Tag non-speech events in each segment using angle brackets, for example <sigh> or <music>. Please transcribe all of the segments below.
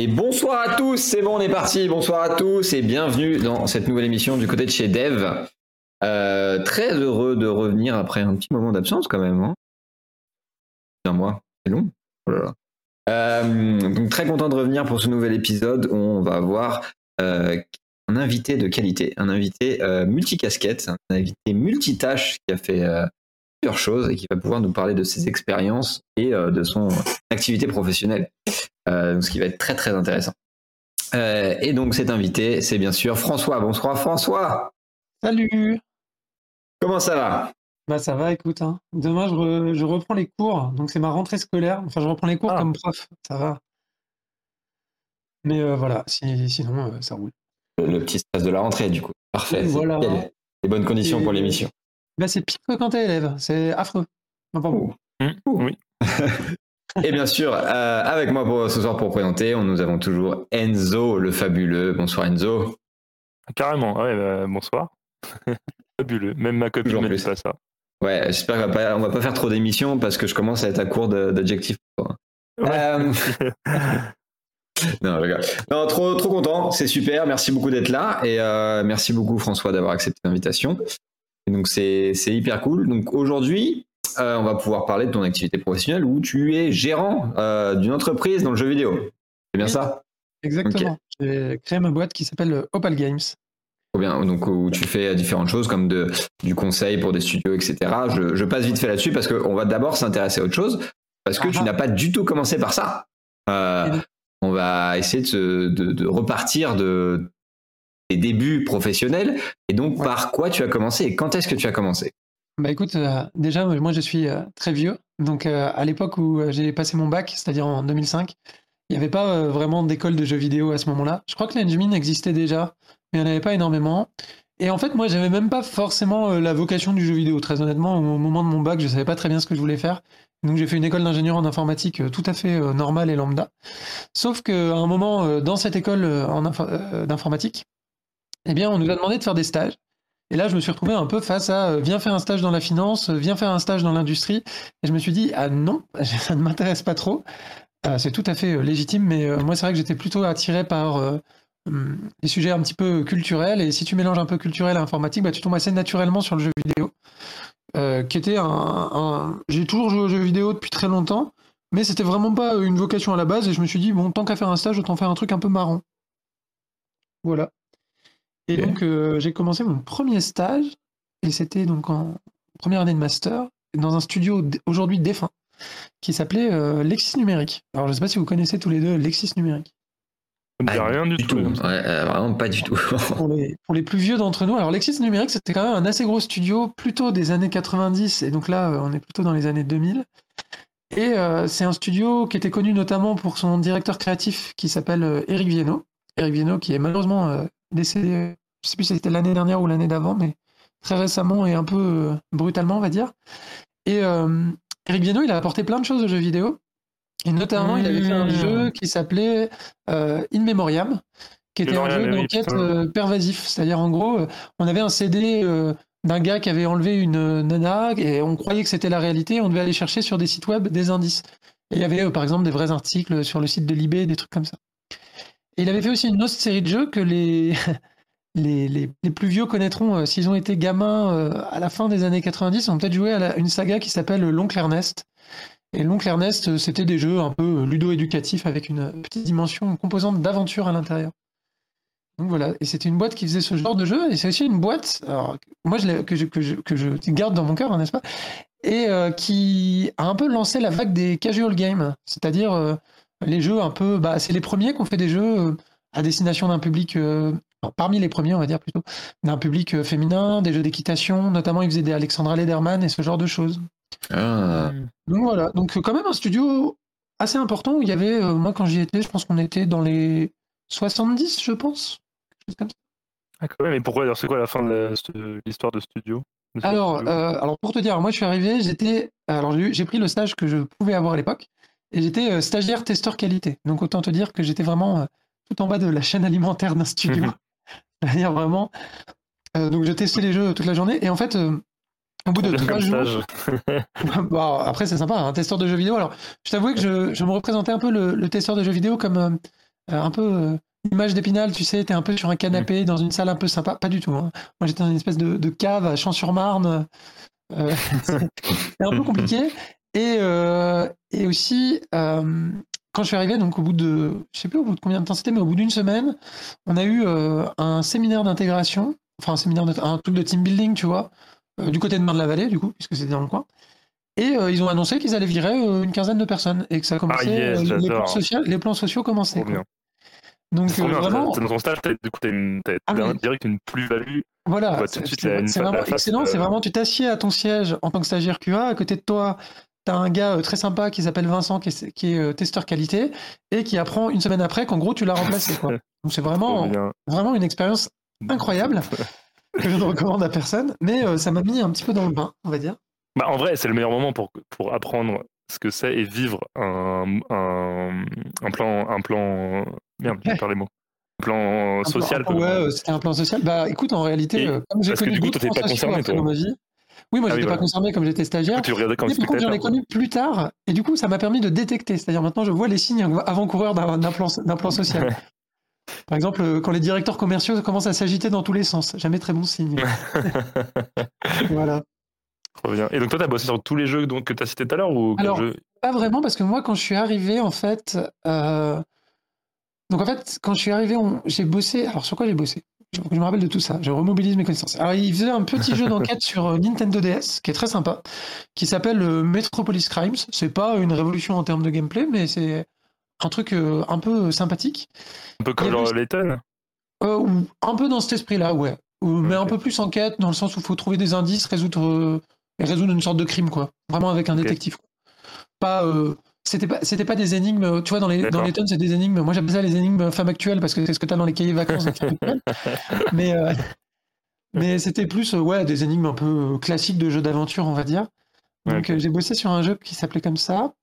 Et bonsoir à tous, c'est bon, on est parti. Bonsoir à tous et bienvenue dans cette nouvelle émission du côté de chez Dev. Euh, très heureux de revenir après un petit moment d'absence quand même. Hein. Un mois, c'est long. Oh. Euh, donc très content de revenir pour ce nouvel épisode où on va avoir euh, un invité de qualité, un invité multicasquette, un invité multitâche qui a fait plusieurs choses et qui va pouvoir nous parler de ses expériences et de son activité professionnelle. Euh, donc, ce qui va être très très intéressant. Euh, et donc cet invité, c'est bien sûr François. Bonsoir François. Salut Comment ça va? Bah ça va, écoute. Hein. Demain, je, re- je reprends les cours. Donc c'est ma rentrée scolaire. Enfin, je reprends les cours Ah. comme prof. Ça va. Mais euh, voilà, si- sinon, euh, ça roule. le, le petit stress de la rentrée du coup. Parfait. Voilà. Les bonnes conditions Et- pour l'émission. Bah c'est pire que quand t'es élève. C'est affreux. Enfin, pas bon. Mmh, oui. <laughs> Et bien sûr, euh, avec moi pour ce soir pour présenter, on- nous avons toujours Enzo le fabuleux. Bonsoir Enzo. Carrément, ouais, bah, bonsoir. <laughs> Fabuleux. Même ma copine dit pas ça. Ouais, j'espère qu'on va va pas faire trop d'émissions parce que je commence à être à court d'adjectifs. Ouais. Euh, <laughs> non, non, trop, trop content, c'est super. Merci beaucoup d'être là et euh, merci beaucoup François d'avoir accepté l'invitation. Donc c'est c'est hyper cool. Donc aujourd'hui, euh, on va pouvoir parler de ton activité professionnelle où tu es gérant euh, d'une entreprise dans le jeu vidéo. C'est bien Oui. ça? Exactement. J'ai créé ma boîte qui s'appelle euh, Opal Games. Trop bien. Donc où tu fais différentes choses comme de, du conseil pour des studios, etc. Je, je passe vite fait là-dessus parce qu'on va d'abord s'intéresser à autre chose parce que tu Ah. n'as pas du tout commencé par ça. Euh, on va essayer de, se- de, de repartir de tes débuts professionnels et donc Ouais. par quoi tu as commencé et quand est-ce que tu as commencé? Bah écoute, euh, déjà, moi je suis euh, très vieux. Donc euh, à l'époque où j'ai passé mon bac, c'est-à-dire en 2005, il n'y avait pas vraiment d'école de jeux vidéo à ce moment-là. Je crois que l'Engmin existait déjà, mais il n'y en avait pas énormément. Et en fait, moi, j'avais même pas forcément la vocation du jeu vidéo. Très honnêtement, au moment de mon bac, je savais pas très bien ce que je voulais faire. Donc j'ai fait une école d'ingénieur en informatique tout à fait normale et lambda. Sauf qu'à un moment, dans cette école d'informatique, eh bien, on nous a demandé de faire des stages. Et là, je me suis retrouvé un peu face à euh, viens faire un stage dans la finance, euh, viens faire un stage dans l'industrie. Et je me suis dit, ah non, <laughs> ça ne m'intéresse pas trop. Euh, c'est tout à fait légitime, mais moi, c'est vrai que j'étais plutôt attiré par hum, les sujets un petit peu culturels. Et si tu mélanges un peu culturel et informatique, bah, tu tombes assez naturellement sur le jeu vidéo. qui était un- J'ai toujours joué aux jeux vidéo depuis très longtemps, mais c'était vraiment pas une vocation à la base. Et je me suis dit, bon, tant qu'à faire un stage, autant faire un truc un peu marrant. Voilà. Et donc, euh, j'ai commencé mon premier stage, et c'était donc en première année de master, dans un studio aujourd'hui défunt, qui s'appelait euh, Lexis Numérique. Alors, je ne sais pas si vous connaissez tous les deux Lexis Numérique. Ça dit rien du, tout. Ouais, euh, vraiment pas du tout. <laughs> Pour les, pour les plus vieux d'entre nous, alors Lexis Numérique, c'était quand même un assez gros studio, plutôt des années 90, et donc là, on est plutôt dans les années 2000. Et euh, c'est un studio qui était connu notamment pour son directeur créatif qui s'appelle Eric Viennot. Eric Viennot qui est malheureusement euh, décédé, je sais plus si c'était l'année dernière ou l'année d'avant, mais très récemment et un peu euh, brutalement, on va dire. Et euh, Eric Viennot, il a apporté plein de choses aux jeux vidéo. Et notamment, il avait fait un Mmh. jeu qui s'appelait euh, In Memoriam, qui était un jeu oui, d'enquête euh, pervasif. C'est-à-dire, en gros, on avait un CD euh, d'un gars qui avait enlevé une nana et on croyait que c'était la réalité. On devait aller chercher sur des sites web des indices. Et il y avait, euh, par exemple, des vrais articles sur le site de Libé, des trucs comme ça. Et il avait fait aussi une autre série de jeux que les, <laughs> les, plus vieux connaîtront euh, s'ils ont été gamins euh, à la fin des années 90. Ils ont peut-être joué à une saga qui s'appelle L'Oncle Ernest. Et L'Oncle Ernest, euh, c'était des jeux un peu ludo-éducatifs avec une petite dimension, une composante d'aventure à l'intérieur. Donc voilà, et c'était une boîte qui faisait ce genre de jeu, et c'est aussi une boîte, moi je que, je, garde dans mon cœur, hein, n'est-ce pas Et qui a un peu lancé la vague des casual games, c'est-à-dire les jeux un peu, bah, c'est les premiers qui ont fait des jeux à destination d'un public, parmi les premiers on va dire plutôt, d'un public euh, féminin, des jeux d'équitation, notamment ils faisaient des Alexandra Lederman et ce genre de choses. Ah, Donc voilà, donc euh, quand même un studio assez important où il y avait, euh, moi quand j'y étais, je pense qu'on était dans les 70, je pense. Quelque chose comme ça. Ah, quand même, mais pourquoi alors, C'est quoi la fin de l'histoire de studio? De Alors, studio? euh, alors pour te dire, moi je suis arrivé, j'étais, alors j'ai eu- j'ai pris le stage que je pouvais avoir à l'époque et j'étais euh, stagiaire testeur qualité. Donc autant te dire que j'étais vraiment euh, tout en bas de la chaîne alimentaire d'un studio. <laughs> <laughs> C'est-à-dire vraiment. euh, donc je testais les jeux toute la journée et en fait, euh, au bout de trois jours. <laughs> Bon, après, c'est sympa, un testeur de jeux vidéo. Alors, je t'avoue que je, je me représentais un peu le, le testeur de jeux vidéo comme euh, un peu image d'épinal, tu sais, t'es un peu sur un canapé dans une salle un peu sympa. Pas du tout. Hein. Moi, j'étais dans une espèce de, de cave à Champs-sur-Marne. Euh, <laughs> c'est un peu compliqué. Et, euh, et aussi, euh, quand je suis arrivé, donc au bout de, je sais plus au bout de combien de temps c'était, mais au bout d'une semaine, on a eu un séminaire d'intégration, enfin un séminaire, un truc de team building, tu vois, du côté de Marne-la-Vallée, du coup, puisque c'était dans le coin. Et ils ont annoncé qu'ils allaient virer une quinzaine de personnes et que ça commençait, ah, les, plans sociaux, les, plans sociaux, commençaient. Donc euh, vraiment, dans ton stage, du coup, t'as une, ah, direct une plus-value. Voilà, c'est vraiment excellent. C'est euh, vraiment, tu t'assieds à ton siège en tant que stagiaire QA. À côté de toi, tu as un gars euh, très sympa qui s'appelle Vincent, qui est, qui est testeur qualité, et qui apprend une semaine après qu'en gros, tu l'as remplacé. <laughs> Donc c'est vraiment, vraiment une expérience incroyable <laughs> que je ne recommande à personne, mais ça m'a mis un petit peu dans le bain, on va dire. Bah, en vrai, c'est le meilleur moment pour, pour apprendre ce que c'est et vivre un, un, un, plan, un plan. Merde, les mots. Un plan social. ouais, euh, c'était un plan social. Bah écoute, en réalité, euh, comme j'ai connu que du coup, pas concerné, toi. Ma vie, oui, moi, ah, j'étais pas concerné comme j'étais stagiaire. Tu regardais comme mais par contre, j'en ai connu plus tard, et du coup, ça m'a permis de détecter. C'est-à-dire maintenant, je vois les signes avant-coureurs d'un plan, plan social. Par exemple, euh, quand les directeurs commerciaux commencent à s'agiter dans tous les sens, jamais très bon signe. <laughs> voilà. Et donc toi, tu as bossé sur tous les jeux donc, que tu as cités tout à l'heure ou Alors, pas vraiment, parce que moi, quand je suis arrivé, en fait... Euh, donc en fait, quand je suis arrivé, j'ai bossé... Alors sur quoi j'ai bossé? Je, je me rappelle de tout ça, je remobilise mes connaissances. Alors il faisait un petit jeu d'enquête <laughs> sur euh, Nintendo DS, qui est très sympa, qui s'appelle euh, Metropolis Crimes. C'est pas une révolution en termes de gameplay, mais c'est un truc un peu sympathique. Un peu comme Layton Un peu dans cet esprit-là, ouais. Mais un peu plus enquête, dans le sens où il faut trouver des indices, résoudre et résoudre une sorte de crime, quoi. Vraiment avec un détective. Pas, euh, c'était pas, c'était pas des énigmes, tu vois, dans les, dans les tonnes, c'est des énigmes. Moi, j'appelle ça les énigmes femmes actuelles parce que c'est ce que tu as dans les cahiers vacances. <laughs> mais, euh, mais c'était plus, euh, ouais, des énigmes un peu classiques de jeux d'aventure, on va dire. Donc, j'ai bossé sur un jeu qui s'appelait comme ça.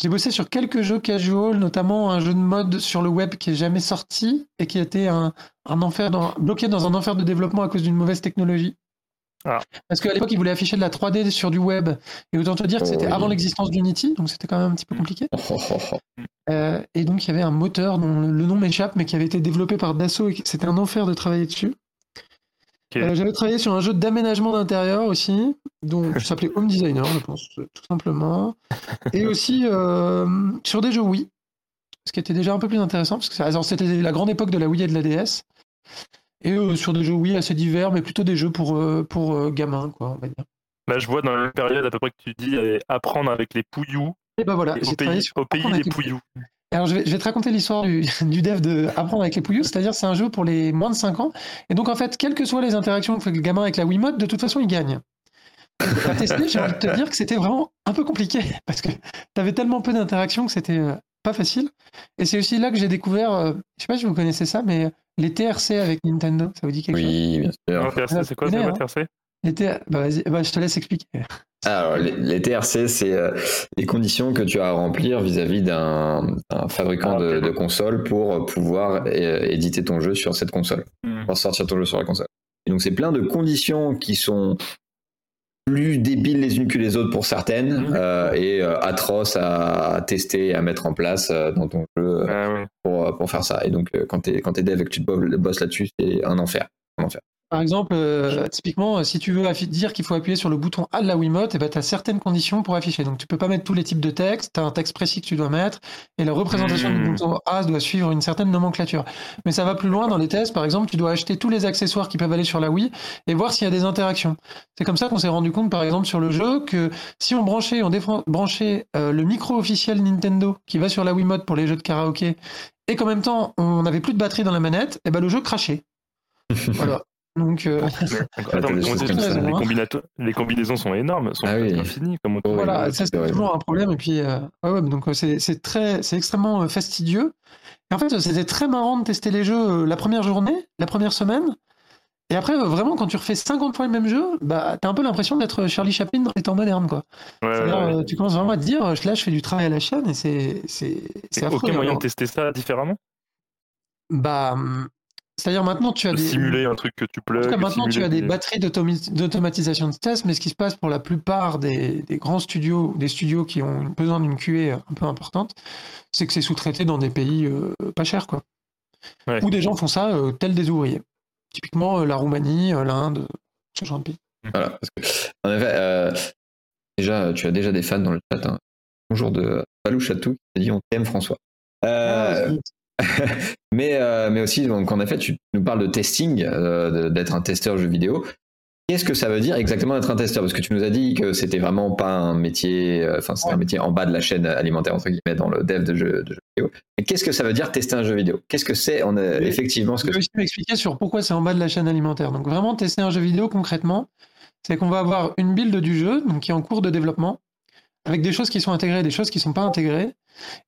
J'ai bossé sur quelques jeux casual, notamment un jeu de mode sur le web qui est jamais sorti et qui a été un, un enfer dans, bloqué dans un enfer de développement à cause d'une mauvaise technologie. Ah. Parce qu'à l'époque, ils voulaient afficher de la 3D sur du web. Et autant te dire que c'était oh, avant l'existence d'Unity, donc c'était quand même un petit peu compliqué. Euh, et donc, il y avait un moteur dont le nom m'échappe, mais qui avait été développé par Dassault. et C'était un enfer de travailler dessus. Euh, j'avais travaillé sur un jeu d'aménagement d'intérieur aussi, dont <laughs> qui s'appelait Home Designer, je pense, tout simplement. <laughs> Et aussi euh, sur des jeux Wii, ce qui était déjà un peu plus intéressant, parce que c'était la grande époque de la Wii et de la DS. Et euh, sur des jeux, oui, assez divers, mais plutôt des jeux pour, euh, pour euh, gamins, quoi, on va dire. Là, je vois dans la période à peu près que tu dis apprendre avec les pouillous. Et ben voilà, au pays, au pays des pouillous. Alors, je vais, je vais, te raconter l'histoire du, <laughs> du, dev de Apprendre avec les pouillous, c'est-à-dire c'est un jeu pour les moins de 5 ans. Et donc, en fait, quelles que soient les interactions que fait le gamin avec la Wiimote, de toute façon, il gagne. Pour tester, j'ai envie de te dire que c'était vraiment un peu compliqué <laughs> parce que tu avais tellement peu d'interactions que c'était pas facile. Et c'est aussi là que j'ai découvert, je sais pas si vous connaissez ça, mais les TRC avec Nintendo, ça vous dit quelque chose? Oui, bien sûr. TRC, c'est quoi c'est hein TRC les bah, bah, je te laisse expliquer. Alors, les, TRC, c'est euh, les conditions que tu as à remplir vis-à-vis d'un fabricant ah, de, console pour pouvoir euh, éditer ton jeu sur cette console, hmm. pour sortir ton jeu sur la console. Et donc, c'est plein de conditions qui sont plus débiles les unes que les autres pour certaines euh, et euh, atroces à, tester et à mettre en place euh, dans ton jeu ah pour, pour, faire ça. Et donc quand tu es, quand es dev et que tu bosses là-dessus, c'est un enfer. Un enfer. Par exemple, euh, typiquement, si tu veux dire qu'il faut appuyer sur le bouton A de la Wiimote, eh ben, tu as certaines conditions pour afficher. Donc, tu peux pas mettre tous les types de textes, tu as un texte précis que tu dois mettre, et la représentation du hmm. bouton A doit suivre une certaine nomenclature. Mais ça va plus loin dans les tests. Par exemple, tu dois acheter tous les accessoires qui peuvent aller sur la Wii et voir s'il y a des interactions. C'est comme ça qu'on s'est rendu compte, par exemple, sur le jeu, que si on branchait, on euh, le micro officiel Nintendo qui va sur la Wiimote pour les jeux de karaoké, et qu'en même temps, on n'avait plus de batterie dans la manette, et eh ben, le jeu crachait. <laughs> voilà. Donc, euh, les, combinaisons sont énormes, sont ah infinies. Comme voilà, ça c'est toujours un problème. Et puis, euh, ouais, donc euh, c'est très, c'est extrêmement fastidieux. Et en fait, c'était très marrant de tester les jeux la première journée, la première semaine. Et après, vraiment, quand tu refais 50 fois le même jeu, bah, t'as un peu l'impression d'être Charlie Chaplin dans les temps modernes, quoi. tu commences vraiment à te dire, là, je fais du travail à la chaîne et c'est, c'est, Aucun moyen de tester ça différemment? Bah, hum, C'est-à-dire maintenant tu as des simuler un truc que tu plugs. En tout cas, maintenant tu as des des- batteries d'automatisation de test, mais ce qui se passe pour la plupart des, des grands studios, des studios qui ont besoin d'une QA un peu importante, c'est que c'est sous-traité dans des pays euh, pas chers, quoi. Ouais. Où des gens font ça euh, tels des ouvriers. Typiquement euh, la Roumanie, euh, l'Inde, ce genre de pays. Voilà. Parce que, en effet, euh, déjà, tu as déjà des fans dans le chat. hein. Bonjour de Palou Chatou qui a dit on t'aime François. Euh, <laughs> mais, euh, mais aussi, donc, en effet, tu nous parles de testing, euh, d'être un testeur jeu vidéo. Qu'est-ce que ça veut dire exactement d'être un testeur? Parce que tu nous as dit que c'était vraiment pas un métier, euh, enfin, c'était Ouais. un métier en bas de la chaîne alimentaire, entre guillemets, dans le dev de jeux, de jeux vidéo. Mais qu'est-ce que ça veut dire tester un jeu vidéo? Qu'est-ce que c'est effectivement ce Je que vais aussi m'expliquer sur pourquoi c'est en bas de la chaîne alimentaire. Donc vraiment tester un jeu vidéo concrètement, c'est qu'on va avoir une build du jeu, donc qui est en cours de développement, avec des choses qui sont intégrées des choses qui ne sont pas intégrées,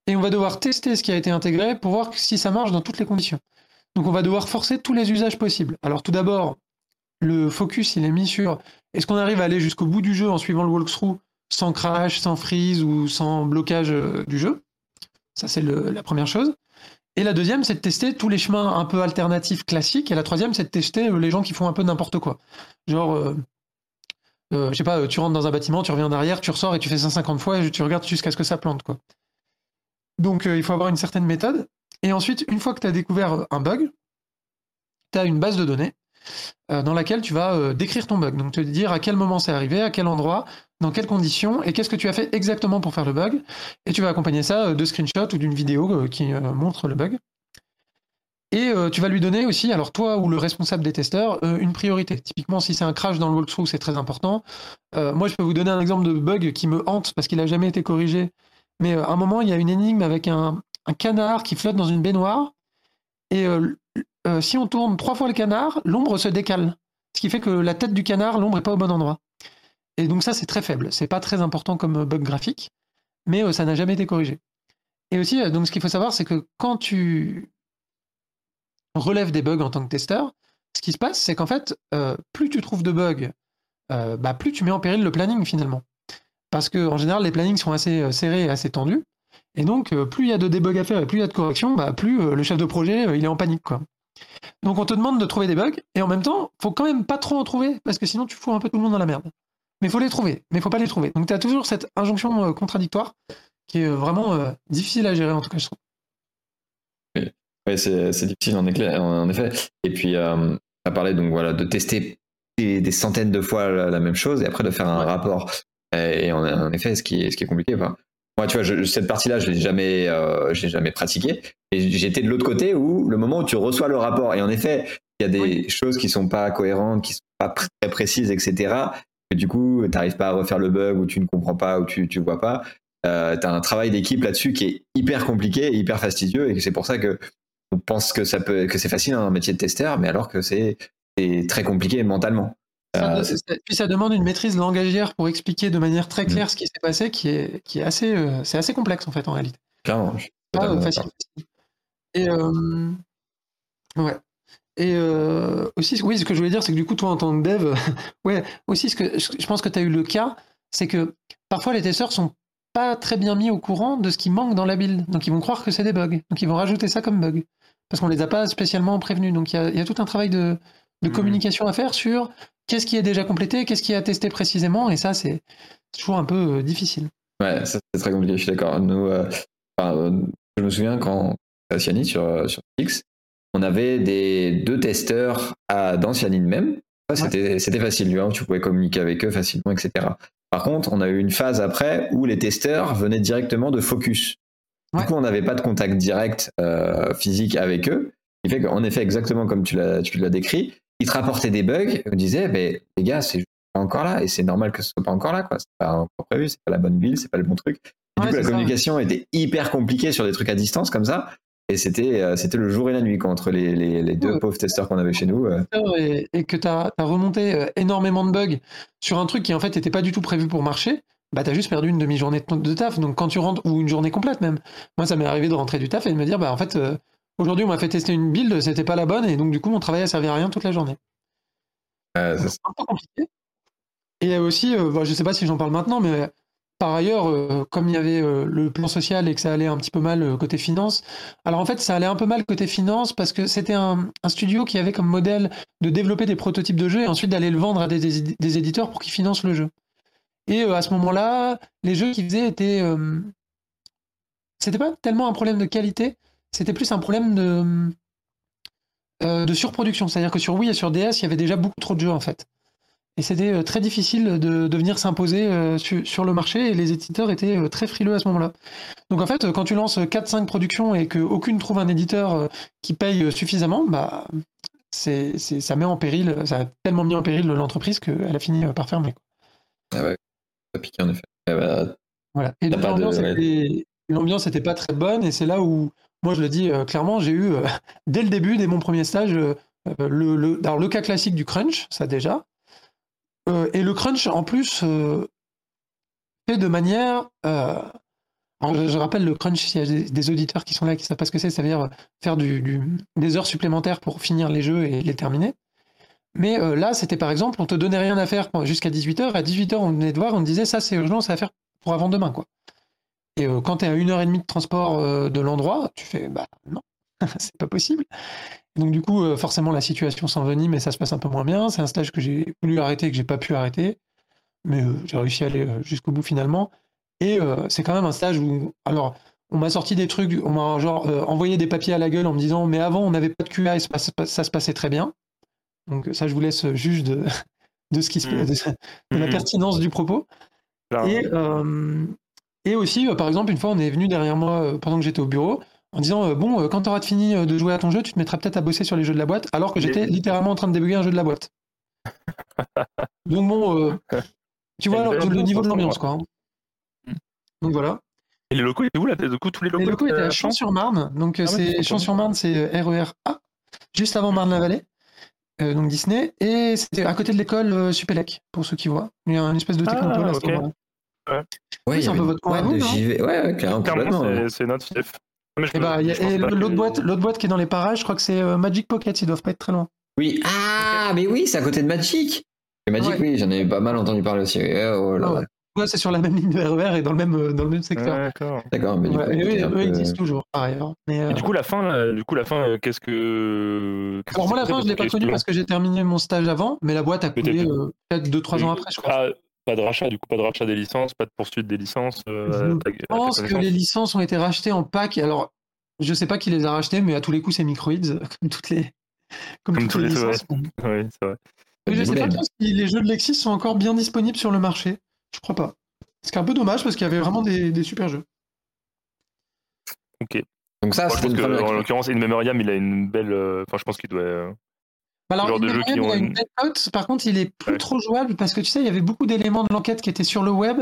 et on va devoir tester ce qui a été intégré pour voir si ça marche dans toutes les conditions. Donc on va devoir forcer tous les usages possibles. Alors tout d'abord, le focus il est mis sur est-ce qu'on arrive à aller jusqu'au bout du jeu en suivant le walkthrough sans crash, sans freeze ou sans blocage euh, du jeu? Ça c'est la première chose. Et la deuxième, c'est de tester tous les chemins un peu alternatifs classiques. Et la troisième, c'est de tester euh, les gens qui font un peu n'importe quoi. Genre, euh, euh, je sais pas, euh, tu rentres dans un bâtiment, tu reviens derrière, tu ressors et tu fais 150 fois et tu regardes jusqu'à ce que ça plante, quoi. Donc, euh, il faut avoir une certaine méthode. Et ensuite, une fois que tu as découvert un bug, tu as une base de données euh, dans laquelle tu vas décrire ton bug. Donc, te dire à quel moment c'est arrivé, à quel endroit, dans quelles conditions et qu'est-ce que tu as fait exactement pour faire le bug. Et tu vas accompagner ça de screenshots ou d'une vidéo qui montre le bug. Et euh, tu vas lui donner aussi, alors toi ou le responsable des testeurs, euh, une priorité. Typiquement, si c'est un crash dans le walkthrough, c'est très important. Euh, moi, je peux vous donner un exemple de bug qui me hante parce qu'il n'a jamais été corrigé. Mais à un moment, il y a une énigme avec un, canard qui flotte dans une baignoire. Et si on tourne trois fois le canard, l'ombre se décale. Ce qui fait que la tête du canard, l'ombre n'est pas au bon endroit. Et donc ça, c'est très faible. C'est pas très important comme bug graphique, mais ça n'a jamais été corrigé. Et aussi, donc ce qu'il faut savoir, c'est que quand tu relèves des bugs en tant que testeur, ce qui se passe, c'est qu'en fait, euh, plus tu trouves de bugs, euh, bah, plus tu mets en péril le planning finalement. Parce que en général, les plannings sont assez euh, serrés et assez tendus. Et donc, plus il y a de débugs à faire et plus il y a de corrections, bah, plus le chef de projet il est en panique. Quoi. Donc, on te demande de trouver des bugs et en même temps, faut quand même pas trop en trouver parce que sinon, tu fous un peu tout le monde dans la merde. Mais faut les trouver, mais faut pas les trouver. Donc, tu as toujours cette injonction contradictoire qui est vraiment difficile à gérer en tout cas, je trouve. Oui, c'est difficile en, éclair- en effet. Et puis, euh, a parlé donc, voilà, de tester des, des centaines de fois la, la même chose et après de faire un Ouais. rapport. Et, et en, en effet, ce qui est, ce qui est compliqué. Enfin, moi, tu vois, je- cette partie-là, je l'ai jamais, euh, je l'ai jamais pratiquée. Et j'étais de l'autre côté où le moment où tu reçois le rapport, et en effet, il y a des Oui. choses qui sont pas cohérentes, qui sont pas très précises, etc. Et du coup, tu n'arrives pas à refaire le bug ou tu ne comprends pas ou tu, tu vois pas. Euh, tu as un travail d'équipe là-dessus qui est hyper compliqué et hyper fastidieux. Et c'est pour ça que on pense que ça peut que c'est facile un métier de testeur, mais alors que c'est très compliqué mentalement. Ça- Euh, ça- puis ça demande une maîtrise langagière pour expliquer de manière très claire ce qui s'est passé, qui est, qui est assez, euh, c'est assez complexe en fait en réalité. Clairement, Pas d'accord. facile. facile. Et euh, ouais. Et aussi, oui, ce que je voulais dire, c'est que du coup, toi en tant que dev, <laughs> ouais, aussi, ce que je je pense que tu as eu le cas, c'est que parfois les testeurs sont pas très bien mis au courant de ce qui manque dans la build. Donc ils vont croire que c'est des bugs. Donc ils vont rajouter ça comme bug. Parce qu'on les a pas spécialement prévenus. Donc il y a, il y a tout un travail de, de Mhm. communication à faire sur qu'est-ce qui est déjà complété, qu'est-ce qui est attesté précisément. Et ça, c'est toujours un peu euh, difficile. Ouais, ça c'est très compliqué, je suis d'accord. Nous, euh, enfin, euh, je me souviens quand à Cyanide sur, sur X, on avait des deux testeurs à, dans Cyanide même. Ouais, C'était facile, tu vois, tu pouvais communiquer avec eux facilement, etc. Par contre, on a eu une phase après où les testeurs venaient directement de Focus. Ouais. Du coup, on n'avait pas de contact direct euh, physique avec eux. Qui fait qu'en effet, exactement comme tu l'as décrit, ils te rapportaient des bugs et on disait, ben, les gars, c'est pas encore là et c'est normal que ce soit pas encore là, quoi. C'est pas encore prévu, c'est pas la bonne build, c'est pas le bon truc. Et Ouais, du coup, la ça. communication était hyper compliquée sur des trucs à distance comme ça. Et c'était euh, c'était le jour et la nuit quoi, entre les, les, les deux Ouais. pauvres testeurs qu'on avait chez nous. euh. et, et que tu as, remonté énormément de bugs sur un truc qui en fait n'était pas du tout prévu pour marcher, bah tu as juste perdu une demi-journée de, taf. Donc quand tu rentres, ou une journée complète même. Moi, ça m'est arrivé de rentrer du taf et de me dire, bah en fait, euh, aujourd'hui on m'a fait tester une build, c'était pas la bonne, et donc du coup mon travail a servi à rien toute la journée. Euh, C'est un peu compliqué. Et aussi, euh, bah, je sais pas si j'en parle maintenant, mais par ailleurs, euh, comme il y avait euh, le plan social et que ça allait un petit peu mal euh, côté finance, alors en fait, ça allait un peu mal côté finance parce que c'était un, un studio qui avait comme modèle de développer des prototypes de jeux et ensuite d'aller le vendre à des, des- des éditeurs pour qu'ils financent le jeu. Et euh, à ce moment-là, les jeux qu'ils faisaient étaient. euh, c'était pas tellement un problème de qualité, c'était plus un problème de, euh, de surproduction. C'est-à-dire que sur Wii et sur DS, il y avait déjà beaucoup trop de jeux en fait. Et c'était très difficile de, venir s'imposer su- sur le marché et les éditeurs étaient très frileux à ce moment-là. Donc en fait, quand tu lances 4-5 productions et qu'aucune trouve un éditeur qui paye suffisamment, bah, ça met en péril, ça a tellement mis en péril l'entreprise qu'elle a fini par fermer. Ah ouais, piqué en effet. Voilà. Et de- l'ambiance ouais. n'était pas très bonne, et c'est là où, moi je le dis euh, clairement, j'ai eu, euh, <laughs> dès le début, dès mon premier stage, euh, le, le, alors, le cas classique du crunch, ça déjà, et le crunch en plus fait de manière. alors, je, je rappelle le crunch, s'il y a des, des auditeurs qui sont là qui ne savent pas ce que c'est, ça veut dire faire du, du- des heures supplémentaires pour finir les jeux et les terminer. Mais euh, là, c'était par exemple, on te donnait rien à faire jusqu'à 18h. À 18h, on venait de voir, on disait ça, c'est urgent, ça à faire pour avant demain. Quoi. Et euh, quand tu à une heure et demie de transport euh, de l'endroit, tu fais bah non, <laughs> c'est pas possible. Donc du coup, forcément, la situation s'envenime mais ça se passe un peu moins bien. C'est un stage que j'ai voulu arrêter et que j'ai pas pu arrêter. Mais j'ai réussi à aller jusqu'au bout finalement. Et c'est quand même un stage où. Alors, on m'a sorti des trucs, on m'a genre envoyé des papiers à la gueule en me disant Mais avant, on n'avait pas de QA et ça se passait très bien. Donc ça, je vous laisse juge de, de ce qui se Mhm. de, de la Mhm. pertinence du propos. Là, Et, euh, et aussi, euh, par exemple, une fois, on est venu derrière moi euh, pendant que j'étais au bureau en disant Bon, quand tu auras fini de jouer à ton jeu, tu te mettras peut-être à bosser sur les jeux de la boîte, alors que j'étais littéralement en train de débugger un jeu de la boîte. <laughs> Donc, bon, euh, tu vois alors, le niveau de l'ambiance, quoi. hein. Donc voilà. Et les locaux étaient où là? Du coup, tous les locaux, Les locaux étaient à Champs-sur-Marne. Donc, Ah c'est Champs-sur-Marne, c'est RER A, juste avant Marne-la-Vallée. Euh, donc Disney, et c'était à côté de l'école euh, Supélec, pour ceux qui voient. Il y a une espèce de Ah, technopole à ce ok. moment-là. ouais, Oui, il y c'est un peu votre de JV. Ouais, ouais, clairement, complètement. c'est- notre fief. Mais je Et, bah, l'autre que- boîte, l'autre boîte qui est dans les parages, je crois que c'est euh, Magic Pocket, ils doivent pas être très loin. Oui, ah, mais oui, c'est à côté de Magic. Et Magic, Ouais. oui, j'en ai pas mal entendu parler aussi. Oh là Ah là. ouais. Ouais, c'est sur la même ligne de RER et dans le même, euh, dans le même secteur. Ouais, D'accord. D'accord, mais du Ouais, coup, et eux, peu- existent toujours, par ailleurs. Mais, euh, Et du coup, la fin, là, du coup, la fin, euh, qu'est-ce que. qu'est-ce alors moi, la fin, je l'ai parce pas connue parce que j'ai terminé mon stage avant, mais la boîte a coulé euh, peut-être 2-3 ans après, je crois. Ah, pas de rachat, du coup, pas de rachat des licences, pas de poursuite des licences. euh, Je à pense que les licences ont été rachetées en pack. Alors, je sais pas qui les a rachetées, mais à tous les coups, c'est Microids, <laughs> comme toutes les, comme Comme toutes tous les licences. <laughs> Oui, c'est vrai. Mais je sais pas trop si les jeux de Lexis sont encore bien disponibles sur le marché. Je crois pas. Ce qui est un peu dommage parce qu'il y avait vraiment des, des super jeux. Ok. Donc ça, Moi, je pense que, en l'occurrence, In Memoriam, il a une belle. euh, Enfin, je pense qu'il doit. euh, Bah Alors, genre de qui il ont a une une- belle cote. Par contre, il est plus Ouais. trop jouable parce que tu sais, il y avait beaucoup d'éléments de l'enquête qui étaient sur le web.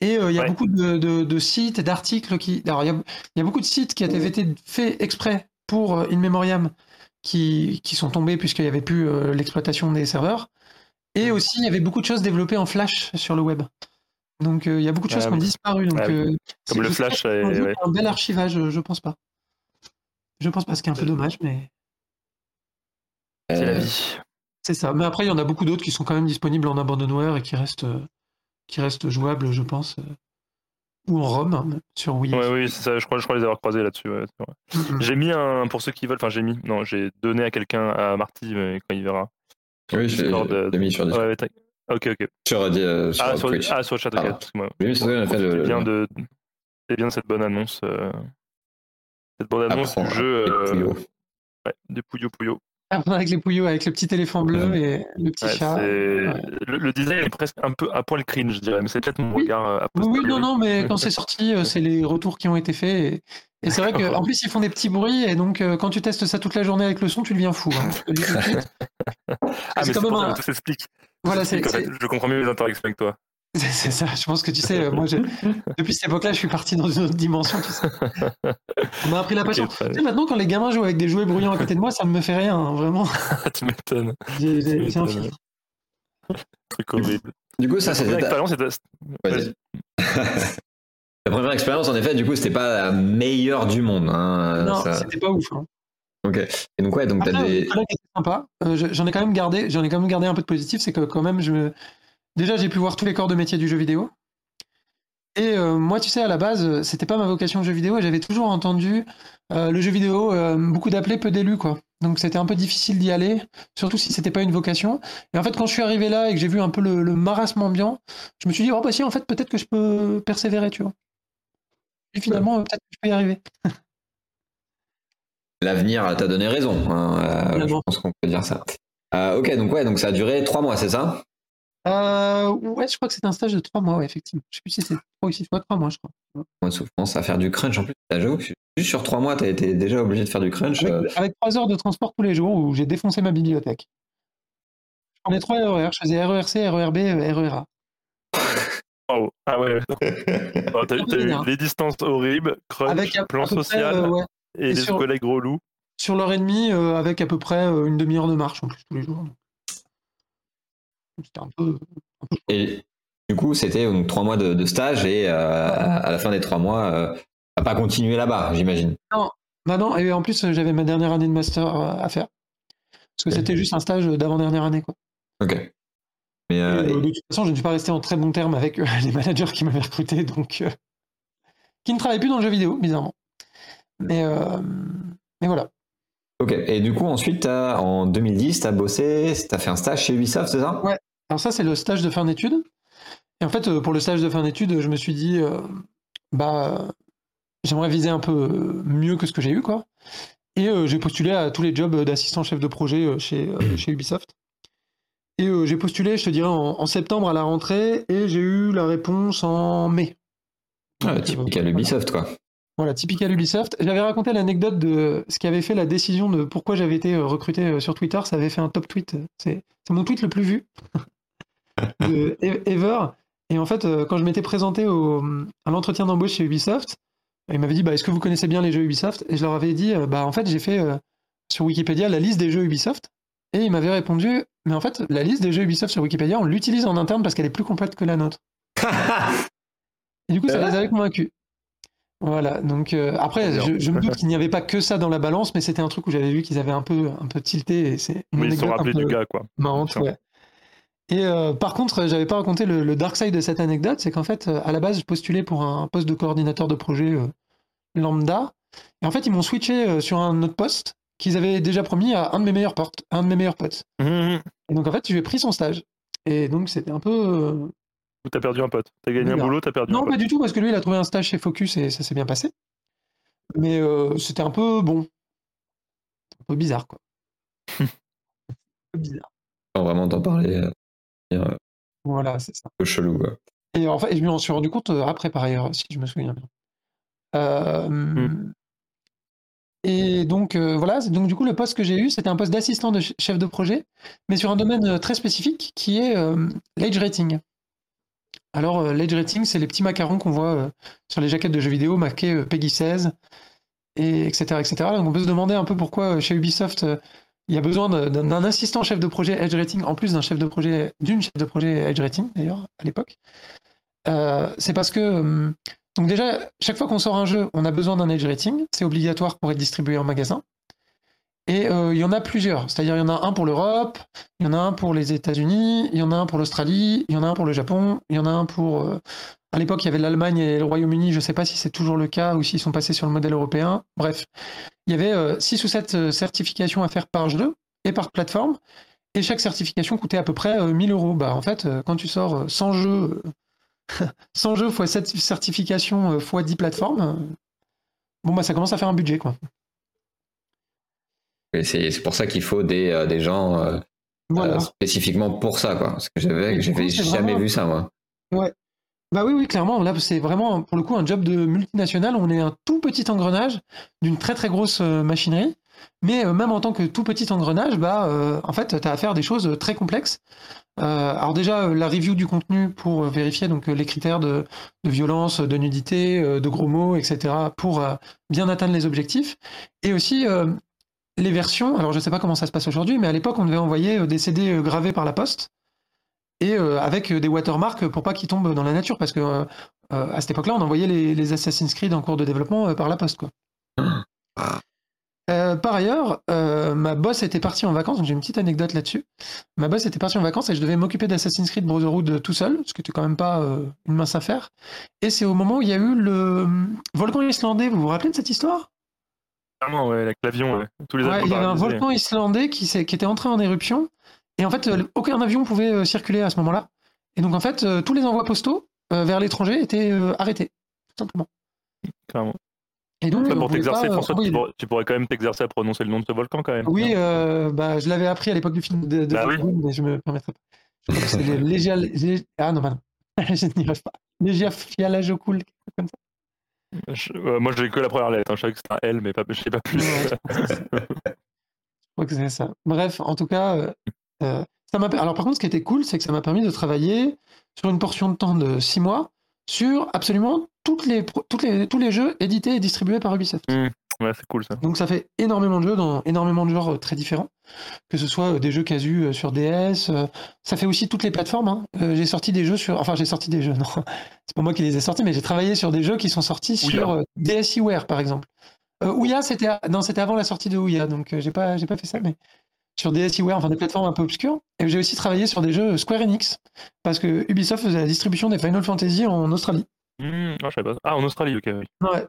Et euh, il y a Ouais. beaucoup de, de- de sites et d'articles qui. Alors, il y, a, il y a beaucoup de sites qui avaient été faits exprès pour In Memoriam qui, qui sont tombés puisqu'il n'y avait plus euh, l'exploitation des serveurs. Et aussi, il y avait beaucoup de choses développées en Flash sur le web. Donc, euh, il y a beaucoup de choses Ah qui ont disparu. Donc, Ah euh, Comme le Flash, un ouais. bel archivage, je, pense pas. Je pense pas, ce qui est un peu dommage, mais. C'est la Euh, vie. C'est ça. Mais après, il y en a beaucoup d'autres qui sont quand même disponibles en abandonware et qui restent, euh, qui restent jouables, je pense. euh, ou en ROM, hein, sur Wii. Ouais, oui, c'est ça. Je crois, je crois les avoir croisés là-dessus. ouais. J'ai mis un. Pour ceux qui veulent. Enfin, j'ai mis. Non, j'ai donné à quelqu'un, à Marty, mais quand il verra. Oui, euh, je l'ai mis sur, ouais, ok, ok. sur, euh, sur Ah, sur, Twitch. ah, sur chat, ok. Pardon. excuse-moi. Je l'ai mis sur Twitch, on a fait le- C'est bien de. Cette bonne annonce. euh, Cette bonne annonce Apprends, du jeu. euh, Puyo. ouais, du Puyo Puyo. Avec les pouillots, avec le petit éléphant bleu et le petit Ouais, chat. ouais. le, le design est presque un peu à poil cringe, je dirais, mais c'est peut-être mon Oui. regard euh, a Oui, non, non, mais quand <laughs> c'est sorti, euh, c'est les retours qui ont été faits. Et, et c'est vrai qu'en plus, ils font des petits bruits. Et donc, euh, quand tu testes ça toute la journée avec le son, tu deviens fou. hein. <laughs> Ah, C'est mais c'est pour ça un- que tout s'explique. Voilà, c'est s'explique, en fait. Je comprends mieux les interactions avec toi. C'est- c'est ça. Je pense que tu sais, euh, moi, je- <laughs> depuis cette époque-là, je suis parti dans une autre dimension. Tu sais. On m'a appris la passion. Tu sais, maintenant, quand les gamins jouent avec des jouets bruyants à côté de moi, ça ne me fait rien, hein, vraiment. <laughs> tu m'étonnes. J'ai j'ai- Tu j'ai un filtre. Truc horrible. Du coup, ça, La c'était première ta... expérience, c'était- Vas-y. La <laughs> première expérience, en effet, du coup, c'était pas la meilleure du monde. hein, Non, ça- c'était pas ouf. hein. Ok. Et donc, ouais, donc t'as des. Euh, je- j'en ai quand même gardé, j'en ai quand même gardé un peu de positif, c'est que quand même, je me... déjà j'ai pu voir tous les corps de métier du jeu vidéo. Et moi, tu sais, à la base, c'était pas ma vocation jeu vidéo et j'avais toujours entendu le jeu vidéo, beaucoup d'appelés, peu d'élus, quoi. Donc c'était un peu difficile d'y aller, surtout si c'était pas une vocation. Et en fait, quand je suis arrivé là et que j'ai vu un peu le, marasme ambiant, je me suis dit, oh bah si, en fait, peut-être que je peux persévérer, tu vois. Et finalement, peut-être que je peux y arriver. <laughs> L'avenir t'a donné raison, hein, euh, je pense qu'on peut dire ça. Euh, ok, donc ouais, donc ça a duré trois mois, c'est ça? Euh, Ouais, je crois que c'est un stage de trois mois, ouais, effectivement. Je sais plus si c'est trois ou six mois, trois mois, je crois. Moi, je pense à faire du crunch en plus. J'avoue, juste sur trois mois, t'as été déjà obligé de faire du crunch. Avec, trois heures de transport tous les jours où j'ai défoncé ma bibliothèque. Je prenais trois RER, je faisais RERC, RERB, RERA. <laughs> Oh, ah ouais. <laughs> t'as eu les distances horribles, crunch, avec plan social. ouais. Et, les collègues relous Sur l'heure et demie, euh, avec à peu près euh, une demi-heure de marche en plus tous les jours. C'était un peu, Et du coup, c'était donc trois mois de, stage et euh, à la fin des trois mois, à pas continuer là-bas, j'imagine. Non, bah non, et en plus, j'avais ma dernière année de master à faire. Parce que c'était juste un stage d'avant-dernière année. Quoi. Ok. Mais De toute façon, je ne suis pas resté en très bon terme avec <laughs> les managers qui m'avaient recruté, donc. qui ne travaillaient plus dans le jeu vidéo, bizarrement. Mais, euh, mais voilà. Ok, et du coup, ensuite, en 2010, tu as bossé, tu as fait un stage chez Ubisoft, c'est ça? Ouais, alors ça, c'est le stage de fin d'études. Et en fait, euh, pour le stage de fin d'études, je me suis dit, euh, bah, j'aimerais viser un peu mieux que ce que j'ai eu, quoi. Et j'ai postulé à tous les jobs d'assistant chef de projet chez, chez Ubisoft. Et j'ai postulé, je te dirais, en, septembre à la rentrée, et j'ai eu la réponse en mai. Ah, typique à Ubisoft, quoi. Voilà, typique à Ubisoft. J'avais raconté l'anecdote de ce qui avait fait la décision de pourquoi j'avais été euh, recruté euh, sur Twitter. Ça avait fait un top tweet. C'est mon tweet le plus vu <laughs> de ever. Et en fait, euh, quand je m'étais présenté au, à l'entretien d'embauche chez Ubisoft, il m'avait dit bah, Est-ce que vous connaissez bien les jeux Ubisoft? Et je leur avais dit bah, En fait, j'ai fait sur Wikipédia la liste des jeux Ubisoft. Et il m'avait répondu Mais en fait, la liste des jeux Ubisoft sur Wikipédia, on l'utilise en interne parce qu'elle est plus complète que la nôtre. <laughs> et du coup, ça les avait convaincus. Voilà, donc euh, après, je, me doute <laughs> qu'il n'y avait pas que ça dans la balance, mais c'était un truc où j'avais vu qu'ils avaient un peu, un peu tilté. Et c'est mais ils se sont rappelés du gars, quoi. Marrante, ouais. Et euh, par contre, j'avais pas raconté le, dark side de cette anecdote, c'est qu'en fait, à la base, je postulais pour un poste de coordinateur de projet euh, lambda. Et en fait, ils m'ont switché sur un autre poste qu'ils avaient déjà promis à un de mes meilleurs potes. Un de mes meilleurs potes. Mmh. Et donc en fait, j'ai pris son stage. Et donc c'était un peu ou t'as perdu un pote T'as gagné un boulot, t'as perdu non, un pote Non, pas du tout, parce que lui, il a trouvé un stage chez Focus et ça s'est bien passé. Mais euh, c'était un peu bon. Un peu bizarre, quoi. un <laughs> peu bizarre. Sans vraiment t'en parler. Euh, euh, voilà, c'est ça. Un peu chelou, quoi. Et en fait, je m'en suis rendu compte après, par ailleurs, si je me souviens bien. Hmm. Et donc, voilà, donc du coup, le poste que j'ai eu, c'était un poste d'assistant de chef de projet, mais sur un domaine très spécifique qui est l'age rating. Alors, euh, l'Edge Rating, c'est les petits macarons qu'on voit euh, sur les jaquettes de jeux vidéo marqués euh, Peggy 16, et etc., etc. Donc, on peut se demander un peu pourquoi chez Ubisoft, il y a besoin d'un assistant chef de projet Edge Rating, en plus d'un chef de projet, d'une chef de projet Edge Rating, d'ailleurs, à l'époque. c'est parce que, donc déjà, chaque fois qu'on sort un jeu, on a besoin d'un Edge Rating. C'est obligatoire pour être distribué en magasin. Et euh, il y en a plusieurs. C'est-à-dire, il y en a un pour l'Europe, il y en a un pour les États-Unis, il y en a un pour l'Australie, il y en a un pour le Japon, il y en a un pour. Euh, à l'époque, il y avait l'Allemagne et le Royaume-Uni. Je ne sais pas si c'est toujours le cas ou s'ils sont passés sur le modèle européen. Bref, il y avait 6 euh, ou 7 certifications à faire par jeu et par plateforme. Et chaque certification coûtait à peu près 1000 euros. Bah, en fait, quand tu sors 100 jeux, <laughs> 100 jeux x 7 certifications x 10 plateformes, bon, bah, ça commence à faire un budget. quoi. C'est pour ça qu'il faut des, euh, des gens euh, euh, spécifiquement pour ça, quoi. Parce que j'avais jamais vu ça, moi. Ouais. Bah oui, oui, clairement. Là, c'est vraiment, pour le coup, un job de multinational. On est un tout petit engrenage d'une très très grosse machinerie. Mais même en tant que tout petit engrenage, bah, en fait, tu as à faire des choses très complexes. alors déjà, la review du contenu pour vérifier donc les critères de, de violence, de nudité, de gros mots, etc., pour bien atteindre les objectifs. Et aussi les versions, alors je ne sais pas comment ça se passe aujourd'hui, mais à l'époque, on devait envoyer euh, des CD euh, gravés par la poste et euh, avec des watermarks pour pas qu'ils tombent dans la nature, parce que à cette époque-là, on envoyait les, Assassin's Creed en cours de développement par la poste. Par ailleurs, ma boss était partie en vacances, donc j'ai une petite anecdote là-dessus. Ma boss était partie en vacances et je devais m'occuper d'Assassin's Creed Brotherhood tout seul, ce qui était quand même pas une mince affaire. Et c'est au moment où il y a eu le volcan islandais. Vous vous rappelez de cette histoire? Clairement, ouais, avec l'avion, ouais. Tous les avions il y avait un paralysés. volcan islandais qui, s'est- qui était entré en éruption. Et en fait, euh, aucun avion pouvait euh, circuler à ce moment-là. Et donc, en fait, euh, tous les envois postaux euh, vers l'étranger étaient euh, arrêtés, tout simplement. Clairement. Et donc, euh, on pour pouvait t'exercer, pas, euh, François, envoyer tu des- pourrais, tu pourrais quand même t'exercer à prononcer le nom de ce volcan quand même. Oui, euh, bah, je l'avais appris à l'époque du film de, de Bah oui. Mais je me permettrai pas. Je crois que c'est le <laughs> Légia... Lé- Ah non, non. <laughs> je n'y arrive pas. Quelque chose comme ça. Je- euh, moi, j'ai que la première lettre. hein. Je savais que c'était un L, mais pas, je sais pas plus. Je crois que c'est ça. Bref, en tout cas, euh, euh, ça m'a. Alors par contre, ce qui était cool, c'est que ça m'a permis de travailler sur une portion de temps de six mois sur absolument toutes les, toutes les, tous les jeux édités et distribués par Ubisoft. Ouais, c'est cool ça. Donc ça fait énormément de jeux dans énormément de genres euh, très différents, que ce soit euh, des jeux casus euh, sur DS, ça fait aussi toutes les plateformes. hein. J'ai sorti des jeux sur, enfin j'ai sorti des jeux, <laughs> non, c'est pas moi qui les ai sortis, mais j'ai travaillé sur des jeux qui sont sortis Ouya. sur DSiWare par exemple. Euh, Ouya c'était, à- non c'était avant la sortie de Ouya, donc j'ai pas, j'ai pas fait ça, mais sur DSiWare, enfin des plateformes un peu obscures. Et j'ai aussi travaillé sur des jeux Square Enix, parce que Ubisoft faisait la distribution des Final Fantasy en Australie. Hmm, ah, je pas. Ah, en Australie, ok. Ouais.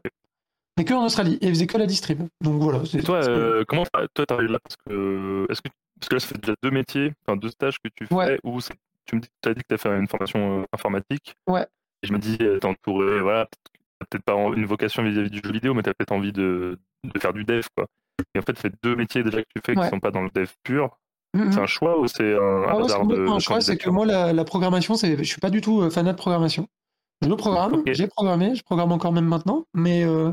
Mais que en Australie, et ils faisaient que la distrib. Donc voilà. Et toi, euh, comment toi t'arrives là parce que est-ce que parce que là ça fait déjà deux métiers, enfin deux stages que tu fais Ouais. ou c'est- tu me dis as dit que tu as fait une formation euh, informatique. Ouais. Et je me dis euh, t'es entouré voilà, t'as peut-être pas une vocation vis-à-vis du jeu vidéo mais tu as peut-être envie de, de faire du dev quoi. Et en fait, c'est deux métiers déjà que tu fais Ouais. qui sont pas dans le dev pur. Mhm. C'est un choix ou c'est un Ah ouais, hasard de, un choix, c'est que moi, la, la programmation, je suis pas du tout euh, fanat de programmation. Je le programme, Ok. j'ai programmé, je programme encore même maintenant, mais euh,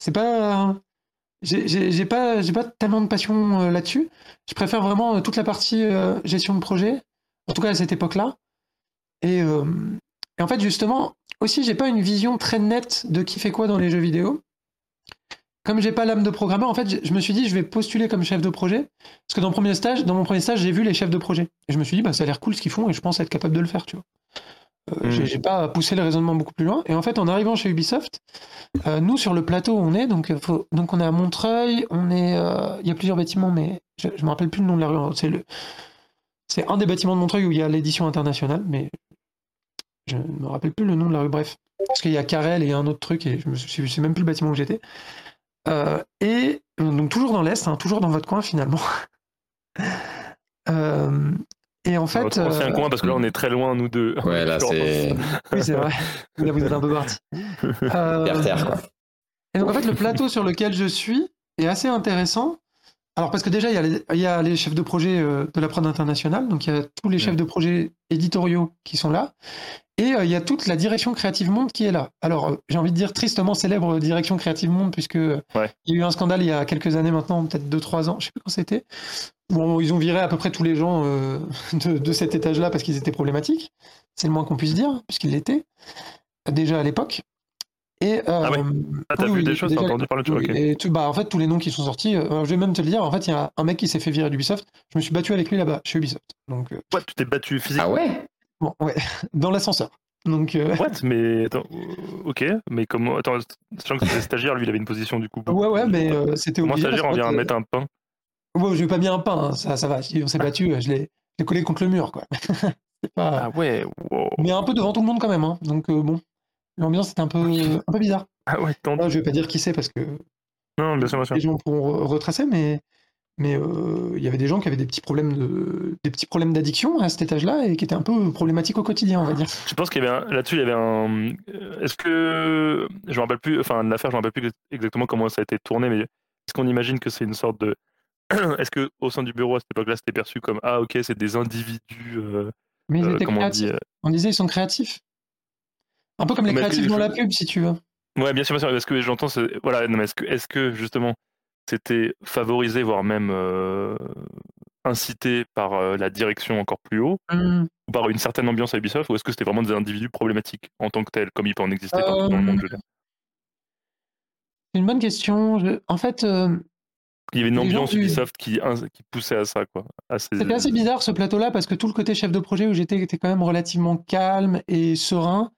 c'est pas, j'ai pas, pas tellement de passion euh, là-dessus. Je préfère vraiment euh, toute la partie euh, gestion de projet, en tout cas à cette époque-là. Et, en fait, justement, aussi, j'ai pas une vision très nette de qui fait quoi dans les jeux vidéo. Comme j'ai pas l'âme de programmeur, en fait, je- me suis dit, je vais postuler comme chef de projet. Parce que dans, premier stage, dans mon premier stage, j'ai vu les chefs de projet. Et je me suis dit, bah, ça a l'air cool ce qu'ils font et je pense être capable de le faire, tu vois. Euh, Mm. j'ai- pas poussé le raisonnement beaucoup plus loin. Et en fait, en arrivant chez Ubisoft, euh, nous, sur le plateau où on est, donc, euh, faut- donc on est à Montreuil, on est, euh, il y a plusieurs bâtiments, mais je, je me rappelle plus le nom de la rue. C'est le, c'est un des bâtiments de Montreuil où il y a l'édition internationale, mais je ne me rappelle plus le nom de la rue. Bref, parce qu'il y a Carrel et un autre truc et je me suis, je sais même plus le bâtiment où j'étais. Euh, et donc toujours dans l'est, hein, toujours dans votre coin finalement. <laughs> Euh, et en fait, Notre ancien euh, coin parce que là on est très loin nous deux. Ouais, là, <laughs> c'est <laughs> oui c'est vrai. Là vous êtes un peu parti. Euh, terre-terre, quoi. Et donc en fait, le plateau sur lequel je suis est assez intéressant. Alors parce que déjà, il y a les, il y a les chefs de projet euh, de la prod internationale, donc il y a tous les chefs de projet éditoriaux qui sont là, et euh, il y a toute la direction Creative Monde qui est là. Alors euh, j'ai envie de dire tristement célèbre direction Creative Monde, puisque Ouais. il y a eu un scandale il y a quelques années maintenant, peut-être 2-3 ans, je sais plus quand c'était. Bon, ils ont viré à peu près tous les gens <laughs> de, de cet étage-là parce qu'ils étaient problématiques. C'est le moins qu'on puisse dire, puisqu'ils l'étaient déjà à l'époque. Et, Ah ouais. euh, Ah, t'as oui, vu oui, des choses, t'as entendu parler de choses, oui, ok. Et tu- bah, en fait, tous les noms qui sont sortis, euh, je vais même te le dire, en fait, il y a un mec qui s'est fait virer d'Ubisoft. Je me suis battu avec lui là-bas, chez Ubisoft. Donc, euh, Ouais, tu t'es battu physiquement? Ah ouais? Bon, ouais, <laughs> dans l'ascenseur. Donc, euh, What? <laughs> Mais attends, ok, mais comment Attends, sachant que c'était stagiaire, lui il avait une position du coup. ouais, ouais, mais euh, c'était obligé. stagiaire on vient fait, mettre un pain ouais, je lui ai pas mis un pain, hein, ça, ça va. Si on s'est battu, je l'ai collé contre le mur, quoi. <laughs> Pas... Ah ouais, wow. Mais un peu devant tout le monde quand même. hein. Donc, euh, bon, l'ambiance était un peu, un peu bizarre. Ah ouais, tendu. Là, je vais pas dire qui c'est parce que Non, bien sûr, bien sûr. les gens pourront re- retracer, mais mais euh, il y avait des gens qui avaient des petits problèmes de des petits problèmes d'addiction à cet étage-là et qui étaient un peu problématiques au quotidien, on va dire. Je pense qu'il y avait un- là-dessus, il y avait un. euh, Est-ce que je me rappelle plus, enfin l'affaire, je me rappelle plus exactement comment ça a été tourné, mais est-ce qu'on imagine que c'est une sorte de. <clears throat> Est-ce que au sein du bureau à cette époque-là, c'était perçu comme ah ok, c'est des individus, euh, Mais ils euh, étaient comment on dit créatifs. On disait ils sont créatifs. Un peu comme les Mais créatifs je- dans la pub, si tu veux. Ouais, bien sûr, bien sûr. Est-ce que j'entends, voilà, non, mais est-ce que, justement, c'était favorisé, voire même euh, incité par euh, la direction encore plus haut, Hmm. ou par une certaine ambiance à Ubisoft, ou est-ce que c'était vraiment des individus problématiques en tant que tels, comme il peut en exister dans le monde dire? C'est une bonne question. Je- En fait, euh, Il y avait une ambiance du- Ubisoft qui, poussait à ça, quoi. Ces- c'était assez bizarre ce plateau-là parce que tout le côté chef de projet où j'étais était quand même relativement calme et serein.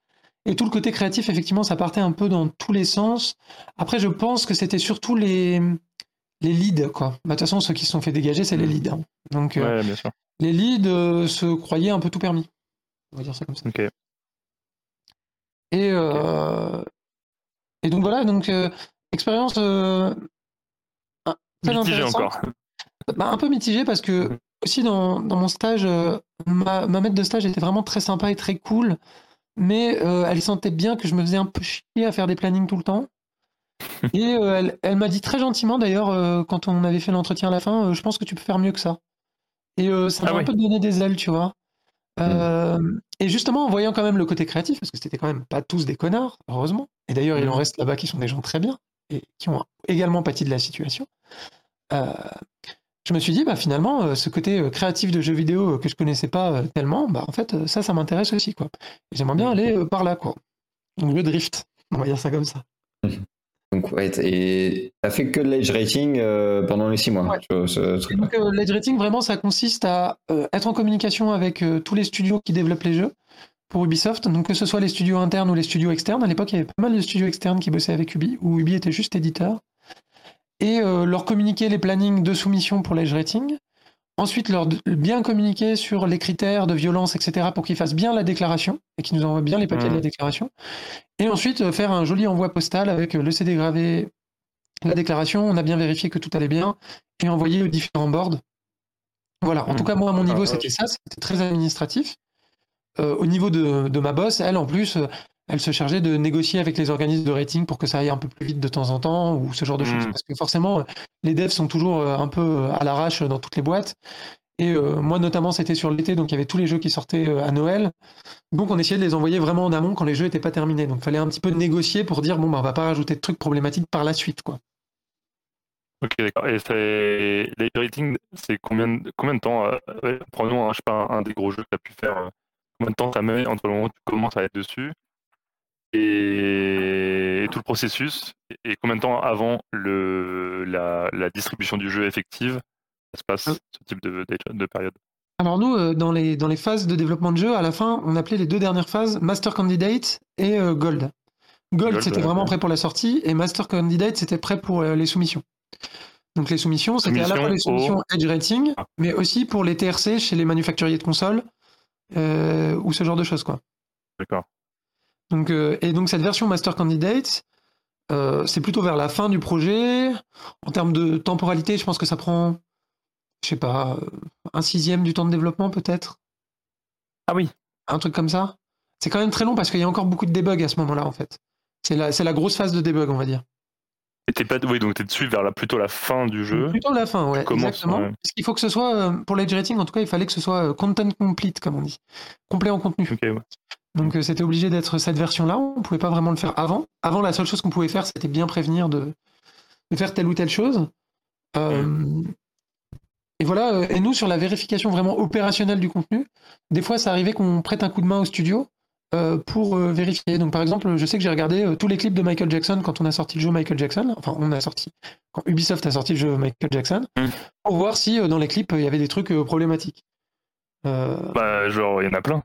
Et tout le côté créatif, effectivement, ça partait un peu dans tous les sens. Après, je pense que c'était surtout les, les leads, quoi. Bah, De toute façon, ceux qui se sont fait dégager, c'est les leads. hein. Donc, euh, Ouais, bien sûr. les leads euh, se croyaient un peu tout permis. On va dire ça comme ça. Et, euh, et donc voilà, donc expérience très Mitigé intéressante. encore. Bah, un peu mitigé parce que Mhm. aussi dans, dans mon stage, ma, ma maître de stage était vraiment très sympa et très cool, mais euh, elle sentait bien que je me faisais un peu chier à faire des plannings tout le temps. <laughs> Et euh, elle, elle m'a dit très gentiment d'ailleurs, euh, quand on avait fait l'entretien à la fin, je pense que tu peux faire mieux que ça. Et ça m'a Ah un oui. peu donné des ailes, tu vois. Euh, Et justement, en voyant quand même le côté créatif, parce que c'était quand même pas tous des connards, heureusement. Et d'ailleurs, il en Mhm. reste là-bas qui sont des gens très bien et qui ont également pâti de la situation. Je me suis dit, bah, finalement, euh, ce côté euh, créatif de jeux vidéo euh, que je connaissais pas tellement, bah, en fait, ça, ça m'intéresse aussi, quoi. J'aimerais bien aller euh, par là, quoi. Donc, le drift, on va dire ça comme ça. Donc, ouais, et t'as fait que de l'edge rating euh, pendant les six mois. Ouais. ce donc, euh, l'edge rating, vraiment, ça consiste à euh, être en communication avec tous les studios qui développent les jeux pour Ubisoft. Donc, que ce soit les studios internes ou les studios externes. À l'époque, il y avait pas mal de studios externes qui bossaient avec Ubi, où Ubi était juste éditeur. Et euh, leur communiquer les plannings de soumission pour l'edge rating. Ensuite, leur bien communiquer sur les critères de violence, etc., pour qu'ils fassent bien la déclaration et qu'ils nous envoient bien les papiers de la Mhm. déclaration. Et ensuite, euh, faire un joli envoi postal avec euh, le CD gravé, la déclaration, on a bien vérifié que tout allait bien, et envoyer aux différents boards. Voilà, en tout cas, moi, à mon niveau, Ah, c'était ça, c'était très administratif. Euh, au niveau de, de ma boss, elle, en plus, elle se chargeait de négocier avec les organismes de rating pour que ça aille un peu plus vite de temps en temps, ou ce genre de choses. Mhm. Parce que forcément, euh, les devs sont toujours euh, un peu euh, à l'arrache dans toutes les boîtes. Et euh, moi, notamment, c'était sur l'été, donc il y avait tous les jeux qui sortaient euh, à Noël. Donc, on essayait de les envoyer vraiment en amont quand les jeux n'étaient pas terminés. Donc, il fallait un petit peu négocier pour dire, bon, bah, on va pas rajouter de trucs problématiques par la suite, quoi. Ok, d'accord. Et c'est les ratings, c'est combien, de- combien de temps euh, Prenons, un, je sais pas, un, un des gros jeux que tu as pu faire. euh, combien de temps ça met entre le moment où tu commences à être dessus et, et tout le processus et, combien de temps avant le, la, la distribution du jeu effective ça se passe Euh. ce type de, de, de période? Alors nous, euh, dans les, dans les phases de développement de jeu, à la fin, on appelait les deux dernières phases Master Candidate et euh, Gold. Gold, Gold, c'était vraiment ouais. prêt pour la sortie, et Master Candidate, c'était prêt pour euh, les soumissions. Donc les soumissions, c'était à la fois les Soumission soumissions Edge Rating, Ah. mais aussi pour les TRC chez les manufacturiers de consoles, ou ce genre de choses, quoi. D'accord. Donc, euh, et donc cette version Master Candidate, euh, c'est plutôt vers la fin du projet. En termes de temporalité, je pense que ça prend, je sais pas, euh, un sixième du temps de développement peut-être. Ah oui. Un truc comme ça. C'est quand même très long parce qu'il y a encore beaucoup de debug à ce moment-là en fait. C'est la, c'est la grosse phase de debug, on va dire. Et t'es pas, oui, donc t'es dessus vers la, plutôt la fin du jeu. Plutôt la fin, ouais, commences, exactement. ouais. Parce qu'il faut que ce soit, pour l'edge rating, en tout cas, il fallait que ce soit content complete, comme on dit. Complet en contenu. Ok, ouais. Donc euh, c'était obligé d'être cette version-là. On pouvait pas vraiment le faire avant. Avant, la seule chose qu'on pouvait faire, c'était bien prévenir de, de faire telle ou telle chose. Euh, Et voilà. euh, Et nous, sur la vérification vraiment opérationnelle du contenu, des fois, ça arrivait qu'on prête un coup de main au studio euh, pour euh, vérifier. Donc par exemple, je sais que j'ai regardé tous les clips de Michael Jackson quand on a sorti le jeu Michael Jackson. Enfin, on a sorti quand Ubisoft a sorti le jeu Michael Jackson Mm. pour voir si dans les clips il y avait des trucs problématiques. Euh, Bah, genre, il y en a plein.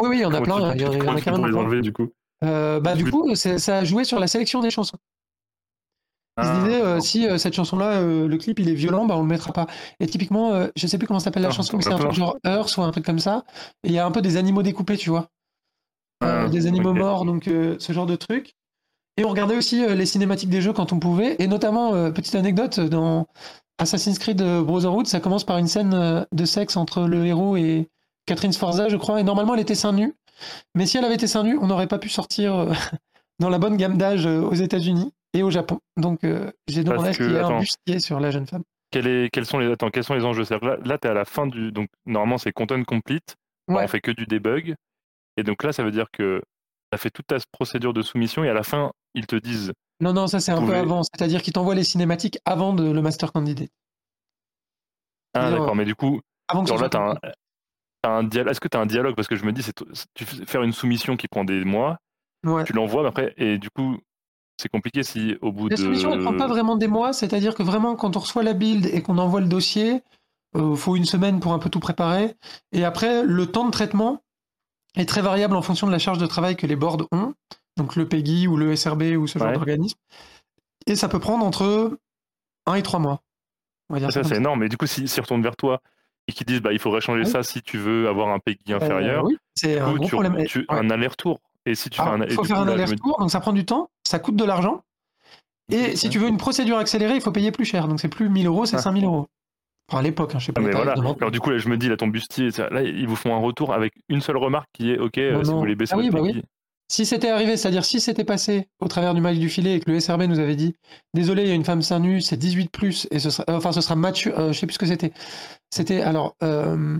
oui, oui, il y en a <laughs> plein. tu- Il y en a- carrément pour les enlever du coup Euh, bah, du coup, c'est- ça a joué sur la sélection des chansons. Ils se Ah, disaient, euh, si euh, cette chanson-là, euh, le clip il est violent, bah, on le mettra pas. Et typiquement, euh, je sais plus comment s'appelle la Ah, chanson, mais c'est un truc genre Earth ou un truc comme ça. Et il y a un peu des animaux découpés, tu vois. Euh, Ah, des animaux morts, donc euh, ce genre de truc. Et on regardait aussi euh, les cinématiques des jeux quand on pouvait. Et notamment, euh, petite anecdote, dans Assassin's Creed euh, Brotherhood, ça commence par une scène euh, de sexe entre le héros et Catherine Sforza, je crois. Et normalement, elle était seins nus. Mais si elle avait été seins nus, on n'aurait pas pu sortir euh, <laughs> dans la bonne gamme d'âge aux États-Unis et au Japon. Donc, euh, j'ai demandé à ce qu'il y ait un bustier sur la jeune femme. Quel est- quels, sont les, attends, quels sont les enjeux? Là, là tu es à la fin du. Donc, normalement, c'est content complete. Ouais. On fait que du debug. Et donc là, ça veut dire que tu as fait toute ta procédure de soumission et à la fin, ils te disent Non, non, ça c'est un peu Pouvez- avant. C'est-à-dire qu'il t'envoie les cinématiques avant de, le Master Candidate. Ah, d'accord, mais du coup, Avant que genre là, soit tu as un. t'as un dialogue. Est-ce que tu as un dialogue? Parce que je me dis, c'est tu fais faire une soumission qui prend des mois, Ouais. tu l'envoies, mais après, et du coup, c'est compliqué si au bout La de. soumission, elle prend pas vraiment des mois, c'est-à-dire que vraiment, quand on reçoit la build et qu'on envoie le dossier, il faut une semaine pour un peu tout préparer. Et après, le temps de traitement est très variable en fonction de la charge de travail que les boards ont, donc le PEGI ou le SRB ou ce genre Ouais. d'organisme. Et ça peut prendre entre 1 et 3 mois. On va dire Ça, ça c'est énorme. Mais du coup, s'ils s'ils retournent vers toi et qu'ils disent bah, il faudrait changer Oui. ça si tu veux avoir un PEGI Euh, inférieur, oui, c'est un coup, gros tu- problème. tu- Ouais. un aller-retour. Et si tu fais Alors, un. il et faut faire coup, un me aller-retour, donc ça prend du temps, ça coûte de l'argent. Et si tu veux une procédure accélérée, il faut payer plus cher. Donc c'est plus 1000 euros, c'est Ah. 5000 euros. Enfin, à l'époque, hein, je sais pas. Ah, mais voilà. Alors du coup, là, je me dis, là, ton bustier, là, ils vous font un retour avec une seule remarque qui est, ok, euh, Non, si vous non. voulez baisser Ah oui, bah oui. Si c'était arrivé, c'est-à-dire si c'était passé au travers du mail du filet et que le SRB nous avait dit désolé, il y a une femme seins nue, c'est 18 plus et ce sera, euh, enfin ce sera mature, euh, je sais plus ce que c'était. C'était alors, euh,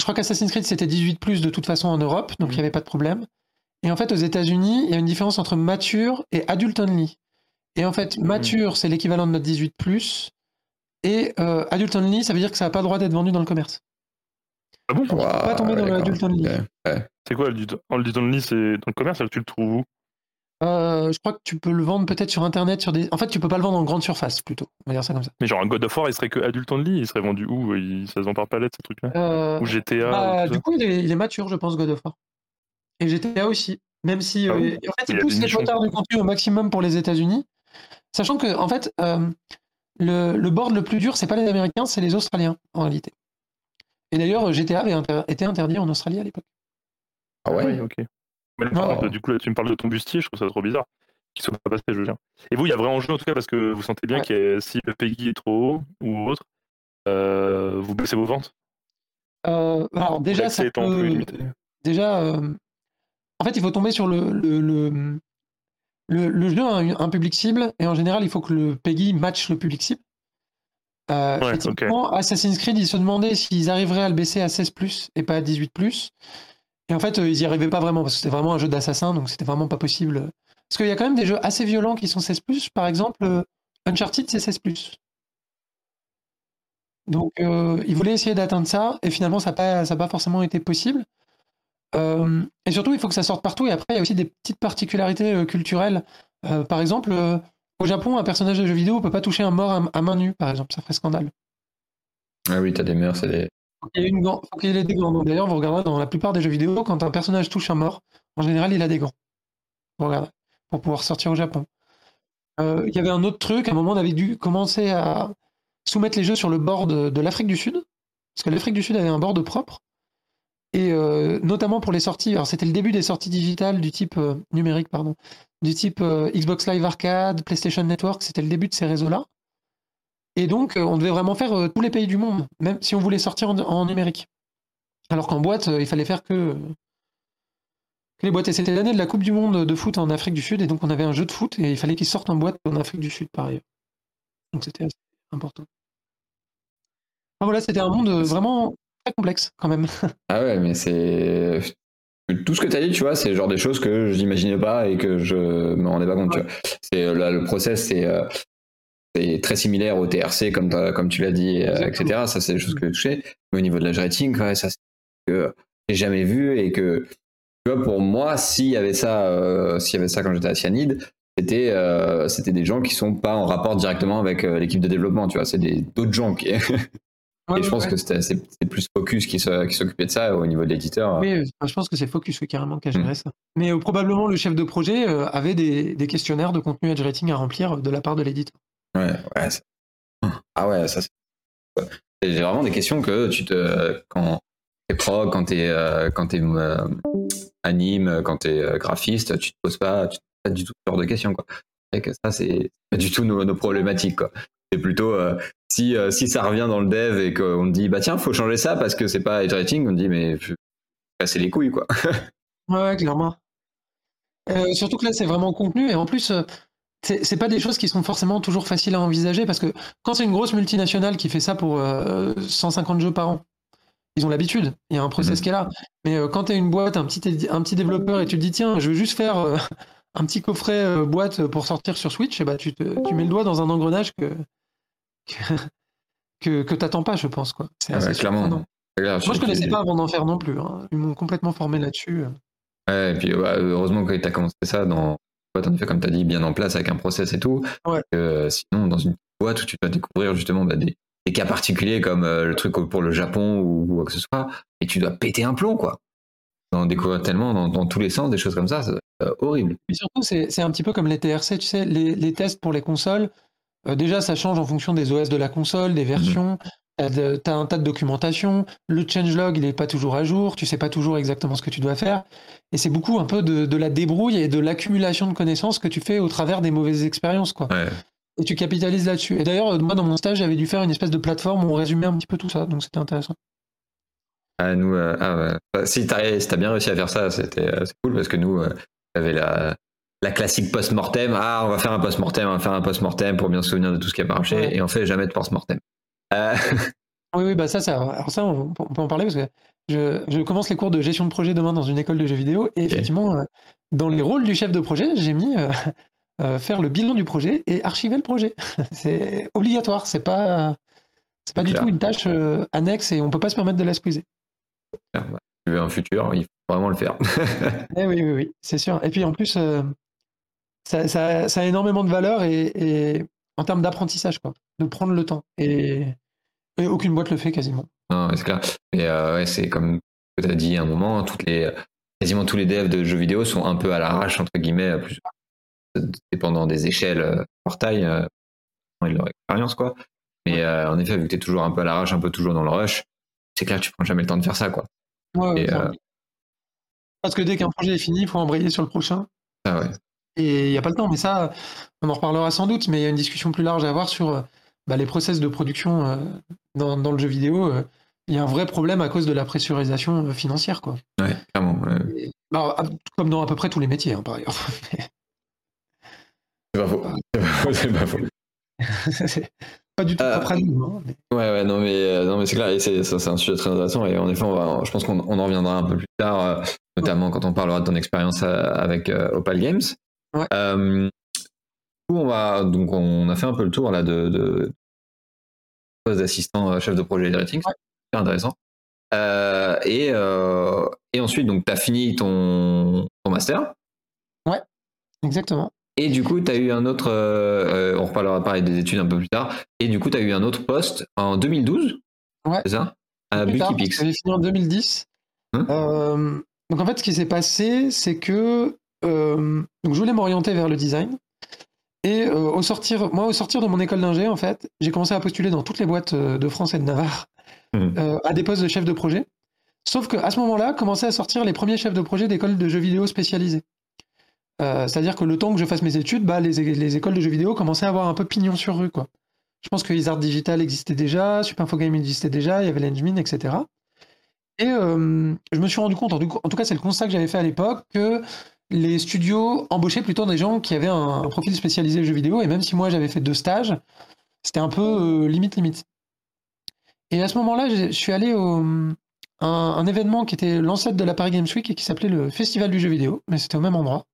je crois qu'Assassin's Creed c'était 18 plus de toute façon en Europe, donc il Mhm. n'y avait pas de problème. Et en fait aux États-Unis, il y a une différence entre mature et adult only. Et en fait, mature c'est l'équivalent de notre 18 plus et euh, adult only, ça veut dire que ça n'a pas le droit d'être vendu dans le commerce. Ah bon pas tomber dans d'accord. adult only. Ouais. C'est quoi dit only C'est dans le commerce, tu le trouves où? Euh, je crois que tu peux le vendre peut-être sur internet, sur des. En fait, tu peux pas le vendre en grande surface plutôt. On va dire ça comme ça. Mais genre un God of War, il serait que adulte only, il serait vendu où? Il... Ça se vend par palette, ces trucs-là Euh, Ou GTA bah, ou du ça coup, il est, il est mature, je pense, God of War. Et GTA aussi. Même si. Ah euh, oui. en fait, Il des les quotas de contenu au maximum pour les États-Unis. Sachant que, en fait, euh, le, le board le plus dur, c'est pas les Américains, c'est les Australiens, en réalité. Et d'ailleurs, GTA avait inter- été interdit en Australie à l'époque. Ah ouais. Oui, ok. Mais là, contre, du coup, là, tu me parles de ton bustier, je trouve ça trop bizarre. Qu'il soit pas passé, je veux dire. Et vous, il y a vrai enjeu en tout cas parce que vous sentez bien Ouais. que si le PEGI est trop haut ou autre, euh, vous baissez vos ventes? Euh, alors, déjà, ça peut- déjà, euh, en fait, il faut tomber sur le, le, le, le- le jeu a un, un public cible, et en général, il faut que le PEGI matche le public cible. Euh, Ouais, typiquement, Assassin's Creed, ils se demandaient s'ils arriveraient à le baisser à 16+, et pas à 18+. Et en fait, euh, ils y arrivaient pas vraiment, parce que c'était vraiment un jeu d'assassin, donc c'était vraiment pas possible. Parce qu'il y a quand même des jeux assez violents qui sont 16+, par exemple, euh, Uncharted, c'est 16+. Donc, euh, ils voulaient essayer d'atteindre ça, et finalement, ça n'a pas, ça a pas forcément été possible. Euh, et surtout, il faut que ça sorte partout. Et après, il y a aussi des petites particularités culturelles. Par exemple, au Japon, un personnage de jeu vidéo ne peut pas toucher un mort à, main nue, par exemple. Ça ferait scandale. Ah oui, t'as des mœurs, c'est des. Qu'il y ait une gant- faut qu'il ait des gants. Donc, D'ailleurs, vous regarderez dans la plupart des jeux vidéo, quand un personnage touche un mort, en général, il a des gants. Vous regarderez, pour pouvoir sortir au Japon. Euh, Il y avait un autre truc. À un moment, on avait dû commencer à soumettre les jeux sur le board de l'Afrique du Sud. Parce que l'Afrique du Sud avait un board propre. Et euh, notamment pour les sorties, alors c'était le début des sorties digitales du type euh, numérique, pardon, du type euh, Xbox Live Arcade, PlayStation Network, c'était le début de ces réseaux-là. Et donc, euh, on devait vraiment faire euh, tous les pays du monde, même si on voulait sortir en, numérique. Alors qu'en boîte, il fallait faire que, les boîtes. Et c'était l'année de la Coupe du Monde de foot en Afrique du Sud, et donc on avait un jeu de foot, et il fallait qu'il sorte en boîte en Afrique du Sud, pareil. Donc c'était assez important. Voilà, c'était un monde vraiment très complexe, quand même. <laughs> Ah ouais, mais c'est. Tout ce que tu as dit, tu vois, c'est le genre des choses que je n'imaginais pas et que je me rendais pas compte. tu vois. C'est euh, là le process, c'est euh, très similaire au TRC comme tu l'as dit, euh, etc. Ça c'est des choses que j'ai touchées. Mais au niveau de l'age rating, ouais, ça c'est que j'ai jamais vu et que tu vois pour moi, s'il y avait ça, euh, s'il y avait ça quand j'étais à Cyanide, c'était euh, c'était des gens qui sont pas en rapport directement avec euh, l'équipe de développement. Tu vois, c'est d'autres gens qui. Ouais, et je pense ouais. que c'était c'est plus Focus qui s'occupait de ça au niveau de l'éditeur. Oui, euh, je pense que c'est Focus oui, carrément qui a Mm. géré ça. Mais euh, probablement le chef de projet euh, avait des, des questionnaires de contenu edge rating à remplir de la part de l'éditeur. Ouais, ouais. Ah ouais, ça c'est. C'est vraiment des questions que tu te. Quand t'es prog, quand t'es euh, anime, quand t'es graphiste, tu te poses pas, tu te poses pas du tout ce genre de questions, quoi. Et que ça, c'est pas du tout nos, nos problématiques, quoi. C'est plutôt euh, si, euh, si ça revient dans le dev et qu'on dit, bah tiens, faut changer ça parce que c'est pas edge rating, on dit, mais je- casser les couilles, quoi. <laughs> Ouais, clairement. Euh, surtout que là, c'est vraiment contenu et en plus, c'est c'est pas des choses qui sont forcément toujours faciles à envisager parce que quand c'est une grosse multinationale qui fait ça pour euh, 150 jeux par an, ils ont l'habitude, il y a un process Mhm. qui est là. Mais euh, quand tu es une boîte, un petit, un petit développeur et tu te dis, tiens, je veux juste faire <laughs> un petit coffret boîte pour sortir sur Switch, et bah, tu, te, tu mets le doigt dans un engrenage que, <laughs> que, que, t'attends pas, je pense. quoi. C'est Ah assez ouais, clairement. clair, Moi, je connaissais pas avant d'en faire non plus. hein. Ils m'ont complètement formé là-dessus. Ouais, et puis bah, heureusement que tu as commencé ça dans boîte, en effet, comme tu as dit, bien en place avec un process et tout. Ouais. Euh, sinon, dans une boîte où tu dois découvrir justement bah, des, des cas particuliers comme euh, le truc pour le Japon ou, ou quoi que ce soit, et tu dois péter un plomb, quoi. En découvrir tellement dans, dans tous les sens, des choses comme ça, c'est euh, horrible. Et surtout, c'est c'est un petit peu comme les TRC, tu sais, les, les tests pour les consoles. Euh, déjà, ça change en fonction des OS de la console, des versions. T'as un tas de documentation. Le changelog, il n'est pas toujours à jour. Tu sais pas toujours exactement ce que tu dois faire. Et c'est beaucoup un peu de, de la débrouille et de l'accumulation de connaissances que tu fais au travers des mauvaises expériences, quoi. Ouais. Et tu capitalises là-dessus. Et d'ailleurs, euh, moi, dans mon stage, j'avais dû faire une espèce de plateforme où on résumait un petit peu tout ça. Donc c'était intéressant. Ah, nous, euh, ah. Bah, si t'as bien réussi à faire ça, c'était cool parce que nous, avait la, la classique post-mortem. Ah, on va faire un post-mortem, on va faire un post-mortem pour bien se souvenir de tout ce qui a marché Ouais. et on fait jamais de post-mortem. Euh, <laughs> Oui, oui, bah ça, ça, alors ça, on, on peut en parler parce que je, je commence les cours de gestion de projet demain dans une école de jeux vidéo et effectivement, euh, dans les rôles du chef de projet, j'ai mis euh, <laughs> euh, faire le bilan du projet et archiver le projet. <laughs> c'est obligatoire, c'est pas, c'est pas du clair. tout une tâche annexe et on peut pas se permettre de la squeezer. si tu veux un futur, il faut vraiment le faire. Eh oui, oui, oui, c'est sûr. Et puis en plus, ça, ça- ça a énormément de valeur et, et en termes d'apprentissage, quoi, de prendre le temps. Et, et aucune boîte le fait quasiment. Non, c'est clair. Et euh, ouais, c'est comme tu as dit à un moment, toutes les, quasiment tous les devs de jeux vidéo sont un peu à l'arrache, entre guillemets, plus, dépendant des échelles, euh, leur taille euh, et de leur expérience. quoi. Mais euh, en effet, vu que tu es toujours un peu à l'arrache, un peu toujours dans le rush, c'est clair que tu prends jamais le temps de faire ça. quoi. Ouais, Et, euh, Parce que dès qu'un projet est fini, il faut embrayer sur le prochain. Ah ouais. Et il n'y a pas le temps, mais ça, on en reparlera sans doute, mais il y a une discussion plus large à avoir sur euh, bah, les process de production euh, dans, dans le jeu vidéo. euh, Il y a un vrai problème à cause de la pressurisation financière, quoi. Ouais, clairement. ouais. Et- bah, comme dans à peu près tous les métiers, hein, par ailleurs. C'est pas faux. <laughs> C'est pas faux, pas du tout Euh, à nous. hein, mais- Ouais, ouais, non, mais, euh, non, mais c'est clair, et c'est, un sujet très intéressant, et en effet, on va, je pense qu'on on en reviendra un peu plus tard, euh, notamment quand on parlera de ton expérience avec Opal Games. Ouais. Euh, on va, donc, on a fait un peu le tour là de, de poste d'assistant euh, chef de projet Editing, Ouais. c'est intéressant. Euh, et, euh, et ensuite, donc, tu as fini ton, ton master, Exactement. et du coup, tu as eu un autre, euh, on reparlera pareil des études un peu plus tard, et du coup, tu as eu un autre poste en 2012, Ouais. c'est ça? À Plus tard, Bulky Pix. J'avais fini en 2010. Hein? Donc en fait, ce qui s'est passé, c'est que donc je voulais m'orienter vers le design. Et euh, au sortir, moi, au sortir de mon école d'ingé, en fait, j'ai commencé à postuler dans toutes les boîtes euh, de France et de Navarre euh, à des postes de chef de projet. Sauf qu'à ce moment-là, commençaient à sortir les premiers chefs de projet d'écoles de jeux vidéo spécialisées. Euh, C'est-à-dire que le temps que je fasse mes études, bah, les, les écoles de jeux vidéo commençaient à avoir un peu pignon sur rue. Quoi. Je pense que Isart Digital existait déjà, Super Info Game existait déjà, il y avait l'Engmin, etc. Et euh, je me suis rendu compte, en tout cas c'est le constat que j'avais fait à l'époque, que les studios embauchaient plutôt des gens qui avaient un, un profil spécialisé jeux vidéo, et même si moi j'avais fait deux stages, c'était un peu euh, limite limite. Et à ce moment-là, je suis allé au un, un événement qui était l'ancêtre de la Paris Games Week et qui s'appelait le Festival du jeu vidéo, mais c'était au même endroit.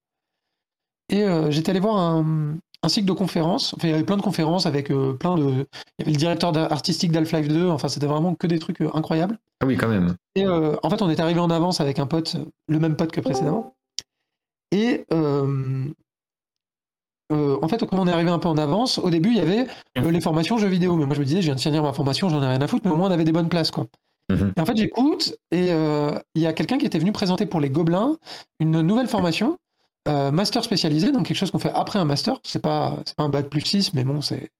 Et euh, j'étais allé voir un, un cycle de conférences. Enfin, il y avait plein de conférences avec euh, plein de. Il y avait le directeur artistique d'Half-Life 2. Enfin, c'était vraiment que des trucs incroyables. Ah oui, quand même. Et en fait, on est arrivé en avance avec un pote, le même pote que précédemment. Et euh, euh, en fait, comme on est arrivé un peu en avance, au début, il y avait euh, les formations jeux vidéo. Mais moi, je me disais, je viens de finir ma formation, j'en ai rien à foutre, mais au moins, on avait des bonnes places, quoi. Mhm. Et en fait, j'écoute, et euh, il y a quelqu'un qui était venu présenter pour les Gobelins une nouvelle formation, master spécialisé, donc quelque chose qu'on fait après un master. C'est pas, pas un bac plus 6, mais bon, c'est,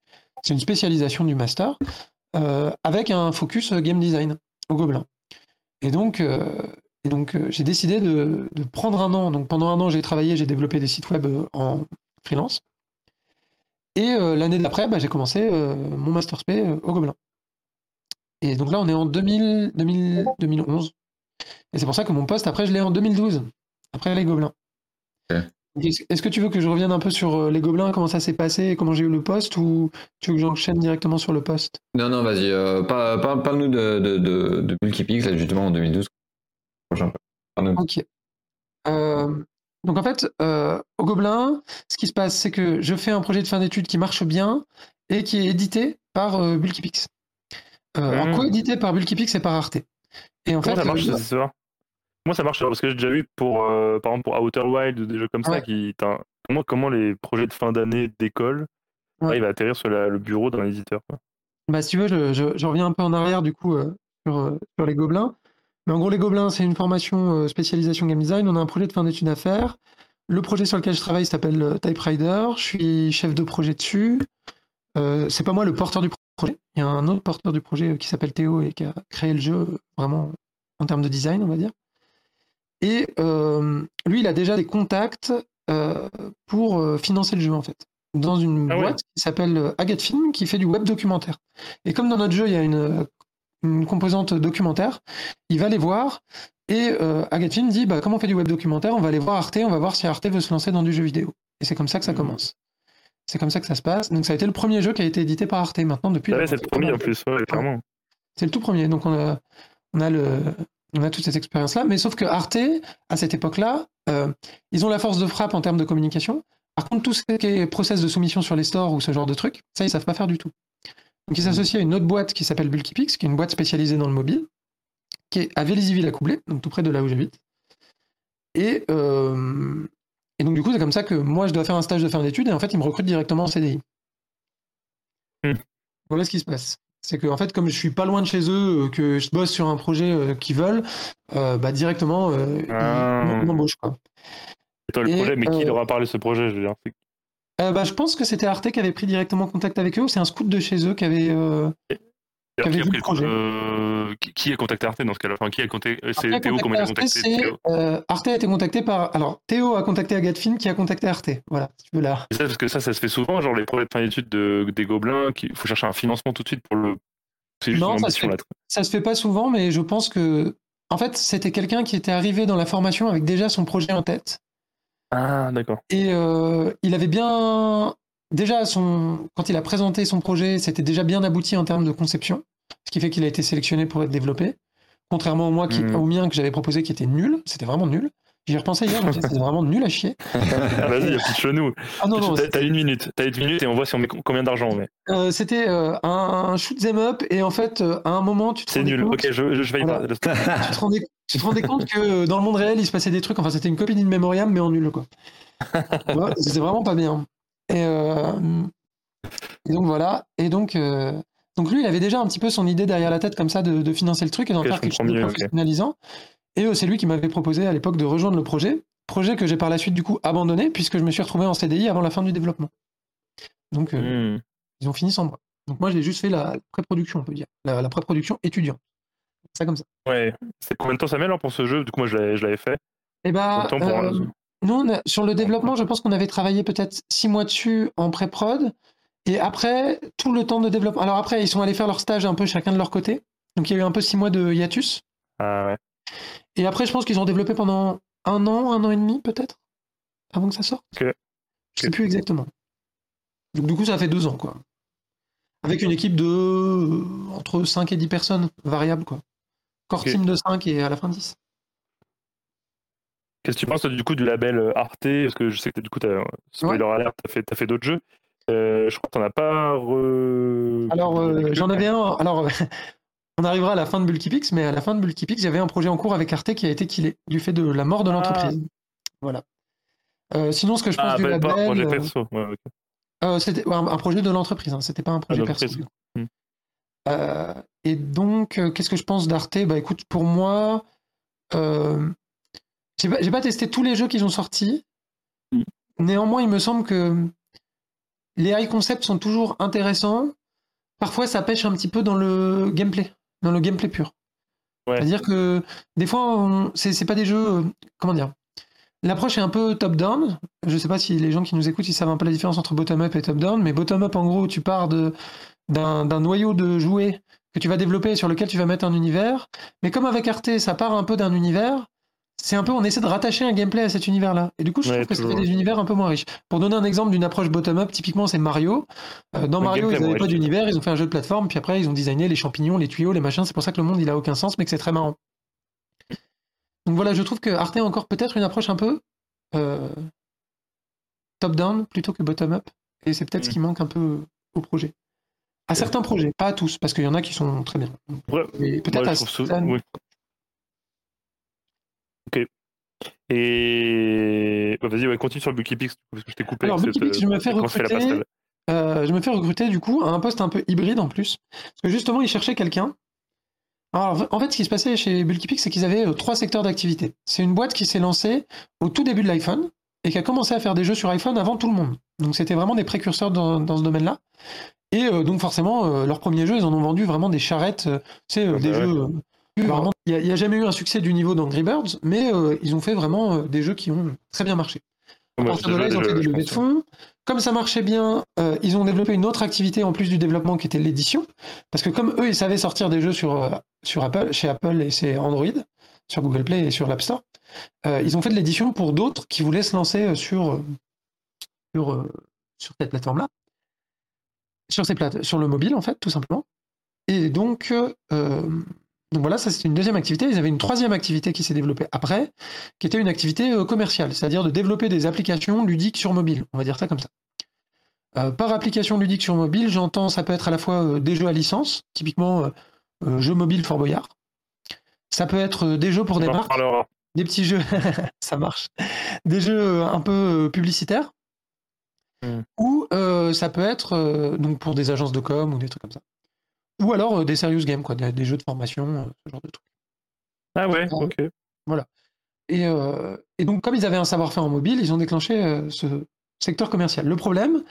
une spécialisation du master, avec un focus game design au Gobelin. Et donc, et donc euh, j'ai décidé de, de prendre un an. Donc pendant un an, j'ai travaillé, j'ai développé des sites web euh, en freelance. Et euh, l'année d'après, bah, j'ai commencé mon master spé au Gobelin. Et donc là, on est en 2000, 2000 2011. Et c'est pour ça que mon poste, après, je l'ai en 2012, après les Gobelins. Est-ce que tu veux que je revienne un peu sur les Gobelins, comment ça s'est passé, et comment j'ai eu le poste, ou tu veux que j'enchaîne directement sur le poste? Non, non, vas-y, euh, par- par- parle-nous de, de, de, de Bulky Pix, là, justement, en 2012. Prochain peu. Parle-nous. Ok. Euh, donc en fait, euh, au Gobelin, ce qui se passe, c'est que je fais un projet de fin d'études qui marche bien et qui est édité par euh, Bulkypix. Euh, Mhm. En co-édité par Bulkypix et par Arte. Et en Comment fait, ça marche euh, ça Comment ça marche Parce que j'ai déjà vu pour, euh, par exemple, pour Outer Wild ou des jeux comme ça qui. Comment, comment les projets de fin d'année d'école Ouais. arrivent à atterrir sur la- le bureau d'un éditeur quoi? Bah, si tu veux, je, je- je reviens un peu en arrière du coup euh, sur, sur les Gobelins. Mais en gros, les Gobelins, c'est une formation euh, spécialisation game design. On a un projet de fin d'études à faire. Le projet sur lequel je travaille s'appelle euh, Typewriter. Je suis chef de projet dessus. euh, c'est pas moi le porteur du projet. Il y a un autre porteur du projet qui s'appelle Théo et qui a créé le jeu vraiment en termes de design, on va dire. Et euh, lui, il a déjà des contacts euh, pour euh, financer le jeu en fait. Dans une Ah ouais. boîte qui s'appelle Agathe Film qui fait du web documentaire. Et comme dans notre jeu, il y a une, une composante documentaire, il va les voir et euh, dit bah, comment on fait du web documentaire On va aller voir Arte, on va voir si Arte veut se lancer dans du jeu vidéo. Et c'est comme ça que ça Mhm. commence. C'est comme ça que ça se passe. Donc ça a été le premier jeu qui a été édité par Arte maintenant depuis. Ouais, c'est le premier en plus, ouais, clairement. C'est le tout premier. Donc on a, on a, le, on a toute cette expérience-là. Mais sauf que Arte, à cette époque-là, euh, ils ont la force de frappe en termes de communication. Par contre, tout ce qui est process de soumission sur les stores ou ce genre de trucs, ça, ils savent pas faire du tout. Donc ils s'associent à une autre boîte qui s'appelle Bulkypix, qui est une boîte spécialisée dans le mobile, qui est à Vélizyville-à-Coublé, donc tout près de là où j'habite. Et, euh, et donc du coup, c'est comme ça que moi, je dois faire un stage de fin d'études et en fait, ils me recrutent directement en CDI. Hmm. Voilà ce qui se passe. C'est que en fait, comme je suis pas loin de chez eux, euh, que je bosse sur un projet euh, qu'ils veulent, euh, bah directement, euh, ils- Ah. ils m'embauchent. Et toi, le Et, projet, mais qui leur a parlé de ce projet je veux dire? c'est- Euh, bah, je pense que c'était Arte qui avait pris directement contact avec eux. ou C'est un scout de chez eux qui avait. euh, qui, a pris le projet euh, qui, qui a contacté Arte dans ce cas-là? Enfin, qui a contacté Arte C'est Théo il a contacté Théo euh, Arte a été contacté par. Alors, Théo a contacté Agathe Film qui a contacté Arte. Voilà, si tu veux là. Ça, parce que ça, ça se fait souvent, genre les projets de fin d'études de, des gobelins, il faut chercher un financement tout de suite pour le. Non, ça se. Ça se fait pas souvent, mais je pense que. En fait, c'était quelqu'un qui était arrivé dans la formation avec déjà son projet en tête. Ah, d'accord. Et euh, il avait bien. Déjà, son... quand il a présenté son projet, c'était déjà bien abouti en termes de conception, ce qui fait qu'il a été sélectionné pour être développé. Contrairement au, moi qui... Mhm. au mien que j'avais proposé qui était nul, c'était vraiment nul. J'y ai repensé hier, c'était vraiment nul à chier. <laughs> Ah, vas-y, il y a plus de chenou. Ah non, non, T'as une minute. T'as une minute et on voit si on met co- combien d'argent on met. euh, c'était euh, un, un shoot 'em up et en fait, euh, à un moment, tu te C'est nul. compte- Ok, je, je vais y parler. tu te rendais, tu te rendais compte que euh, dans le monde réel, il se passait des trucs. Enfin, c'était une copie d'Inmemoriam, mais en nul, quoi. C'était vraiment pas bien. Et, euh, et donc voilà. Et donc, euh, donc lui, il avait déjà un petit peu son idée derrière la tête, comme ça, de, de financer le truc et d'en faire quelque chose de professionnalisant. Et c'est lui qui m'avait proposé à l'époque de rejoindre le projet. Projet que j'ai par la suite, du coup, abandonné, puisque je me suis retrouvé en CDI avant la fin du développement. Donc, euh, Hmm. ils ont fini sans moi. Donc moi, j'ai juste fait la pré-production, on peut dire. La, la pré-production étudiante. Ça comme ça. Ouais. C'est combien de temps ça met alors pour ce jeu Du coup, moi, je l'avais fait? Et bah, de temps pour euh, un- nous, on a- sur le développement, je pense qu'on avait travaillé peut-être six mois dessus en pré-prod. Et après, tout le temps de développement. Alors après, ils sont allés faire leur stage un peu chacun de leur côté. Donc il y a eu un peu six mois de hiatus. Ah ouais. Et après, je pense qu'ils ont développé pendant un an, un an et demi peut-être, avant que ça sorte. Ok. Je sais plus exactement. Donc du coup, ça fait deux ans, quoi. Avec une équipe de euh, entre 5 et 10 personnes, variable, quoi. Core team de 5 et à la fin 10. Qu'est-ce que tu penses du coup du label euh, Arte? Parce que je sais que du coup, t'as, spoiler alert, t'as fait, t'as fait d'autres jeux. Euh, je crois que t'en as pas re... Alors, euh, j'en avais un. Alors, <laughs> on arrivera à la fin de Bulkypix, mais à la fin de Bulkypix, j'avais un projet en cours avec Arte qui a été killé du fait de la mort de Ah. l'entreprise. Voilà. Euh, sinon, ce que je pense Ah, du bah, pas un label, projet euh, perso. Ouais, euh, c'était ouais, un, un projet de l'entreprise, hein, c'était pas un projet perso. Euh, et donc, euh, qu'est-ce que je pense d'Arte? Bah écoute, pour moi, euh, j'ai pas, testé tous les jeux qu'ils ont sortis. Hmm. Néanmoins, il me semble que les high concepts sont toujours intéressants. Parfois, ça pêche un petit peu dans le gameplay, dans le gameplay pur. Ouais. C'est-à-dire que des fois, c'est pas des jeux. Comment dire? L'approche est un peu top-down. Je sais pas si les gens qui nous écoutent ils savent un peu la différence entre bottom-up et top-down, mais bottom-up, en gros, tu pars de- d'un noyau de jouets que tu vas développer sur lequel tu vas mettre un univers. Mais comme avec Arte, ça part un peu d'un univers, c'est un peu, on essaie de rattacher un gameplay à cet univers-là. Et du coup, je Ouais, trouve que ça fait des univers un peu moins riches. Pour donner un exemple d'une approche bottom-up, typiquement, c'est Mario. Euh, dans Le Mario, ils n'avaient pas d'univers, ils ont fait un jeu de plateforme, puis après, ils ont designé les champignons, les tuyaux, les machins. C'est pour ça que le monde, il a aucun sens, mais que c'est très marrant. Donc voilà, je trouve que Arte a encore peut-être une approche un peu euh, top-down plutôt que bottom-up. Et c'est peut-être ce Mm. qui manque un peu au projet. À certains projets, pas à tous, parce qu'il y en a qui sont très bien. Ouais, peut-être à oui. Ok. Et bah, vas-y, ouais, continue sur Bulkypix parce que je t'ai coupé. Alors, je me fais tu fais recruter. Euh, je me fais recruter du coup à un poste un peu hybride en plus. Parce que justement, ils cherchaient quelqu'un. Alors, en fait, ce qui se passait chez Bulkypix, c'est qu'ils avaient euh, trois secteurs d'activité. C'est une boîte qui s'est lancée au tout début de l'iPhone. Et qui a commencé à faire des jeux sur iPhone avant tout le monde. Donc c'était vraiment des précurseurs dans, dans ce domaine-là. Et euh, donc forcément, euh, leurs premiers jeux, ils en ont vendu vraiment des charrettes. euh, c'est euh, Ah des bah ouais. jeux. vraiment- Il n'y a, jamais eu un succès du niveau d'Angry Birds, mais ils ont fait vraiment des jeux qui ont très bien marché. À Moi, partir j'ai de là, joué ils ont fait des levées de fonds. Comme ça marchait bien, ils ont développé une autre activité en plus du développement qui était l'édition. Parce que comme eux, ils savaient sortir des jeux sur, sur Apple, chez Apple et c'est Android, sur Google Play et sur l'App Store, euh, ils ont fait de l'édition pour d'autres qui voulaient se lancer euh, sur, euh, sur, sur cette plateforme-là. Sur, ces plate- sur le mobile, en fait, tout simplement. Et donc, euh, donc voilà, ça c'est une deuxième activité. Ils avaient une troisième activité qui s'est développée après, qui était une activité commerciale, c'est-à-dire de développer des applications ludiques sur mobile. On va dire ça comme ça. Euh, par application ludique sur mobile, j'entends ça peut être à la fois des jeux à licence, typiquement jeux mobiles Fort Boyard. Ça peut être des jeux pour des marques. Des petits jeux, <laughs> ça marche, des jeux euh, un peu euh, publicitaires. Hmm. Ou euh, ça peut être euh, donc pour des agences de com ou des trucs comme ça. Ou alors euh, des serious games, quoi, des, des jeux de formation, ce genre de trucs. Ah ouais, ok. Et, euh, et donc, comme ils avaient un savoir-faire en mobile, ils ont déclenché ce secteur commercial. Le problème,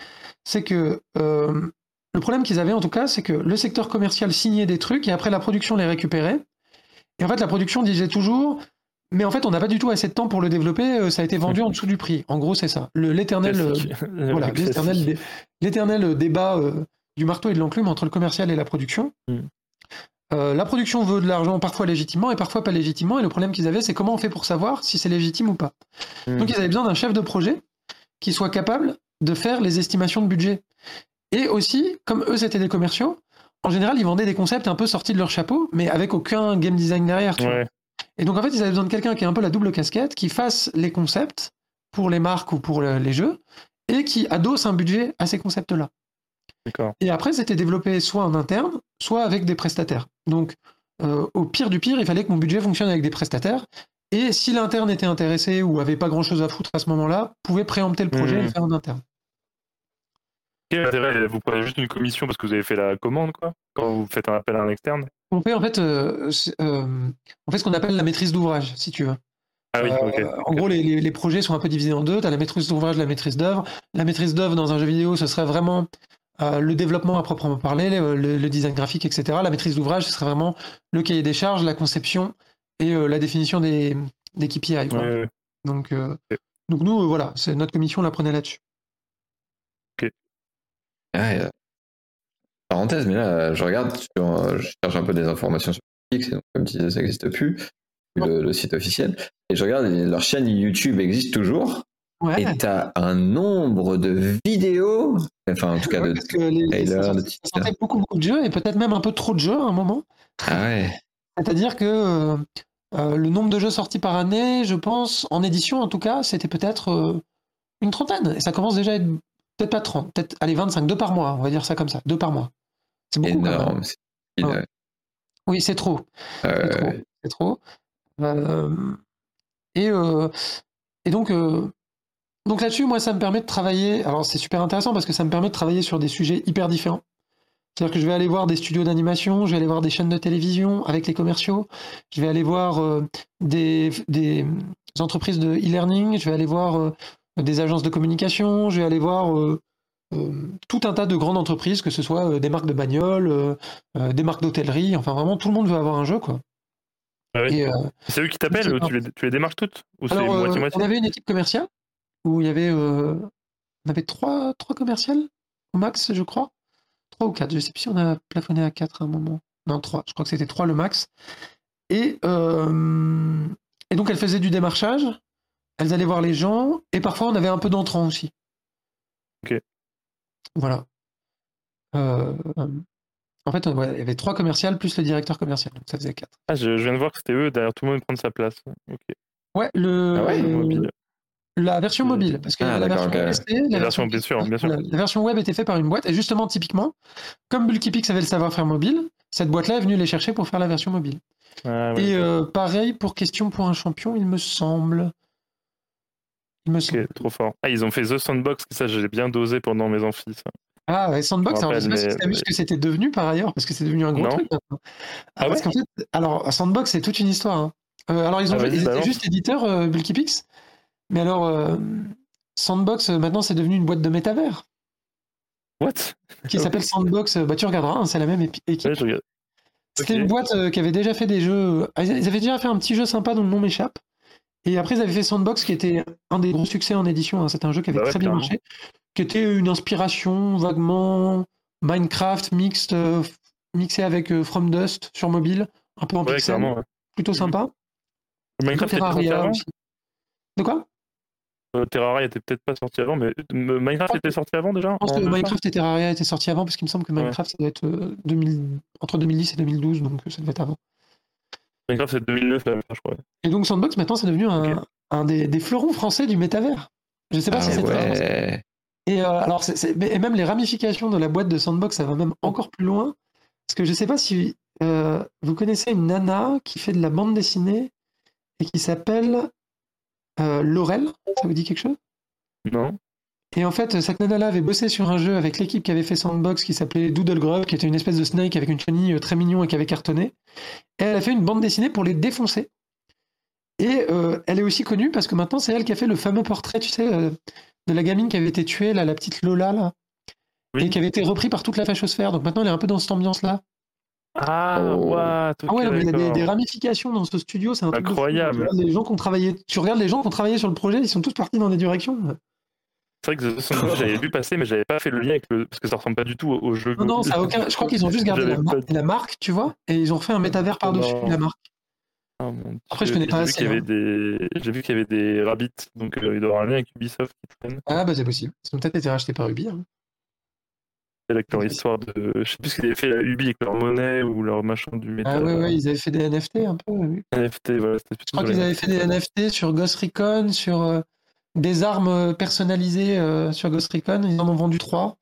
c'est que le problème qu'ils avaient en tout cas, c'est que le secteur commercial signait des trucs et après la production les récupérait. Et en fait, la production disait toujours, mais en fait, on n'a pas du tout assez de temps pour le développer, euh, ça a été vendu en <laughs> dessous du prix. En gros, c'est ça. Le- L'éternel euh, <laughs> voilà, l'éternel, l'éternel débat euh, du marteau et de l'enclume entre le commercial et la production. Mm. Euh, la production veut de l'argent parfois légitimement et parfois pas légitimement. Et le problème qu'ils avaient, c'est comment on fait pour savoir si c'est légitime ou pas. Mm. Donc ils avaient besoin d'un chef de projet qui soit capable de faire les estimations de budget. Et aussi, comme eux c'était des commerciaux, en général ils vendaient des concepts un peu sortis de leur chapeau, mais avec aucun game design derrière. tu vois. Et donc en fait, ils avaient besoin de quelqu'un qui a un peu la double casquette, qui fasse les concepts pour les marques ou pour le- les jeux, et qui adosse un budget à ces concepts-là. D'accord. Et après, c'était développé soit en interne, soit avec des prestataires. Donc euh, au pire du pire, il fallait que mon budget fonctionne avec des prestataires. Et si l'interne était intéressé ou avait pas grand-chose à foutre à ce moment-là, pouvait préempter le projet et le faire en interne. Quel intérêt Vous prenez juste une commission parce que vous avez fait la commande, quoi Quand vous faites un appel à un externe On fait en fait, euh, euh, on fait ce qu'on appelle la maîtrise d'ouvrage, si tu veux. Ah oui, Euh, ok. En gros, les, les- les projets sont un peu divisés en deux. Tu as la maîtrise d'ouvrage, la maîtrise d'œuvre. La maîtrise d'œuvre dans un jeu vidéo, ce serait vraiment euh, le développement à proprement parler, le, le- le design graphique, etc. La maîtrise d'ouvrage, ce serait vraiment le cahier des charges, la conception et euh, la définition des, des KPI. quoi. Ouais, ouais. Donc, euh, donc nous, euh, voilà, c'est notre commission, on la prenait là-dessus. Ouais, euh, parenthèse, mais là, je regarde, sur, je cherche un peu des informations sur Netflix, et donc, comme tu disais, ça n'existe plus, le, le site officiel. Et je regarde, et leur chaîne YouTube existe toujours, Ouais, et t'as un nombre de vidéos, enfin, en tout cas, Ouais, de. trailers, de sortait beaucoup, beaucoup de jeux et peut-être même un peu trop de jeux à un moment. Ah ouais. C'est-à-dire que euh, euh, le nombre de jeux sortis par année, je pense, en édition en tout cas, c'était peut-être euh, une trentaine. Et ça commence déjà à être peut-être pas 30, peut-être allez 25, deux par mois, on va dire ça comme ça, deux par mois. C'est beaucoup. Énorme. c'est- Ah Oui, c'est trop. euh, C'est trop. C'est trop. Euh, et, euh, et donc, euh, donc là-dessus, moi, ça me permet de travailler. Alors, c'est super intéressant parce que ça me permet de travailler sur des sujets hyper différents. C'est-à-dire que je vais aller voir des studios d'animation, je vais aller voir des chaînes de télévision avec les commerciaux, je vais aller voir des, des entreprises de e-learning, je vais aller voir des agences de communication, je vais aller voir euh, euh, tout un tas de grandes entreprises, que ce soit euh, des marques de bagnoles, des marques d'hôtellerie, enfin vraiment tout le monde veut avoir un jeu quoi. Ah oui. C'est eux qui t'appellent ou tu les, tu les démarches toutes? Ou alors, on avait une équipe commerciale où il y avait, on avait trois, trois commerciales au max, je crois. Trois ou quatre. Je sais plus si on a plafonné à quatre à un moment. Non, trois. Je crois que c'était trois le max. Et, euh, et donc, elles faisaient du démarchage. Elles allaient voir les gens. Et parfois, on avait un peu d'entrants aussi. Ok. Voilà. Euh, en fait, ouais, il y avait trois commerciales plus le directeur commercial. Donc, ça faisait quatre. Ah, je, je viens de voir que c'était eux derrière tout le monde prendre sa place. Ok. Ouais, le, Ah ouais, Mobile. La version mobile, parce que ah, la, version ok. PC, La version, bien sûr, bien sûr. voilà, la version web était faite par une boîte, et justement, typiquement, comme Bulkypix avait le savoir-faire mobile, cette boîte-là est venue les chercher pour faire la version mobile. Ah, ouais, et euh, pareil pour question pour un champion, il me semble. Il me semble. Ok, trop fort. Ah, ils ont fait The Sandbox, ça j'ai bien dosé pendant mes amphis. ça. Ah ouais, Sandbox, alors je sais pas si rappelle, tu as vu mais- ce que c'était devenu par ailleurs, parce que c'est devenu un gros Non. truc maintenant. Ah parce ouais fait, alors Sandbox, c'est toute une histoire. hein. Euh, alors ils, ont Ah, ils étaient juste éditeurs, euh, Bulkypix, Mais alors, euh, Sandbox, euh, maintenant, c'est devenu une boîte de métavers What? Qui s'appelle <laughs> Sandbox. Bah, tu regarderas, hein, c'est la même équipe. Ouais. C'était une boîte qui avait déjà fait des jeux. ah, Ils avaient déjà fait un petit jeu sympa dont le nom m'échappe. Et après, ils avaient fait Sandbox, qui était un des gros succès en édition. hein. C'était un jeu qui avait Bah ouais, très bien marché, qui était une inspiration vaguement Minecraft mixte, euh, mixé avec euh, From Dust sur mobile, un peu en Ouais, pixel, ouais. plutôt Mhm. sympa. Minecraft Terraria avant. aussi. De quoi? Euh, Terraria était peut-être pas sorti avant, mais Minecraft était sorti avant déjà Je pense en que Minecraft et Terraria étaient sortis avant, parce qu'il me semble que. Minecraft, ça doit être 2000 entre 2010 et 2012, donc ça devait être avant. Minecraft c'est 2009 là, je crois. Et donc Sandbox, maintenant, c'est devenu un, un des, des fleurons français du métavers. Je sais pas Ah si c'est ouais. Et, euh, alors, mais- et même les ramifications de la boîte de Sandbox, ça va même encore plus loin. Parce que je sais pas si euh, vous connaissez une nana qui fait de la bande dessinée et qui s'appelle euh, Laurel. Ça vous dit quelque chose? Non Et en fait, nana-là avait bossé sur un jeu avec l'équipe qui avait fait Sandbox qui s'appelait Doodle Grove, qui était une espèce de snake avec une chenille euh, très mignon et qui avait cartonné. Et elle a fait une bande dessinée pour les défoncer. Et euh, elle est aussi connue parce que maintenant, c'est elle qui a fait le fameux portrait, tu sais, euh, de la gamine qui avait été tuée, là, la petite Lola, là. Oui. Et qui avait été repris par toute la fachosphère. Donc maintenant, elle est un peu dans cette ambiance-là. Ah, Oh. Ah ouais, il y a des, ramifications dans ce studio, c'est. Incroyable. Tu regardes les gens qui ont travaillé, tu regardes les gens qui ont travaillé sur le projet, ils sont tous partis dans des directions. C'est vrai que The <laughs> j'avais vu passer, mais j'avais pas fait le lien avec le. Parce que ça ressemble pas du tout au, jeu. Non, non, ça a aucun. Je crois qu'ils ont juste gardé la, J'avais mar- pas dit. la marque, tu vois, et ils ont fait un métavers par-dessus la marque. Ah, Après, je connais pas J'ai vu assez, qu'il y avait hein. des. J'ai vu qu'il y avait des rabbits, donc euh, il doit y avoir un lien avec Ubisoft qui traîne. Ah, bah c'est possible. Ils ont peut-être été rachetés par Ubi. hein. C'est avec leur histoire de. Je sais plus ce qu'ils avaient fait à Ubi avec leur monnaie ou leur machin du métal. Ah, ouais, ouais, ils avaient fait des NFT un peu. oui. NFT, voilà. c'était Je crois qu'ils avaient fait des NFT sur Ghost Recon, sur euh, des armes euh, personnalisées euh, sur Ghost Recon. Ils en ont vendu trois.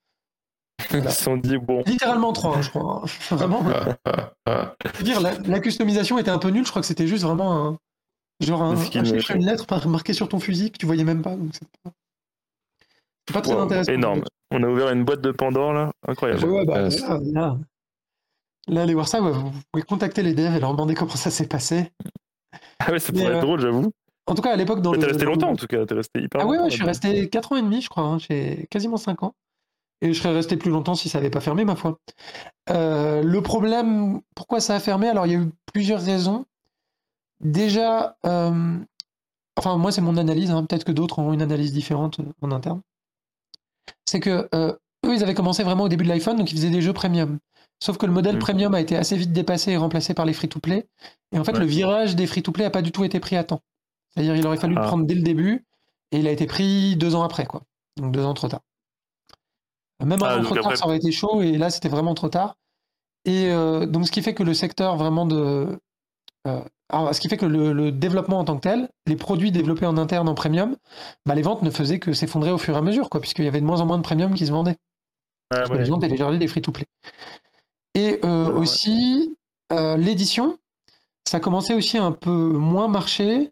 <laughs> Ils se sont dit, bon. Littéralement trois, hein, je crois. <laughs> Vraiment. Ah, ah, ah. Je veux dire, la, la customisation était un peu nulle. Je crois que c'était juste vraiment un. Genre un, un chiffre, une lettre marquée sur ton fusil que tu voyais même pas. donc c'est pas, très Wow, intéressant. énorme. On a ouvert une boîte de Pandore là, incroyable. Ouais, bah, Euh, là, là, là, allez voir ça, ouais, vous pouvez contacter les devs et leur demander comment ça s'est passé. Ah ouais, ça pourrait euh, être drôle, j'avoue. En tout cas, à l'époque, dans le. T'es resté le- longtemps en tout cas, t'es resté hyper Ah ouais, longtemps. ouais, je suis resté 4 ans et demi, je crois. hein. J'ai quasiment 5 ans. Et je serais resté plus longtemps si ça n'avait pas fermé, ma foi. Euh, le problème, pourquoi ça a fermé? Alors, il y a eu plusieurs raisons. Déjà, euh, enfin, moi, c'est mon analyse. hein. Peut-être que d'autres ont une analyse différente euh, en interne. C'est que euh, eux, ils avaient commencé vraiment au début de l'iPhone, donc ils faisaient des jeux premium. Sauf que le modèle Mm. premium a été assez vite dépassé et remplacé par les free-to-play. Et en fait, Ouais. le virage des free-to-play n'a pas du tout été pris à temps. C'est-à-dire, il aurait fallu le Ah. prendre dès le début, et il a été pris deux ans après, quoi. Donc deux ans trop tard. Même un Ah, trop tard, après- ça aurait été chaud, et là, c'était vraiment trop tard. Et euh, donc, ce qui fait que le secteur vraiment de. euh, alors, ce qui fait que le, le développement en tant que tel, les produits développés en interne en premium, bah, les ventes ne faisaient que s'effondrer au fur et à mesure, quoi, puisqu'il y avait de moins en moins de premium qui se vendaient. Ah, Parce que ouais. les gens téléchargeaient des free-to-play. Et euh, Ouais, aussi, l'édition, ça commençait aussi à un peu moins marcher.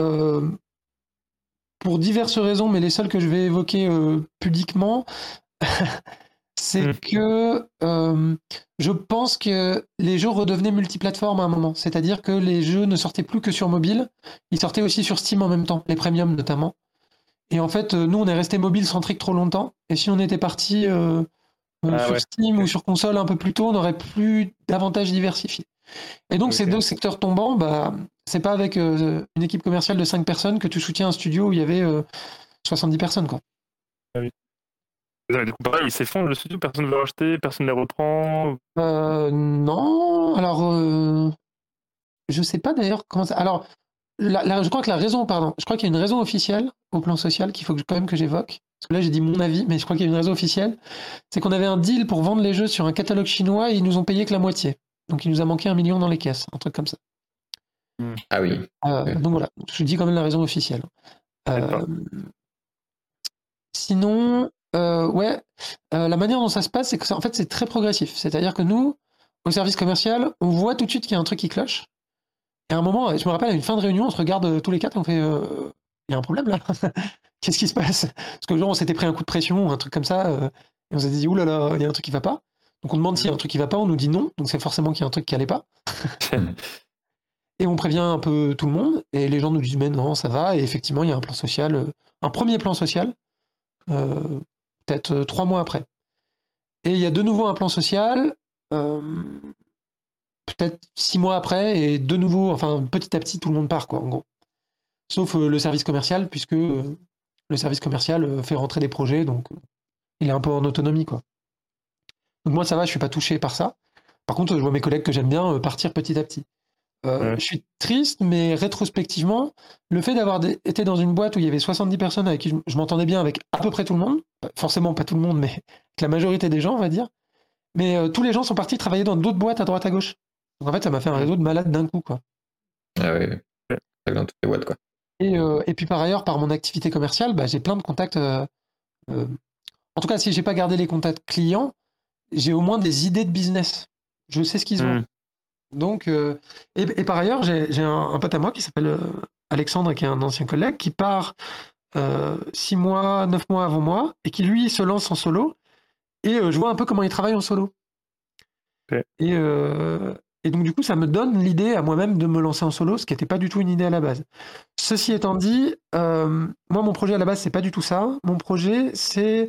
Euh, pour diverses raisons, mais les seules que je vais évoquer euh, publiquement, <laughs> c'est Mm. que euh, je pense que les jeux redevenaient multiplateformes à un moment. C'est-à-dire que les jeux ne sortaient plus que sur mobile, ils sortaient aussi sur Steam en même temps, les premiums notamment. Et en fait, euh, nous, on est resté mobile centrique trop longtemps. Et si on était parti euh, Ah sur ouais. Steam ou sur console un peu plus tôt, on aurait plus davantage diversifié. Et donc, ces deux secteurs tombants, bah, c'est pas avec euh, une équipe commerciale de 5 personnes que tu soutiens un studio où il y avait euh, 70 personnes. Quoi. Du coup, pareil, il s'effondre le studio, personne ne veut racheter, personne ne les reprend. Euh, non, alors euh, je sais pas d'ailleurs comment ça. Alors, la- la- je crois que la raison, pardon, je crois qu'il y a une raison officielle au plan social qu'il faut que, quand même que j'évoque. Parce que là, j'ai dit mon avis, mais je crois qu'il y a une raison officielle. C'est qu'on avait un deal pour vendre les jeux sur un catalogue chinois et ils nous ont payé que la moitié. Donc, il nous a manqué un million dans les caisses, un truc comme ça. Ah oui. Euh, Ouais. Donc voilà, je dis quand même la raison officielle. Euh, sinon, euh, ouais, euh, la manière dont ça se passe, c'est que ça- en fait, c'est très progressif. C'est-à-dire que nous, au service commercial, on voit tout de suite qu'il y a un truc qui cloche. Et à un moment, je me rappelle, à une fin de réunion, on se regarde tous les quatre et on fait euh, Il y a un problème là <laughs> Qu'est-ce qui se passe? Parce que genre, on s'était pris un coup de pression ou un truc comme ça, euh, et on s'était dit Ouh là là, il y a un truc qui va pas. Donc on demande s'il y a un truc qui va pas, on nous dit non, donc c'est forcément qu'il y a un truc qui allait pas. <laughs> Et on prévient un peu tout le monde, et les gens nous disent mais non, ça va. Et effectivement, il y a un plan social, euh, un premier plan social, euh, peut-être euh, trois mois après. Et il y a de nouveau un plan social, peut-être six mois après, et de nouveau, enfin petit à petit, tout le monde part, quoi, en gros. Sauf le service commercial, puisque le service commercial fait rentrer des projets, donc il est un peu en autonomie, quoi. Donc moi, ça va, je suis pas touché par ça. Par contre, je vois mes collègues que j'aime bien partir petit à petit. Euh, je suis triste, mais rétrospectivement, le fait d'avoir été dans une boîte où il y avait 70 personnes avec qui je, m'entendais bien avec à peu près tout le monde, forcément pas tout le monde, mais avec la majorité des gens, on va dire, mais euh, tous les gens sont partis travailler dans d'autres boîtes à droite à gauche. Donc en fait, ça m'a fait un réseau de malades d'un coup, quoi. Ah oui, dans toutes les boîtes, quoi. Et, euh, et, puis par ailleurs, par mon activité commerciale, bah, j'ai plein de contacts. en tout cas, si j'ai pas gardé les contacts clients, j'ai au moins des idées de business. Je sais ce qu'ils ont. Hmm. Donc, euh, et, par ailleurs, j'ai un, pote à moi qui s'appelle euh, Alexandre, qui est un ancien collègue, qui part euh, six mois, neuf mois avant moi, et qui lui se lance en solo. Et je vois un peu comment il travaille en solo. Et, et, donc, du coup, ça me donne l'idée à moi-même de me lancer en solo, ce qui n'était pas du tout une idée à la base. Ceci étant dit, moi, mon projet à la base, c'est pas du tout ça. Mon projet, c'est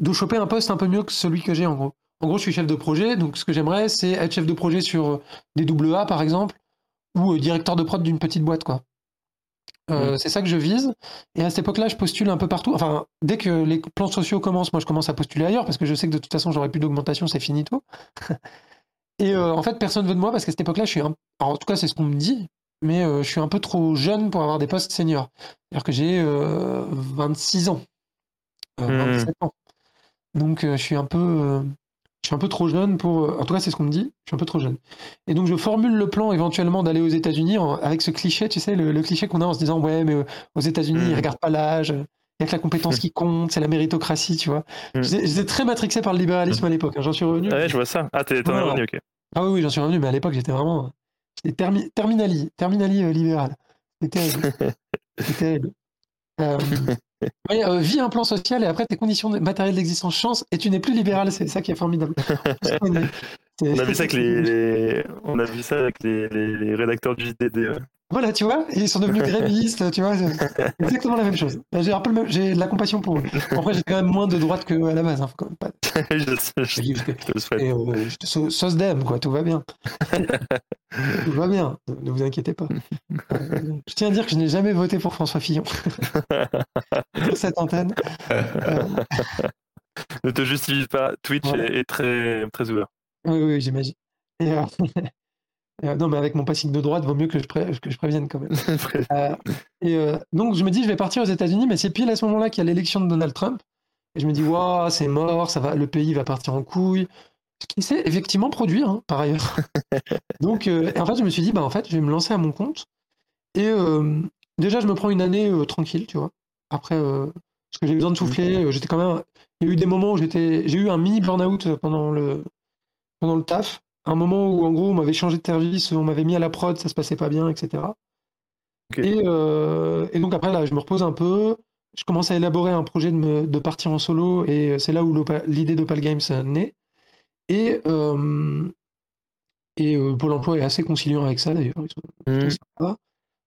de choper un poste un peu mieux que celui que j'ai en gros. En gros, je suis chef de projet, donc ce que j'aimerais, c'est être chef de projet sur euh, des double A, par exemple, ou euh, directeur de prod d'une petite boîte, quoi. Euh, c'est ça que je vise. Et à cette époque-là, je postule un peu partout. Enfin, dès que les plans sociaux commencent, moi, je commence à postuler ailleurs parce que je sais que de toute façon, j'aurai plus d'augmentation, c'est finito. <laughs> et en fait, personne veut de moi parce qu'à cette époque-là, je suis un... en tout cas, c'est ce qu'on me dit, mais je suis un peu trop jeune pour avoir des postes seniors. C'est-à-dire que j'ai 26 ans. 27 mmh. ans. Donc, je suis un peu je suis un peu trop jeune pour. Euh, en tout cas, c'est ce qu'on me dit. Je suis un peu trop jeune. Et donc, je formule le plan éventuellement d'aller aux États-Unis avec ce cliché, tu sais, le, cliché qu'on a en se disant Ouais, mais euh, aux États-Unis, ils ils mm. regardent pas l'âge, il n'y a que la compétence qui compte, c'est la méritocratie, tu vois. Mm. J'étais très matrixé par le libéralisme à l'époque. Hein, j'en suis revenu. Ah ouais, je vois ça. Ah, t'es revenu, ok. Ah oui, oui, j'en suis revenu, mais à l'époque, j'étais vraiment. J'étais termi terminali, terminali euh, libéral. C'était terrible. <laughs> C'était terrible. Euh, euh, vis un plan social et après tes conditions matérielles d'existence chance et tu n'es plus libéral, c'est ça qui est formidable. <laughs> on a vu ça avec les, on a vu ça avec les, les, rédacteurs du JDD. Euh. Voilà, tu vois, ils sont devenus grévistes, tu vois, exactement la même chose. J'ai un peu j'ai de la compassion pour eux. Après, j'ai quand même moins de droite qu'à la base. Hein, faut quand même pas... <laughs> je, je, je, te le souhaite. Euh, sauce d'aime, quoi, tout va bien. <laughs> tout va bien, ne vous inquiétez pas. Euh, je tiens à dire que je n'ai jamais voté pour François Fillon <laughs> sur cette antenne. Euh... Ne te justifie pas, Twitch est, très, très ouvert. Oui, oui, j'imagine. Et, euh, euh, non, mais avec mon passing de droite, vaut mieux que je, que je prévienne quand même. <laughs> Euh, et donc, je me dis, je vais partir aux États-Unis, mais c'est pile à ce moment-là qu'il y a l'élection de Donald Trump. Et je me dis, <laughs> waouh, c'est mort, ça va, le pays va partir en couille. Ce qui s'est effectivement produit, hein, par ailleurs. <laughs> donc, en fait, je me suis dit, bah, en fait, je vais me lancer à mon compte. Et déjà, je me prends une année tranquille, tu vois. Après, parce que j'ai besoin de souffler. J'étais quand même. Il y a eu des moments où j'étais, j'ai eu un mini burn-out pendant le pendant le taf. Un moment où, en gros, on m'avait changé de service, on m'avait mis à la prod, ça se passait pas bien, etc. Euh, et, donc après, là, je me repose un peu. Je commence à élaborer un projet de, partir en solo, et c'est là où l'idée d'Opal Games naît. Et, euh, et euh, Pôle emploi est assez conciliant avec ça, d'ailleurs.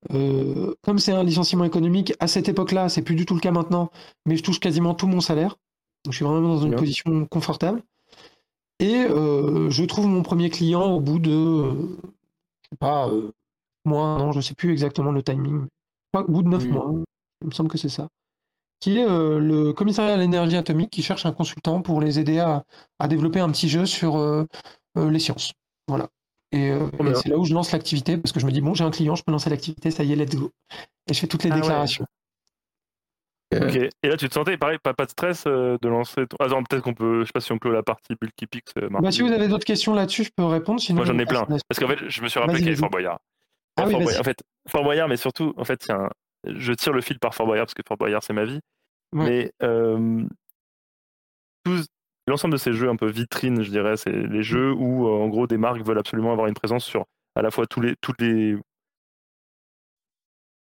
Mmh. comme c'est un licenciement économique, à cette époque-là, c'est plus du tout le cas maintenant, mais je touche quasiment tout mon salaire. Donc je suis vraiment dans une position confortable. Et euh, je trouve mon premier client au bout de, euh, je sais pas, euh, mois, non, je sais plus exactement le timing, au bout de neuf mois, il me semble que c'est ça, qui est le commissariat à l'énergie atomique qui cherche un consultant pour les aider à, développer un petit jeu sur les sciences. Voilà. Et, c'est là où je lance l'activité parce que je me dis, bon, j'ai un client, je peux lancer l'activité, ça y est, let's go. Et je fais toutes les ah déclarations. Ok. Et là, tu te sentais, pareil, pas, pas de stress euh, de lancer ton... Ah non, peut-être qu'on peut, je sais pas si on clôt la partie Bulky Pix. Euh, bah, si vous avez d'autres questions là-dessus, je peux répondre. Sinon, Moi, j'en ai plein. Parce qu'en fait, je me suis rappelé qu'il y avait Fort Boyard. Ah, oui, Fort Boyard. En fait, Fort Boyard, mais surtout, en fait, un... je tire le fil par Fort Boyard parce que Fort Boyard, c'est ma vie. Mais euh, l'ensemble de ces jeux un peu vitrines, je dirais, c'est les jeux où, en gros, des marques veulent absolument avoir une présence sur à la fois tous les, toutes les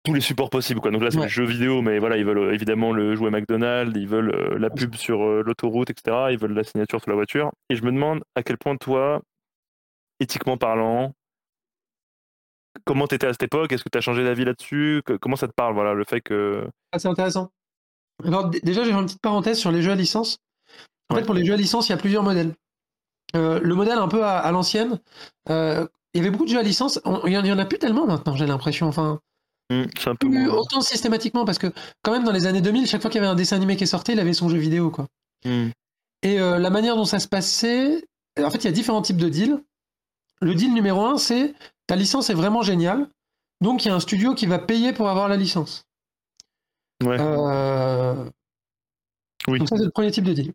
tous les supports possibles. Quoi. Donc là, c'est le jeu vidéo, mais voilà, ils veulent euh, évidemment le jouet McDonald's, ils veulent euh, la pub sur euh, l'autoroute, etc. Ils veulent la signature sur la voiture. Et je me demande à quel point toi, éthiquement parlant, comment t'étais à cette époque? Est-ce que tu as changé d'avis là-dessus? Comment ça te parle Voilà, le fait que. Ah, c'est intéressant. Alors, déjà, j'ai une petite parenthèse sur les jeux à licence. En Ouais. fait, pour les jeux à licence, il y a plusieurs modèles. Euh, le modèle un peu à, à l'ancienne, euh, il y avait beaucoup de jeux à licence. On- Il y, en- il y en a plus tellement maintenant, j'ai l'impression. Enfin, C'est un peu plus moins. autant systématiquement, parce que quand même, dans les années 2000, chaque fois qu'il y avait un dessin animé qui sortait, il avait son jeu vidéo, quoi. Hmm. Et euh, la manière dont ça se passait, en fait, il y a différents types de deals. Le deal numéro un, c'est ta licence est vraiment géniale, donc il y a un studio qui va payer pour avoir la licence. Ouais. Euh, Oui. Donc ça, c'est le premier type de deal.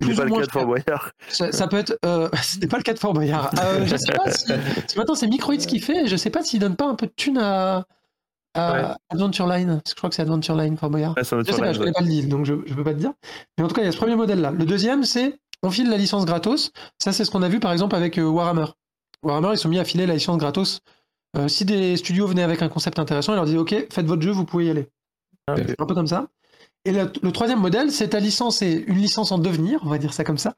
Plus pas ou le moins cas de Fort. Boyard. Ça, ça peut être. Euh, <laughs> C'était pas le cas de Fort Boyard. Euh, je sais pas si. <laughs> maintenant, c'est Microids qui fait. et Je sais pas s'il donne pas un peu de thunes à, Ouais. Adventure Line. Parce que je crois que c'est Adventure Line, Fort Boyard. Ouais, Je sais pas, je connais pas le deal, donc je, je peux pas te dire. Mais en tout cas, il y a ce premier modèle-là. Le deuxième, c'est on file la licence gratos. Ça, c'est ce qu'on a vu par exemple avec euh, Warhammer. Warhammer, ils sont mis à filer la licence gratos. Euh, si des studios venaient avec un concept intéressant, ils leur disaient OK, faites votre jeu, vous pouvez y aller. Ah. Un peu comme ça. Et le, le troisième modèle, c'est ta licence est une licence en devenir, on va dire ça comme ça,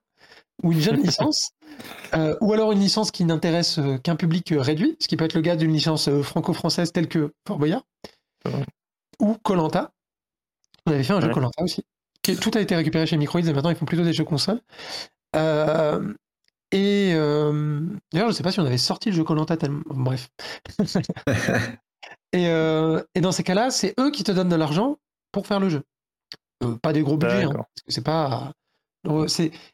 ou une jeune licence, <laughs> euh, ou alors une licence qui n'intéresse euh, qu'un public euh, réduit, ce qui peut être le cas d'une licence franco-française telle que Fort Boyard, Ouais. ou Colanta. On avait fait un jeu. Colanta aussi. Qui- Tout a été récupéré chez Microids et maintenant ils font plutôt des jeux consoles. Euh, et euh, d'ailleurs, je sais pas si on avait sorti le jeu Colanta tellement. Bref. <laughs> et, et dans ces cas-là, c'est eux qui te donnent de l'argent pour faire le jeu. Pas des gros budgets, hein, parce que c'est pas. Euh,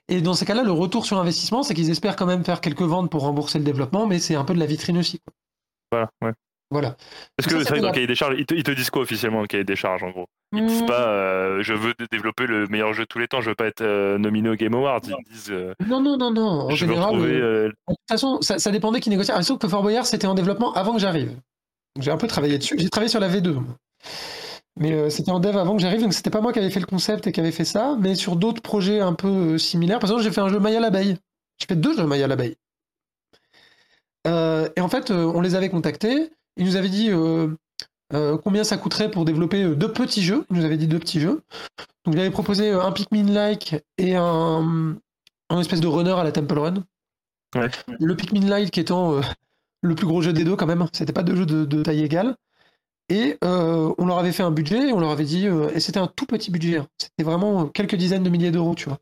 Et dans ces cas-là, le retour sur investissement, c'est qu'ils espèrent quand même faire quelques ventes pour rembourser le développement, mais c'est un peu de la vitrine aussi. quoi. Voilà, ouais. Voilà. Parce que c'est vrai que dans le cahier des charges, ils te, ils te disent quoi officiellement dans le cahier des charges en gros? Ils disent Hmm. pas euh, je veux dé- développer le meilleur jeu de tous les temps, je veux pas être euh, nominé au Game Awards. Ils disent euh, Non, non, non, non. En général, retrouver. de toute façon, ça, ça dépendait qui négociait. Ah, sauf que Fort Boyard, c'était en développement avant que j'arrive. J'ai un peu travaillé dessus. J'ai travaillé sur la V2. Mais euh, c'était en dev avant que j'arrive, donc c'était pas moi qui avais fait le concept et qui avait fait ça, mais sur d'autres projets un peu euh, similaires. Par exemple, j'ai fait un jeu Maya l'abeille. J'ai fait deux jeux Maya l'abeille. Euh, et en fait, on les avait contactés. Ils nous avaient dit combien ça coûterait pour développer deux petits jeux. Ils nous avaient dit deux petits jeux. Donc j'avais proposé un Pikmin-like et un, un espèce de runner à la Temple Run. Ouais. Le Pikmin-like étant le plus gros jeu des deux quand même. C'était pas deux jeux de, de taille égale. Et euh, on leur avait fait un budget et on leur avait dit, euh, et c'était un tout petit budget. hein. C'était vraiment quelques dizaines de milliers d'euros, tu vois.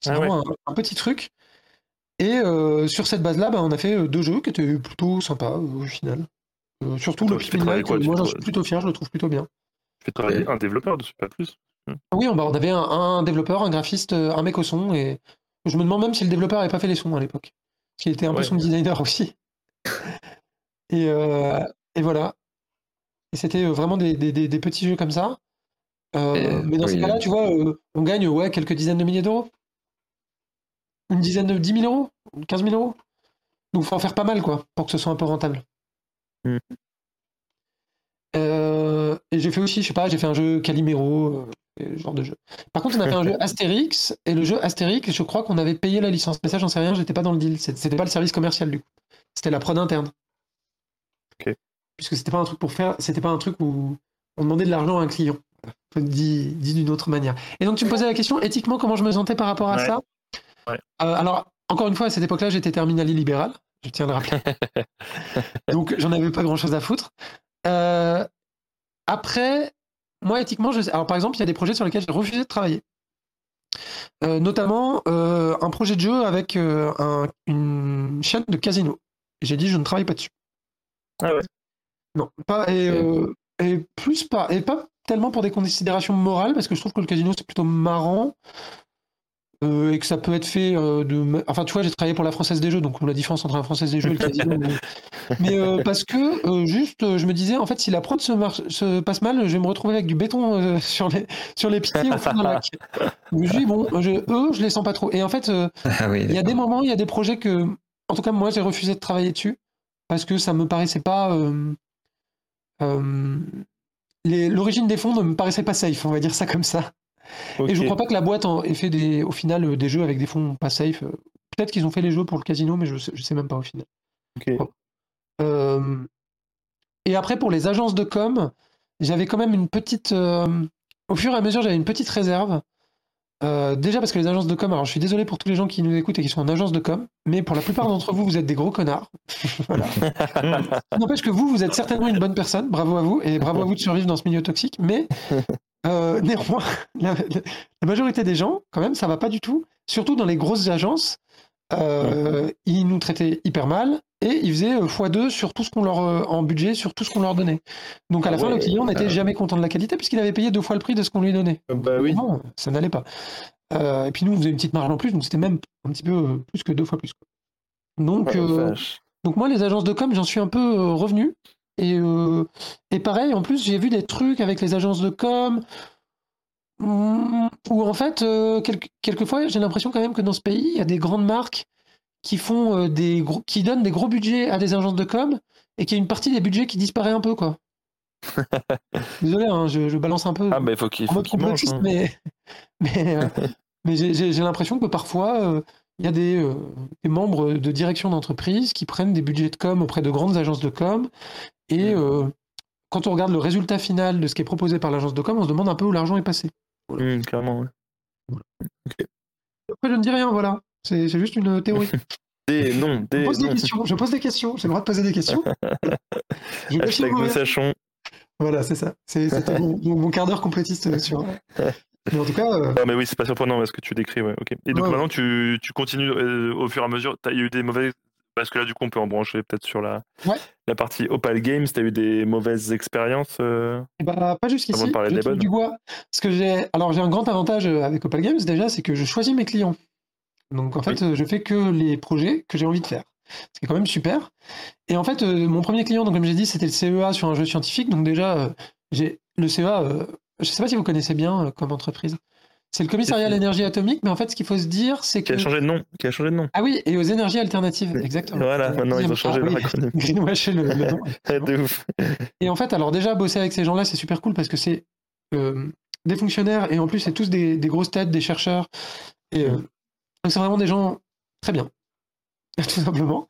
C'est Ah vraiment un, un petit truc. Et euh, sur cette base-là, bah, on a fait euh, deux jeux qui étaient plutôt sympas euh, au final. Euh, surtout Toi, le tu euh, tu moi j'en suis plutôt fier, je le trouve plutôt bien. Je fais travailler un développeur dessus, pas plus. Ah Oui, on, bah, on avait un, un développeur, un graphiste, euh, un mec au son, et je me demande même si le développeur n'avait pas fait les sons à l'époque. Qu'il était un peu son designer aussi. <laughs> Et, euh, et voilà. Et c'était euh, vraiment des, des- des- des petits jeux comme ça. Euh, mais dans ces cas-là, tu vois, euh, on gagne ouais, quelques dizaines de milliers d'euros. Une dizaine de 10 000 euros 15 000 euros Donc faut en faire pas mal, quoi, pour que ce soit un peu rentable. Mm. Euh, et j'ai fait aussi, je sais pas, j'ai fait un jeu Calimero, euh, ce genre de jeu. Par contre, on a fait un jeu <laughs> Astérix, et le jeu Astérix, je crois qu'on avait payé la licence. Mais ça, j'en sais rien, j'étais pas dans le deal. C'était pas le service commercial, du coup. C'était la prod interne. Ok. Puisque c'était pas un truc pour faire, c'était pas un truc où on demandait de l'argent à un client. Dit, dit d'une autre manière. Et donc, tu me posais la question, éthiquement, comment je me sentais par rapport à Ouais. ça? Ouais. Euh, Alors, encore une fois, à cette époque-là, j'étais terminali libéral, je tiens à le rappeler. <laughs> donc, j'en avais pas grand-chose à foutre. Euh, après, moi, éthiquement, je... alors par exemple, il y a des projets sur lesquels j'ai refusé de travailler. Euh, notamment un projet de jeu avec un- une chaîne de casino. J'ai dit, je ne travaille pas dessus. Ah ouais. Non, pas et, euh, et plus pas et pas tellement pour des considérations morales parce que je trouve que le casino c'est plutôt marrant euh, et que ça peut être fait euh, de enfin tu vois j'ai travaillé pour la française des jeux donc la différence entre la française des jeux et le casino mais, <laughs> mais, euh, parce que juste je me disais en fait si la prod se, mar- se passe mal je vais me retrouver avec du béton <laughs> sur les sur les pieds au fond d'un lac. Je dit bon je, eux je les sens pas trop. Et en fait <laughs> Ah oui, il y a des moments, il y a des projets que, en tout cas, moi, j'ai refusé de travailler dessus parce que ça me paraissait pas. Euh, L'origine des fonds ne me paraissait pas safe, on va dire ça comme ça. Et je Ok. crois pas que la boîte ait fait des, au final euh, des jeux avec des fonds pas safe. Euh, Peut-être qu'ils ont fait les jeux pour le casino, mais je sais, je sais même pas au final. Ok. Euh, et après, pour les agences de com, j'avais quand même une petite. euh, au fur et à mesure, j'avais une petite réserve. Euh, déjà parce que les agences de com, alors je suis désolé pour tous les gens qui nous écoutent et qui sont en agence de com, mais pour la plupart d'entre vous, vous êtes des gros connards. <laughs> voilà. <laughs> N'empêche que vous, vous êtes certainement une bonne personne, bravo à vous, et bravo à vous de survivre dans ce milieu toxique, mais <laughs> euh, néanmoins, la, la, majorité des gens, quand même, ça va pas du tout, surtout dans les grosses agences, euh, ils nous traitaient hyper mal, et ils faisaient x2 sur tout ce qu'on leur en budget, sur tout ce qu'on leur donnait. Donc à la Ah fin, le ouais, client n'était euh. jamais content de la qualité puisqu'il avait payé deux fois le prix de ce qu'on lui donnait. bah oui. Non, ça n'allait pas. Euh, et puis nous, on faisait une petite marge en plus, donc c'était même un petit peu euh, plus que deux fois plus. Donc, euh, vache. donc moi, les agences de com, j'en suis un peu euh, revenu. Et, euh, et pareil, en plus, j'ai vu des trucs avec les agences de com où en fait, euh, quel- quelquefois, j'ai l'impression quand même que dans ce pays, il y a des grandes marques qui font euh, des gros, qui donnent des gros budgets à des agences de com et qu'il y a une partie des budgets qui disparaît un peu, quoi. <laughs> Désolé, hein, je, je balance un peu Ah bah il faut qu'il en faut qu'il mange. hein. mais, <laughs> mais, euh, mais j'ai- l'impression que parfois, euh, il y a des, des membres de direction d'entreprise qui prennent des budgets de com auprès de grandes agences de com. Et Mm. quand on regarde le résultat final de ce qui est proposé par l'agence de com, on se demande un peu où l'argent est passé. Hum, clairement, ouais. Après, je ne dis rien, voilà. C'est c'est juste une théorie. <laughs> Des non, Je des pose des non. questions. Je pose des questions. J'ai le droit de poser des questions. <laughs> Je Hashtag nous sachons. Voilà, c'est ça. C'est- C'était <laughs> mon, quart d'heure complétiste sur. Mais en tout cas, euh, Non mais oui, c'est pas surprenant ce que tu décris, ouais. Ok. Et donc Ouais, ouais. maintenant tu, tu continues euh, au fur et à mesure. Il y a eu des mauvaises parce que là du coup on peut en brancher peut-être sur la Ouais. la partie Opal Games. T'as eu des mauvaises expériences. euh, bah, pas jusqu'ici. Je des du bois. Parce que j'ai, alors j'ai un grand avantage euh, avec Opal Games déjà, c'est que je choisis mes clients. Donc en fait, euh, je fais que les projets que j'ai envie de faire. Ce qui est quand même super. Et en fait, euh, mon premier client, donc comme j'ai dit, c'était le CEA sur un jeu scientifique. Donc déjà, euh, j'ai le CEA. je sais pas si vous connaissez bien comme entreprise. C'est le commissariat à l'énergie atomique, mais en fait, ce qu'il faut se dire, c'est Qui que a changé de nom. Qui a changé de nom. ah oui, et aux énergies alternatives, exactement. Voilà, maintenant ils ont changé Ah leur oui. <laughs> acronyme. Le, le nom. <laughs> de ouf. Et en fait, alors déjà, bosser avec ces gens-là, c'est super cool parce que c'est euh, des fonctionnaires et en plus, c'est tous des, des grosses têtes, des chercheurs. Et euh, donc, c'est vraiment des gens très bien, <laughs> tout simplement.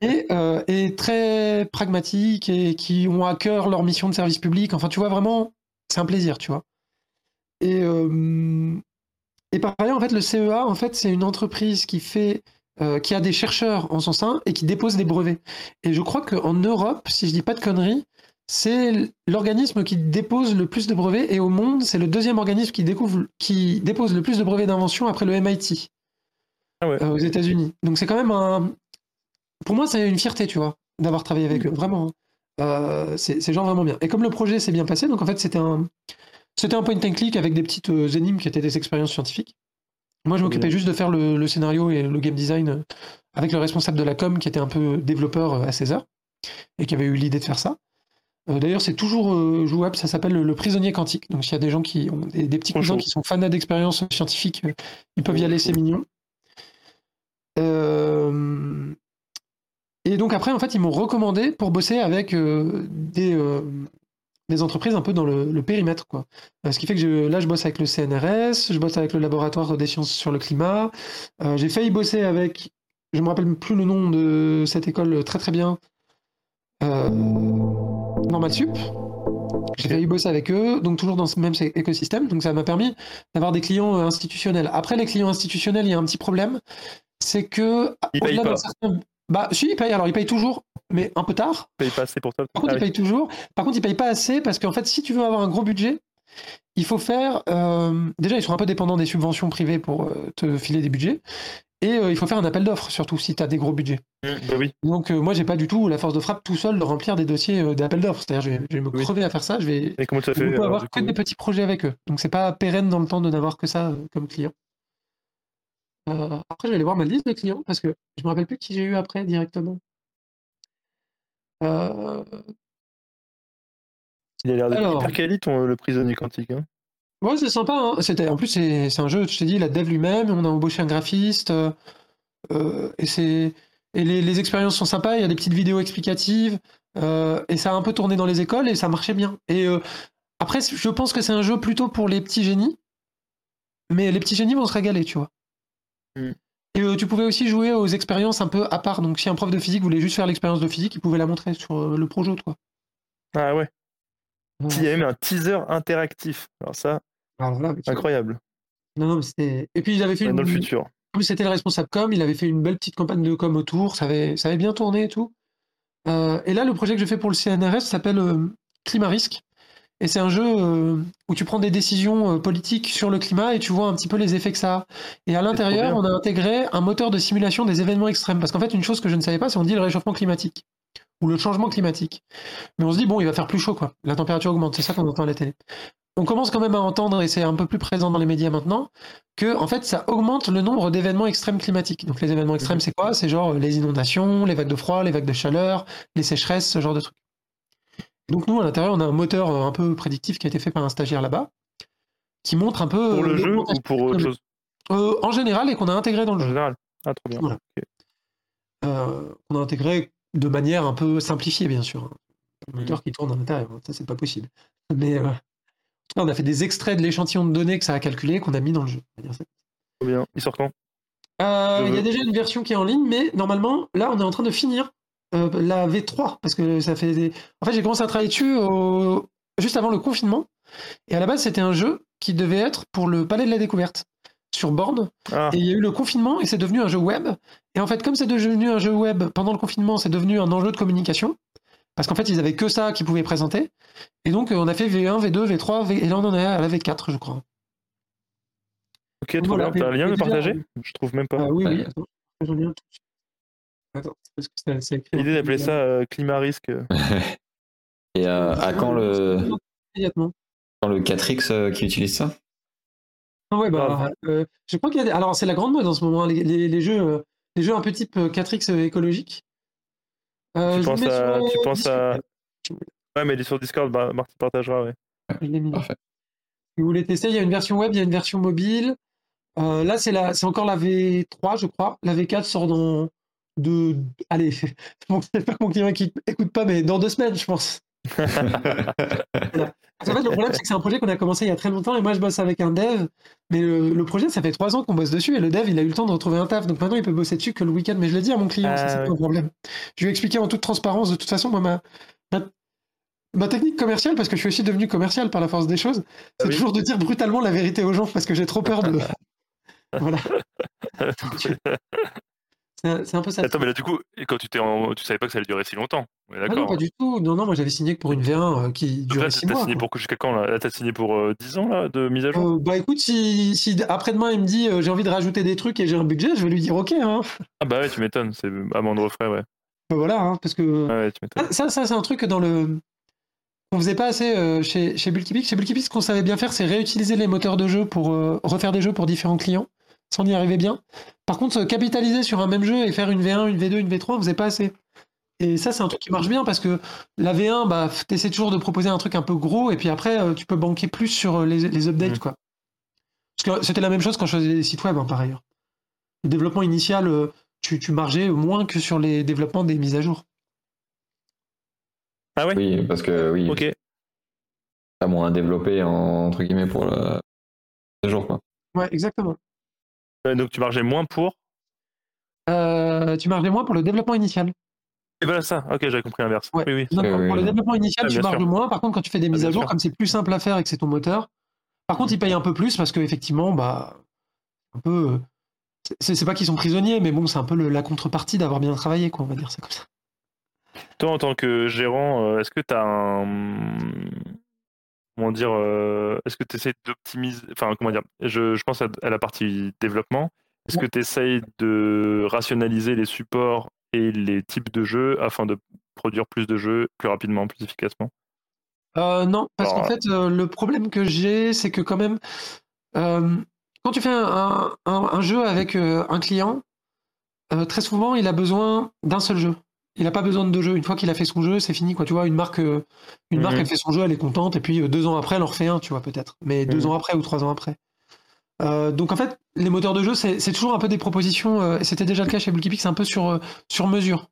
Et, euh, et très pragmatiques et qui ont à cœur leur mission de service public. Enfin, tu vois, vraiment, c'est un plaisir, tu vois. Et, euh, et par ailleurs, en fait, le CEA, en fait, c'est une entreprise qui fait. euh, qui a des chercheurs en son sein et qui dépose des brevets. Et je crois qu'en Europe, si je dis pas de conneries, c'est l'organisme qui dépose le plus de brevets et au monde, c'est le deuxième organisme qui, découvre, qui dépose le plus de brevets d'invention après le MIT Ah ouais. euh, aux États-Unis. Donc c'est quand même un. Pour moi, c'est une fierté, tu vois, d'avoir travaillé avec eux, vraiment. Euh, c'est c'est genre vraiment bien. Et comme le projet s'est bien passé, donc en fait, c'était un. C'était un point and click avec des petites euh, énigmes qui étaient des expériences scientifiques. Moi, je m'occupais juste de faire le, le scénario et le game design euh, avec le responsable de la com qui était un peu développeur euh, à 16 heures et qui avait eu l'idée de faire ça. Euh, D'ailleurs, c'est toujours euh, jouable, ça s'appelle le, le prisonnier quantique. Donc, s'il y a des gens qui ont des, des petits cousins qui sont fanats d'expériences scientifiques, ils peuvent y aller, c'est mignon. Euh, Et donc, après, en fait, ils m'ont recommandé pour bosser avec des, des entreprises un peu dans le, le périmètre, quoi. Euh, ce qui fait que je- là, je bosse avec le CNRS, je bosse avec le laboratoire des sciences sur le climat. Euh, j'ai failli bosser avec, je me rappelle plus le nom de cette école très très bien, euh, Normal Sup. J'ai failli bosser avec eux, donc toujours dans ce même écosystème. Donc ça m'a permis d'avoir des clients euh, institutionnels. Après, les clients institutionnels, il y a un petit problème, c'est que Ils payent pas. bah si, ils payent. Alors ils payent toujours, mais un peu tard. Paye pas assez pour toi. Par contre, Ah ils payent toujours. Par contre, ils payent pas assez parce qu'en fait, si tu veux avoir un gros budget, il faut faire. euh, déjà, ils sont un peu dépendants des subventions privées pour euh, te filer des budgets. Et euh, il faut faire un appel d'offres, surtout si tu as des gros budgets. Hum, bah oui. Donc, moi, j'ai pas du tout la force de frappe tout seul de remplir des dossiers d'appel d'offres. C'est-à-dire, je vais, je vais me Oui. crever à faire ça. Je vais, Et comment tu je fait peux alors, avoir du que coup des petits projets avec eux. Donc, c'est pas pérenne dans le temps de n'avoir que ça comme client. Après, je vais aller voir ma liste de clients parce que je me rappelle plus qui j'ai eu après directement. Euh, Il a l'air d'être Alors. hyper quali ton le prisonnier quantique. Hein. Ouais, c'est sympa. hein. C'était, en plus, c'est un jeu, je t'ai dit, la dev lui-même, on a embauché un graphiste, euh, euh, et, c'est, et les, les expériences sont sympas, il y a des petites vidéos explicatives, euh, et ça a un peu tourné dans les écoles, et ça marchait bien. Et euh, après, je pense que c'est un jeu plutôt pour les petits génies, mais les petits génies vont se régaler, tu vois. Mm. Et euh, tu pouvais aussi jouer aux expériences un peu à part. Donc, si un prof de physique voulait juste faire l'expérience de physique, il pouvait la montrer sur euh, le projet, quoi. Ah ouais. Il y a même un teaser interactif. Alors ça, Alors là, incroyable. Non, non, mais c'était. Et puis, il avait fait Dans une. le futur. C'était le responsable com, il avait fait une belle petite campagne de com autour, ça avait, ça avait bien tourné et tout. Euh, et là, le projet que je fais pour le CNRS s'appelle euh, Climat Risque. Et c'est un jeu euh, où tu prends des décisions euh, politiques sur le climat et tu vois un petit peu les effets que ça a. Et à l'intérieur, on a intégré un moteur de simulation des événements extrêmes. Parce qu'en fait, une chose que je ne savais pas, c'est on dit le réchauffement climatique ou le changement climatique. Mais on se dit, bon, il va faire plus chaud, quoi. La température augmente, c'est ça qu'on entend à la télé. On commence quand même à entendre, et c'est un peu plus présent dans les médias maintenant, que en fait, ça augmente le nombre d'événements extrêmes climatiques. Donc les événements extrêmes, c'est quoi? C'est genre les inondations, les vagues de froid, les vagues de chaleur, les sécheresses, ce genre de trucs. Donc nous, à l'intérieur, on a un moteur euh, un peu prédictif qui a été fait par un stagiaire là-bas, qui montre un peu... Pour euh, le jeu ou pour autre chose Euh, En général, et qu'on a intégré dans le En jeu. général. Ah, trop bien. Voilà. Euh, qu'on a intégré de manière un peu simplifiée, bien sûr. Un moteur qui tourne à l'intérieur, ça c'est pas possible. Mais euh, en on a fait des extraits de l'échantillon de données que ça a calculé, qu'on a mis dans le jeu. on. Trop bien. Il sort quand? Euh, Il y a déjà une version qui est en ligne, mais normalement, là, on est en train de finir euh, la V3, parce que ça fait des... En fait, j'ai commencé à travailler dessus au- juste avant le confinement, et à la base, c'était un jeu qui devait être pour le Palais de la Découverte, sur borne, Ah, et il y a eu le confinement, et c'est devenu un jeu web, et en fait, comme c'est devenu un jeu web pendant le confinement, c'est devenu un enjeu de communication, parce qu'en fait, ils avaient que ça qu'ils pouvaient présenter, et donc euh, on a fait V1, V2, V3, V... et là, on en est à la V4, je crois. ok, trop Voilà, bien. T'as un lien déjà, partager? euh, Je trouve même pas. Ah oui, oui, attends, j'en ai un tout de suite. Attends, parce que c'est- c'est écrit en- L'idée d'appeler ça euh, climat risque. <laughs> Et euh, à quand le, Immédiatement. quand le 4X euh, qui utilise ça? Ah ouais, bah, euh, je crois qu'il y a des... Alors, c'est la grande mode en ce moment, hein, les, les- les jeux, euh, les jeux un peu type euh, 4X écologique. Euh, Tu je vous penses mets à. sur, Tu euh, penses à. Discord. Ouais, mais il est sur Discord, bah, Marty partagera, ouais. Je l'ai mis. Parfait. Si vous voulez tester, il y a une version web, il y a une version mobile. Euh, là, c'est la... c'est encore la V3, je crois. La V4 sort dans deux... Allez, <laughs> bon, j'espère que mon client qui écoute pas, mais dans deux semaines, je pense. <laughs> Qu'en fait, le problème, c'est que c'est un projet qu'on a commencé il y a très longtemps et moi, je bosse avec un dev. Mais le, le projet, ça fait trois ans qu'on bosse dessus et le dev, il a eu le temps de retrouver un taf. Donc maintenant, il peut bosser dessus que le week-end. Mais je l'ai dit à mon client, ça, Ah c'est ouais. pas un problème. Je lui ai expliqué en toute transparence. De toute façon, moi, ma, ma, ma technique commerciale, parce que je suis aussi devenu commercial par la force des choses, c'est Ah oui. toujours de dire brutalement la vérité aux gens parce que j'ai trop peur de. <laughs> voilà. C'est un- c'est un peu ça. Attends, mais là, du coup, quand tu t'es en... tu savais pas que ça allait durer si longtemps. On Ah non, pas du tout. Non, non, moi, j'avais signé que pour une V1 euh, qui durait six t'as mois. signé quoi. pour jusqu'à quand là? Là, t'as signé pour euh, 10 ans là, de mise à jour? Euh, bah écoute, si, si après-demain il me dit euh, j'ai envie de rajouter des trucs et j'ai un budget, je vais lui dire ok. Hein. Ah bah ouais, tu m'étonnes. C'est à moindre frais, ouais. Bah voilà, hein, parce que Ouais, ouais, tu m'étonnes. Ah, ça, ça c'est un truc dans le qu'on faisait pas assez euh, chez chez Bulkipix. Chez Bulkipix, ce qu'on savait bien faire, c'est réutiliser les moteurs de jeu pour euh, refaire des jeux pour différents clients. On y arrivait bien. Par contre, euh, capitaliser sur un même jeu et faire une V1, une V2, une V3, on faisait pas assez. Et ça, c'est un truc qui marche bien parce que la V1, bah, t'essaies toujours de proposer un truc un peu gros et puis après, euh, tu peux banquer plus sur euh, les, les updates, Mhm. quoi. Parce que c'était la même chose quand je faisais des sites web, hein, par ailleurs. Le développement initial, tu, tu margeais moins que sur les développements des mises à jour. Ah ouais? Oui, parce que oui, Ok. t'as moins à développer en- entre guillemets pour le jour quoi. Ouais, exactement. Ouais, Donc tu margeais moins pour. Euh, tu margeais moins pour le développement initial. Et voilà ça. Ok, j'avais compris l'inverse. Ouais. Oui, oui. Non, Oui, pour le développement initial, Ah, tu marges sûr. moins. Par contre, quand tu fais des mises bien à jour, sûr. comme c'est plus simple à faire et que c'est ton moteur, par contre, ils payent un peu plus parce que effectivement, bah, un peu. euh, C'est pas qu'ils sont prisonniers, mais bon, c'est un peu le- la contrepartie d'avoir bien travaillé, quoi. On va dire ça comme ça. Toi, en tant que gérant, euh, est-ce que tu as un. Comment dire euh, Est-ce que tu essaies d'optimiser. Enfin, comment dire je, je pense à, à la partie développement. Est-ce que tu essayes de rationaliser les supports et les types de jeux afin de produire plus de jeux plus rapidement, plus efficacement? Euh, non, parce qu'en fait, euh, le problème que j'ai, c'est que quand même, euh, quand tu fais un, un- un- un jeu avec un client, très souvent, il a besoin d'un seul jeu. Il n'a pas besoin de deux jeux. Une fois qu'il a fait son jeu, c'est fini. Quoi. Tu vois, une marque, euh, une marque, Mhm. elle fait son jeu, elle est contente, et puis euh, deux ans après, elle en refait un, tu vois, peut-être. Mais deux Mhm. ans après ou trois ans après. Euh, donc en fait, les moteurs de jeu, c'est toujours un peu des propositions, euh, et c'était déjà le cas chez Bulky c'est un peu sur, euh, sur mesure.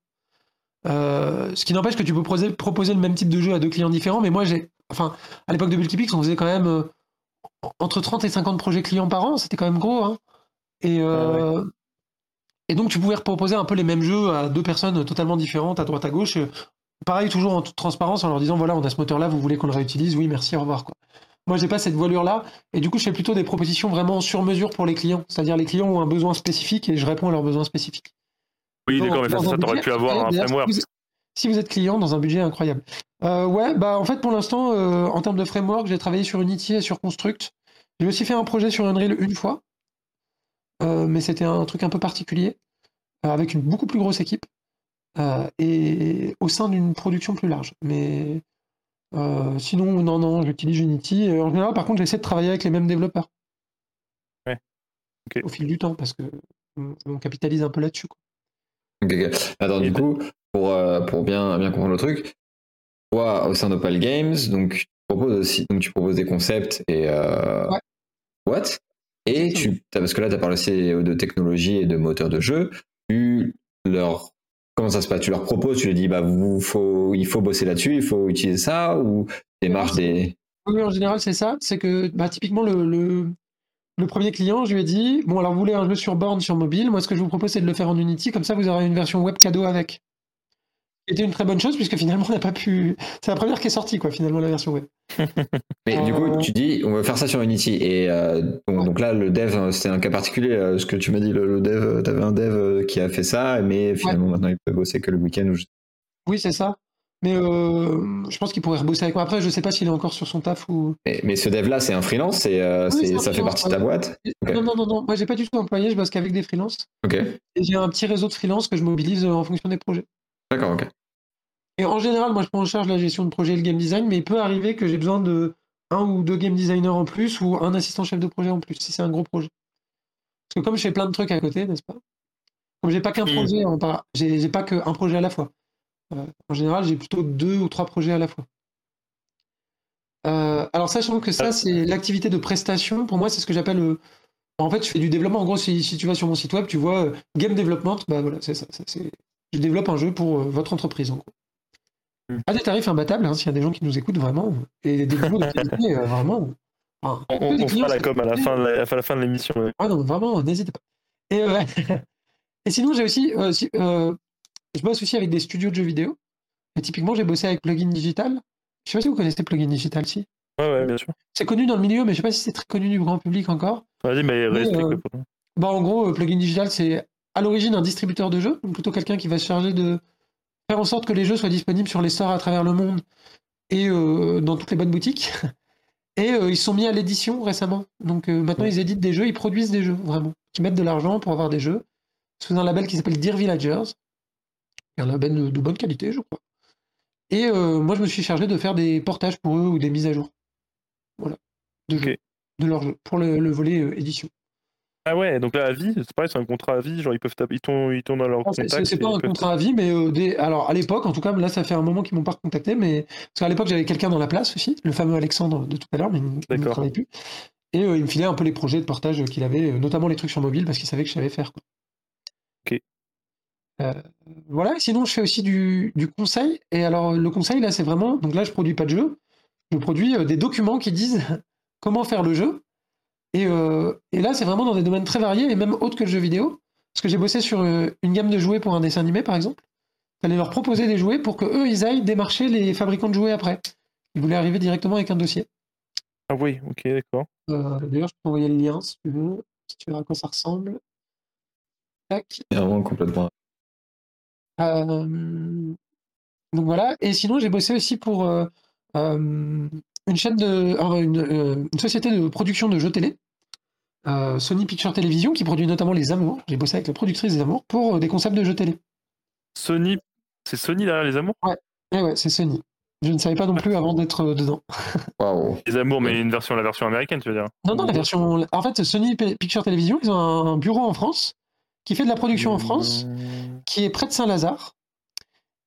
Ce qui n'empêche que tu peux proposer, proposer le même type de jeu à deux clients différents, mais moi j'ai. Enfin, à l'époque de Bulky on faisait quand même entre 30 et 50 projets clients par an, c'était quand même gros. Hein. Et, euh, et donc tu pouvais proposer un peu les mêmes jeux à deux personnes totalement différentes, à droite à gauche. Euh, Pareil, toujours en toute transparence, en leur disant voilà, on a ce moteur-là, vous voulez qu'on le réutilise Oui, merci, au revoir. Quoi. Moi, j'ai pas cette voilure-là. Et du coup, je fais plutôt des propositions vraiment sur mesure pour les clients. C'est-à-dire, les clients ont un besoin spécifique et je réponds à leurs besoins spécifiques. Oui, d'accord, mais ça, dans ça t'aurais pu avoir un framework. Si vous, si vous êtes client dans un budget incroyable. Euh, ouais, bah en fait, pour l'instant, euh, en termes de framework, j'ai travaillé sur Unity et sur Construct. J'ai aussi fait un projet sur Unreal une fois. Euh, mais c'était un truc un peu particulier, euh, avec une beaucoup plus grosse équipe. euh, et au sein d'une production plus large. Mais euh, sinon, non, non, j'utilise Unity. En général, par contre, j'essaie de travailler avec les mêmes développeurs. Ouais. Au fil du temps, parce que on, on capitalise un peu là-dessus. quoi. Ok, ok. Attends, du coup, pour, euh, pour bien, bien comprendre le truc, toi, au sein d'Opal Games, donc, tu proposes aussi, donc, tu proposes des concepts et. Euh, Ouais. What? Et tu, parce que là, tu as parlé aussi de technologie et de moteur de jeu. Tu leur. Comment ça se passe? Tu leur proposes, tu leur dis, bah, vous, faut, il faut bosser là-dessus, il faut utiliser ça, ou démarche des. Oui, en général, c'est ça. C'est que bah, typiquement, le, le, le premier client, je lui ai dit Bon, alors vous voulez un jeu sur borne, sur mobile. Moi, ce que je vous propose, c'est de le faire en Unity. Comme ça, vous aurez une version web cadeau avec. C'était une très bonne chose, puisque finalement, on n'a pas pu. C'est la première qui est sortie, quoi, finalement, la version web. <laughs> Mais du coup, tu dis, on va faire ça sur Unity. Et euh, donc, donc là, le dev, euh, c'était un cas particulier. euh, Ce que tu m'as dit, le, le dev, tu avais un dev qui a fait ça, mais finalement, maintenant, il peut bosser que le week-end. Ou je- Oui, c'est ça. Mais euh, je pense qu'il pourrait rebosser avec moi. Après, je sais pas s'il est encore sur son taf ou. Mais, mais ce dev-là, c'est un freelance, euh, Oui, un ça fait partie de ta boîte. Non, non, non, non. Moi, j'ai pas du tout employé. Je bosse qu'avec des freelances. Ok, Et j'ai un petit réseau de freelance que je mobilise en fonction des projets. D'accord, ok. Et en général, moi, je prends en charge la gestion de projet et le game design, mais il peut arriver que j'ai besoin de un ou deux game designers en plus ou un assistant chef de projet en plus, si c'est un gros projet. Parce que comme je fais plein de trucs à côté, n'est-ce pas? Comme j'ai pas qu'un Mhm. projet, j'ai pas qu'un projet à la fois. Euh, en général, j'ai plutôt deux ou trois projets à la fois. Euh, alors, sachant que ça, c'est l'activité de prestation, pour moi, c'est ce que j'appelle. euh, En fait, je fais du développement. En gros, si, si tu vas sur mon site web, tu vois game development, bah voilà, c'est ça. ça, c'est- Je développe un jeu pour euh, votre entreprise, en gros. Mm. À des tarifs imbattables, hein, s'il y a des gens qui nous écoutent vraiment, et des boulots de qualité, euh, vraiment. Enfin, On, fera la com à la fin de la, à la fin de l'émission. ouais. ah non, vraiment, n'hésitez pas. Et, euh, <laughs> et sinon, j'ai aussi, euh, si- je bosse aussi avec des studios de jeux vidéo. Et typiquement, j'ai bossé avec Plugin Digital. Je sais pas si vous connaissez Plugin Digital, si. Ouais, ouais, bien sûr. C'est connu dans le milieu, mais je sais pas si c'est très connu du grand public encore. Vas-y, mais Oui, explique le problème. Bah, en gros, Plugin Digital, c'est à l'origine un distributeur de jeux, donc plutôt quelqu'un qui va se charger de faire en sorte que les jeux soient disponibles sur les stores à travers le monde et euh, dans toutes les bonnes boutiques. <laughs> Et euh, ils sont mis à l'édition récemment. Donc euh, maintenant, ils éditent des jeux, ils produisent des jeux, vraiment. Qui mettent de l'argent pour avoir des jeux. Sous un label qui s'appelle Dear Villagers. Un label de, de bonne qualité, je crois. Et moi, je me suis chargé de faire des portages pour eux ou des mises à jour. Voilà. De, Ok. jeux, de leurs jeux. Pour le, le volet édition. Ah ouais, donc là, à vie, c'est pareil, c'est un contrat à vie. Genre, ils peuvent taper, ils tournent, ils tournent dans leur contact. C'est pas un contrat à vie, mais euh, des... alors à l'époque, en tout cas, là ça fait un moment qu'ils m'ont pas recontacté, mais parce qu'à l'époque j'avais quelqu'un dans la place aussi, le fameux Alexandre de tout à l'heure, mais il ne- travaille plus. Et euh, il me filait un peu les projets de portage qu'il avait, euh, notamment les trucs sur mobile, parce qu'il savait que je savais faire. quoi. Ok. Euh, voilà, sinon je fais aussi du, du conseil. Et alors le conseil là, c'est vraiment, donc là je produis pas de jeu, je produis des documents qui disent <laughs> comment faire le jeu. Et, euh, et là, c'est vraiment dans des domaines très variés et même autres que le jeu vidéo. Parce que j'ai bossé sur euh, une gamme de jouets pour un dessin animé, par exemple. J'allais leur proposer des jouets pour que eux, ils aillent démarcher les fabricants de jouets après. Ils voulaient arriver directement avec un dossier. Ah oui, ok, d'accord. Euh, D'ailleurs, je peux envoyer le lien si tu veux, si tu veux à quoi ça ressemble. Tac. C'est vraiment complètement. Euh, donc voilà. Et sinon, j'ai bossé aussi pour euh, euh, une chaîne de, euh, une, euh, une société de production de jeux télé, euh, Sony Picture Television, qui produit notamment Les Amours. J'ai bossé avec la productrice des Amours pour euh, des concepts de jeux télé. Sony, c'est Sony derrière les amours? Et ouais, c'est Sony. Je ne savais pas non plus avant d'être dedans. <laughs> Les amours, mais une version, la version américaine, tu veux dire? Non, non, la version. En fait, Sony P- Picture Television, ils ont un bureau en France qui fait de la production en France, qui est près de Saint-Lazare.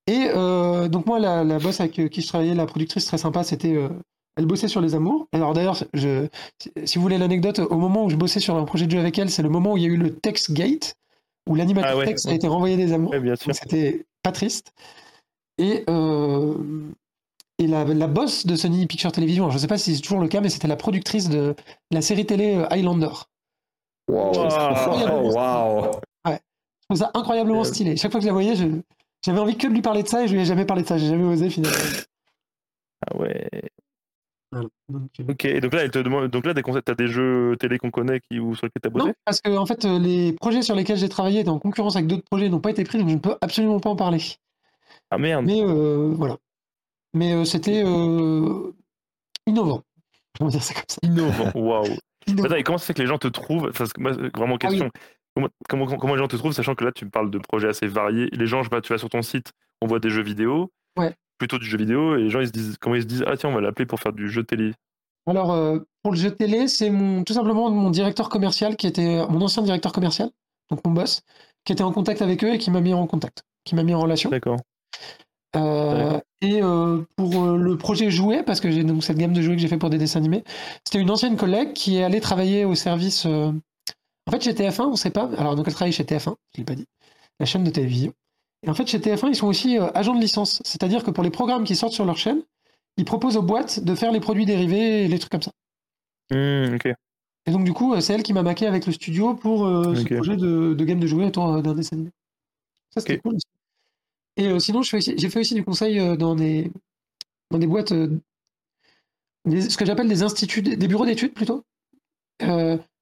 Et euh, donc, moi, la, la boss avec qui je travaillais, la productrice très sympa, c'était. euh, elle bossait sur Les Amours. Alors, d'ailleurs, je, si- vous voulez l'anecdote, au moment où je bossais sur un projet de jeu avec elle, c'est le moment où il y a eu le Text Gate, où l'animateur Ah ouais, texte a ouais. été renvoyé des Amours. Ouais, bien sûr. Donc, C'était pas triste. Et, euh, et la, la boss de Sony Picture Television, je sais pas si c'est toujours le cas, mais c'était la productrice de la série télé euh, Highlander. Waouh. Wow. Waouh. Je trouve ça incroyablement Euh. stylé. Chaque fois que je la voyais, j'avais envie que de lui parler de ça et je lui ai jamais parlé de ça. J'ai jamais osé finalement. Ah ouais. Voilà. Donc, euh, Ok, et donc là, elle te demande, donc là, des concepts, t'as des jeux télé qu'on connaît qui, ou sur lesquels t'as bossé? Non, parce que en fait, euh, les projets sur lesquels j'ai travaillé étaient en concurrence avec d'autres projets n'ont pas été pris, donc je ne peux absolument pas en parler. Ah merde. Mais euh, voilà. Mais euh, c'était euh, innovant. On va dire ça comme ça. Innovant. <laughs> Waouh. Et comment ça fait que les gens te trouvent? Moi, vraiment Ah oui. question. Comment, comment, comment les gens te trouvent, sachant que là, tu parles de projets assez variés. Les gens, je sais pas, tu vas sur ton site, on voit des jeux vidéo. Ouais. Plutôt du jeu vidéo, et les gens, ils se disent, comment ils se disent, ah tiens, on va l'appeler pour faire du jeu télé. Alors, euh, pour le jeu télé, c'est mon, tout simplement mon directeur commercial qui était mon ancien directeur commercial, donc mon boss, qui était en contact avec eux et qui m'a mis en contact, qui m'a mis en relation. D'accord. Euh, et euh, pour euh, le projet Jouet, parce que j'ai donc cette gamme de jouets que j'ai fait pour des dessins animés, c'était une ancienne collègue qui est allée travailler au service. euh, En fait, chez TF1, on sait pas. Alors, donc elle travaille chez TF1, je l'ai pas dit, la chaîne de télévision. Et en fait, chez TF1, ils sont aussi euh, agents de licence. C'est-à-dire que pour les programmes qui sortent sur leur chaîne, ils proposent aux boîtes de faire les produits dérivés et les trucs comme ça. Hmm. Et donc, du coup, euh, c'est elle qui m'a maqué avec le studio pour euh, ce projet de, de gamme de jouets autour d'un dessin animé. Ça, c'était cool. aussi. Et euh, sinon, j'ai fait aussi du conseil euh, dans des, dans des boîtes, des- ce que j'appelle des instituts, des bureaux d'études plutôt.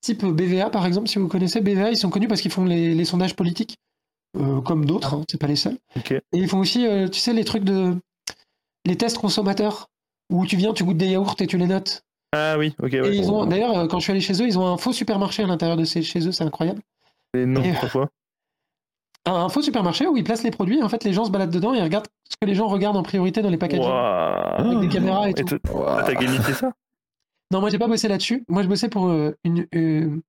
Type BVA, par exemple, si vous connaissez BVA, ils sont connus parce qu'ils font les, les sondages politiques, euh, comme d'autres, hein, c'est pas les seuls. Et ils font aussi, euh, tu sais, les trucs de. les tests consommateurs, où tu viens, tu goûtes des yaourts et tu les notes. Ah oui, ok. Et Ouais. ils ont, d'ailleurs, euh, quand je suis allé chez eux, ils ont un faux supermarché à l'intérieur de ces- chez eux, c'est incroyable. Et non, Et- pourquoi? Un, faux supermarché où ils placent les produits, et en fait, les gens se baladent dedans et ils regardent ce que les gens regardent en priorité dans les packaging. Waouh. Avec des caméras et Et tout. t'as Waouh. t'as gamifié ça? Non, moi, j'ai pas bossé là-dessus. Moi, je bossais pour une, euh,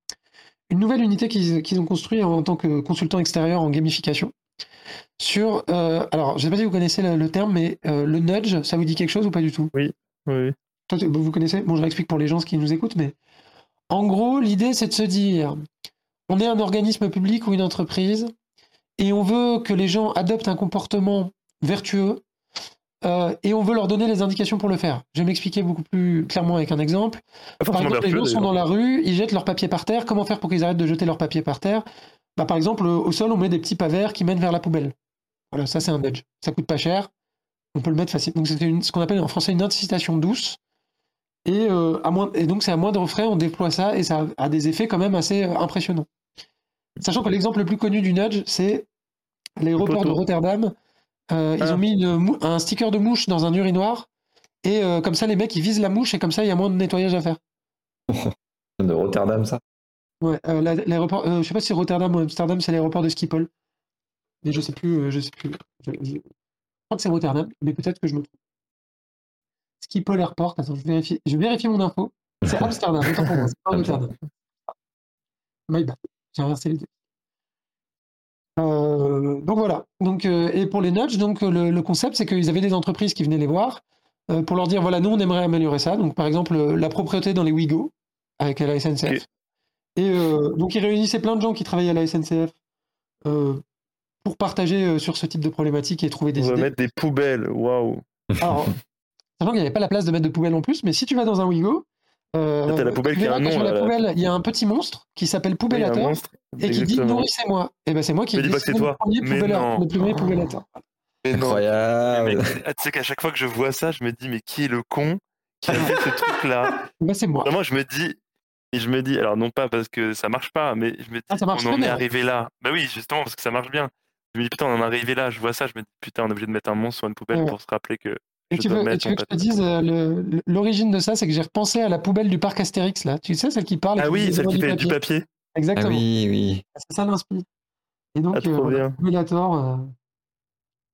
une nouvelle unité qu'ils ont construite en tant que consultant extérieur en gamification. Sur, euh, alors, je sais pas si vous connaissez le, le terme, mais euh, le nudge, ça vous dit quelque chose ou pas du tout? Oui. oui. Toi, vous connaissez? Bon, je réexplique pour les gens qui nous écoutent, mais en gros, l'idée, c'est de se dire on est un organisme public ou une entreprise et on veut que les gens adoptent un comportement vertueux euh, et on veut leur donner les indications pour le faire. Je vais m'expliquer beaucoup plus clairement avec un exemple. Par exemple, les gens sont dans la rue, ils jettent leur papier par terre. Comment faire pour qu'ils arrêtent de jeter leur papier par terre? Bah, Par exemple, au sol, on met des petits pas verts qui mènent vers la poubelle. Voilà, ça c'est un nudge. Ça coûte pas cher. On peut le mettre facilement. Donc c'est ce qu'on appelle en français une incitation douce. Et, euh, à moins, et donc c'est à moindre frais, on déploie ça et ça a des effets quand même assez euh, impressionnants. Sachant que l'exemple le plus connu du nudge, c'est l'aéroport de. Rotterdam. Euh, Ils Ah. ont mis une mou- un sticker de mouche dans un urinoir. Et euh, comme ça, les mecs, ils visent la mouche et comme ça, il y a moins de nettoyage à faire. <laughs> De Rotterdam, ça? Ouais, euh, la- l'aéroport, euh, je sais pas si Rotterdam ou Amsterdam, c'est l'aéroport de Schiphol. Mais je sais plus, euh, je sais plus. Je, je- je crois que c'est Rotterdam, mais peut-être que je me trompe. Schiphol Airport, attends, je vérifie, je vérifie mon info. C'est <laughs> Amsterdam, autant pour moi, c'est pas Rotterdam. My bad, j'ai inversé les deux. Euh, donc voilà. Donc, euh, et pour les nudges, donc euh, le, le concept, c'est qu'ils avaient des entreprises qui venaient les voir euh, pour leur dire voilà, nous on aimerait améliorer ça. Donc par exemple, la propreté dans les Wigo avec la SNCF. Et donc ils réunissaient plein de gens qui travaillaient à la SNCF pour partager sur ce type de problématique et trouver des On va idées. mettre des poubelles, waouh. Alors, sachant qu'il n'y avait pas la place de mettre de poubelle en plus, mais si tu vas dans un Wigo, euh, t'as la poubelle tu qui a verras un que sur nom, la là. poubelle, il y a un petit monstre qui s'appelle Oui, Poubellator monstre. et qui dit nourrissez-moi. Et ben c'est moi qui ai dessiné c'est le toi. premier, Mais Poubellator- non. le premier Poubellator. Mais non. Incroyable. Tu sais qu'à chaque fois que je vois ça, je me dis, mais qui est le con qui a fait ce truc-là <laughs> Ben, c'est moi. Vraiment, je me dis, et je me dis, alors non pas parce que ça marche pas, mais je me dis, Ah, ça on en est arrivé là. Bah oui, justement, parce que ça marche bien. Je me dis, putain, on en est arrivé là, je vois ça, je me dis, putain, on est obligé de mettre un monstre sur une poubelle Ouais. pour se rappeler que. Et je tu veux, et tu veux que je te dise euh, l'origine de ça, c'est que j'ai repensé à la poubelle du parc Astérix là. Tu sais celle qui parle. et Ah oui, celle qui fait du papier. Exactement. Ah oui, oui. C'est ça l'inspire. Et donc, Ah, euh, bien. Poubellator, euh,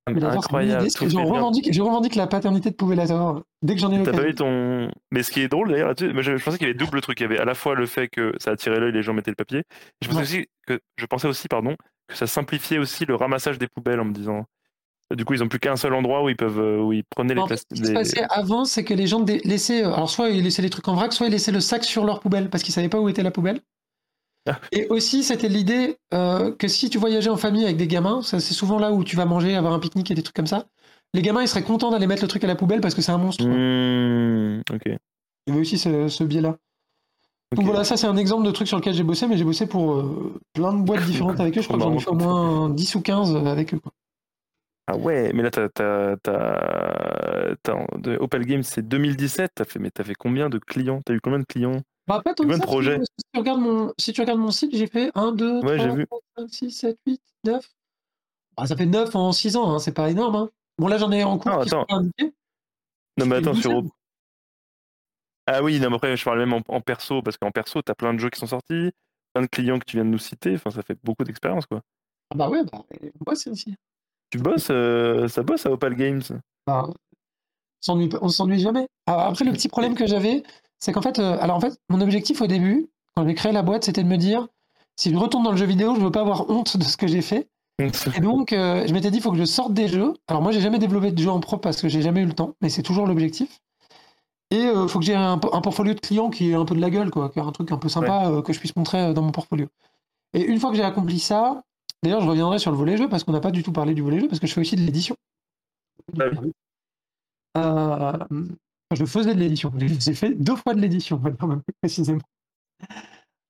Ah, Incroyable. Je revendique, je revendique la paternité de Poubellator dès que j'en ai T'as pas l'occasion. eu ton. Mais ce qui est drôle d'ailleurs là-dessus, je, je pensais qu'il y avait double truc. Il y avait à la fois le fait que ça attirait l'œil, les gens mettaient le papier. Je pensais Ouais. aussi que je pensais aussi, pardon, que ça simplifiait aussi le ramassage des poubelles en me disant. Du coup, ils ont plus qu'un seul endroit où ils peuvent, euh, où ils prenaient les places. ce qui se passait avant, c'est que les gens laissaient, euh, alors soit ils laissaient les trucs en vrac, soit ils laissaient le sac sur leur poubelle parce qu'ils savaient pas où était la poubelle. Ah. Et aussi, c'était l'idée euh, que si tu voyageais en famille avec des gamins, ça c'est souvent là où tu vas manger, avoir un pique-nique et des trucs comme ça. Les gamins, ils seraient contents d'aller mettre le truc à la poubelle parce que c'est un monstre. Mmh, ok. Il y avait aussi ce, ce biais-là. Donc voilà, ça c'est un exemple de truc sur lequel j'ai bossé, mais j'ai bossé pour euh, plein de boîtes <laughs> différentes avec eux. Je crois que j'en ai fait au moins 10 ou 15 avec eux. quoi. Ah ouais, mais là, t'as, t'as, t'as- attends, de Opal Games, c'est 2017. T'as fait, mais t'as fait combien de clients? T'as eu combien de clients? Bah, pas tant Combien de projets si tu, regardes mon, si tu regardes mon site, j'ai fait 1, 2, Ouais, j'ai 3, vu. 4, 5, 6, 7, 8, 9. Bah, ça fait 9 en 6 ans, hein, c'est pas énorme. Hein. Bon, là, j'en ai en cours Ah, attends. Non, mais attends, sur. Ah oui, non, mais après, je parle même en, en perso, parce qu'en perso, t'as plein de jeux qui sont sortis, plein de clients que tu viens de nous citer. Enfin, ça fait beaucoup d'expérience, quoi. Ah bah ouais, bah, on bosse aussi. Tu bosses, euh, ça bosse à Opal Games. Bah, on s'ennuie jamais. Alors, après, le petit problème que j'avais, c'est qu'en fait, euh, alors en fait, mon objectif au début, quand j'ai créé la boîte, c'était de me dire, si je retourne dans le jeu vidéo, je veux pas avoir honte de ce que j'ai fait. <laughs> Et donc, euh, je m'étais dit, il faut que je sorte des jeux. Alors, moi, j'ai jamais développé de jeu en propre parce que j'ai jamais eu le temps, mais c'est toujours l'objectif. Et il faut que j'ai un, po- un portfolio de clients qui ait un peu de la gueule, quoi, qui ait un truc un peu sympa que je puisse montrer dans mon portfolio. Et une fois que j'ai accompli ça, d'ailleurs, je reviendrai sur le volet jeu parce qu'on n'a pas du tout parlé du volet jeu parce que je fais aussi de l'édition. Ah oui. Euh, je faisais de l'édition. <laughs> J'ai fait deux fois de l'édition, on va dire même plus précisément.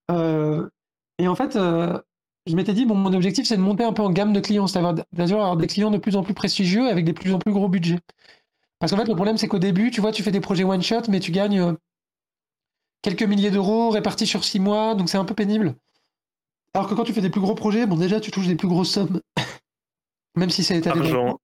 Euh, et en fait, euh, je m'étais dit, bon, mon objectif, c'est de monter un peu en gamme de clients, c'est-à-dire d'avoir des clients de plus en plus prestigieux avec des plus en plus gros budgets. Parce qu'en fait, le problème, c'est qu'au début, tu vois, tu fais des projets one-shot, mais tu gagnes quelques milliers d'euros répartis sur six mois, donc c'est un peu pénible. Alors que quand tu fais des plus gros projets, bon, déjà, tu touches des plus grosses sommes, <laughs> même si c'est étalé. dans le Argent.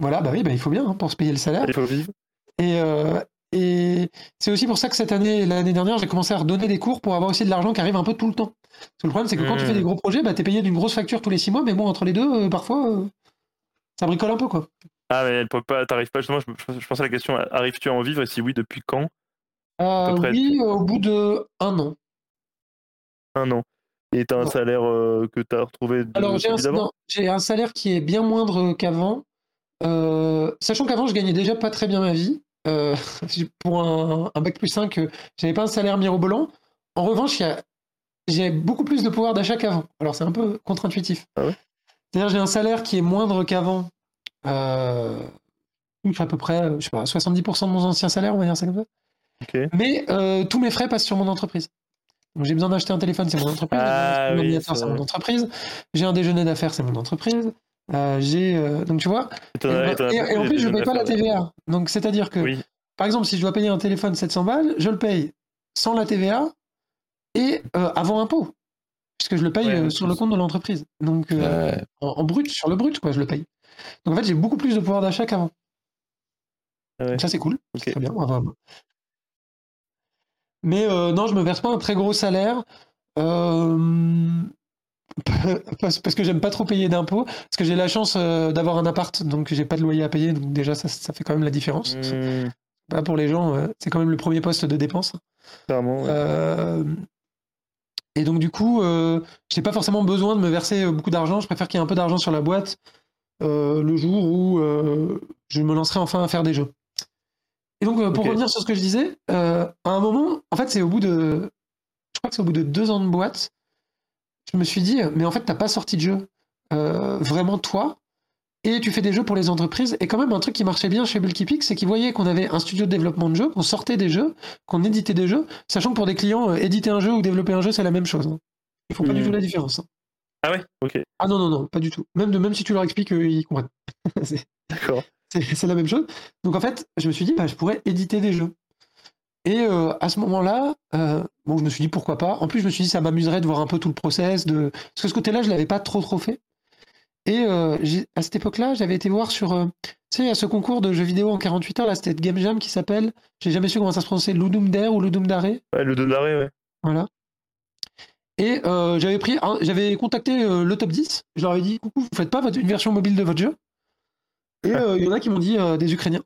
Voilà, bah oui, bah, il faut bien hein, pour se payer le salaire. il faut vivre. Et, euh, et c'est aussi pour ça que cette année l'année dernière, j'ai commencé à redonner des cours pour avoir aussi de l'argent qui arrive un peu tout le temps. Parce que le problème, c'est que quand tu Mmh. fais des gros projets, bah, tu es payé d'une grosse facture tous les six mois, mais bon, entre les deux, euh, parfois, euh, ça bricole un peu, quoi. Ah, mais elle peut pas, t'arrives pas, justement, je, pensais à la question, arrives-tu à en vivre et si oui, depuis quand? Euh, oui, au bout de un an. Un an. Et t'as un Ouais. salaire euh, que t'as retrouvé de Alors, j'ai un, un salaire qui est bien moindre qu'avant. Euh, sachant qu'avant, je gagnais déjà pas très bien ma vie. Euh, <laughs> pour un, un bac plus 5, euh, j'avais pas un salaire mirobolant. En revanche, j'ai beaucoup plus de pouvoir d'achat qu'avant. Alors, c'est un peu contre-intuitif. Ah ouais? C'est-à-dire, j'ai un salaire qui est moindre qu'avant. Euh, à peu près, euh, je sais pas, 70% de mon ancien salaire, on va dire ça comme ça. Mais euh, tous mes frais passent sur mon entreprise. Donc j'ai besoin d'acheter un téléphone, c'est mon entreprise. Ah un ordinateur, c'est mon entreprise. J'ai un déjeuner d'affaires, c'est mon entreprise. Euh, j'ai euh, donc tu vois. Et en plus je jeunes paye pas la. TVA. Donc c'est à dire que Oui. par exemple si je dois payer un téléphone 700 balles, je le paye sans la TVA et euh, avant impôt, puisque je le paye Ouais, sur le compte de l'entreprise. Donc Ouais. en, en brut, sur le brut quoi, je le paye. Donc en fait j'ai beaucoup plus de pouvoir d'achat qu'avant. Ah ouais. Ça c'est cool, très bien. Mais euh, non, je me verse pas un très gros salaire. euh, <laughs> parce, parce que j'aime pas trop payer d'impôts. Parce que j'ai la chance euh, d'avoir un appart, donc j'ai pas de loyer à payer. Donc déjà, ça, ça fait quand même la différence. Mmh, Pas pour les gens, c'est quand même le premier poste de dépense. clairement, ouais. Et donc du coup, j'ai pas forcément besoin de me verser beaucoup d'argent. Je préfère qu'il y ait un peu d'argent sur la boîte le jour où je me lancerai enfin à faire des jeux. Et donc euh, pour revenir sur ce que je disais, euh, à un moment, en fait, c'est au bout de, je crois que c'est au bout de deux ans de boîte, je me suis dit, mais en fait, t'as pas sorti de jeu euh, vraiment toi. Et tu fais des jeux pour les entreprises. Et quand même, un truc qui marchait bien chez Bulky Pig, c'est qu'ils voyaient qu'on avait un studio de développement de jeux, qu'on sortait des jeux, qu'on éditait des jeux, sachant que pour des clients, éditer un jeu ou développer un jeu, c'est la même chose. hein. Ils font pas du Mhm. tout la différence. hein. Ah ouais Ok, Ah non, non, non, pas du tout. Même, de, même si tu leur expliques, ils comprennent. <laughs> d'accord. C'est- la même chose. Donc en fait, je me suis dit, bah, je pourrais éditer des jeux. Et euh, à ce moment-là, euh, bon, je me suis dit pourquoi pas. En plus, je me suis dit, ça m'amuserait de voir un peu tout le process. De... Parce que ce côté-là, je l'avais pas trop trop fait. Et euh, à cette époque-là, j'avais été voir sur. tu sais, il y a ce concours de jeux vidéo en 48 heures, là, c'était Game Jam qui s'appelle. J'ai jamais su comment ça se prononçait, Ludum Dare ou Ludum Dare. Ouais, d'arrêt, ouais. Voilà. Et j'avais pris, j'avais contacté le top 10. Je leur avais dit, coucou, vous faites pas votre- une version mobile de votre jeu? Et euh, il y en a qui m'ont dit, euh, des Ukrainiens,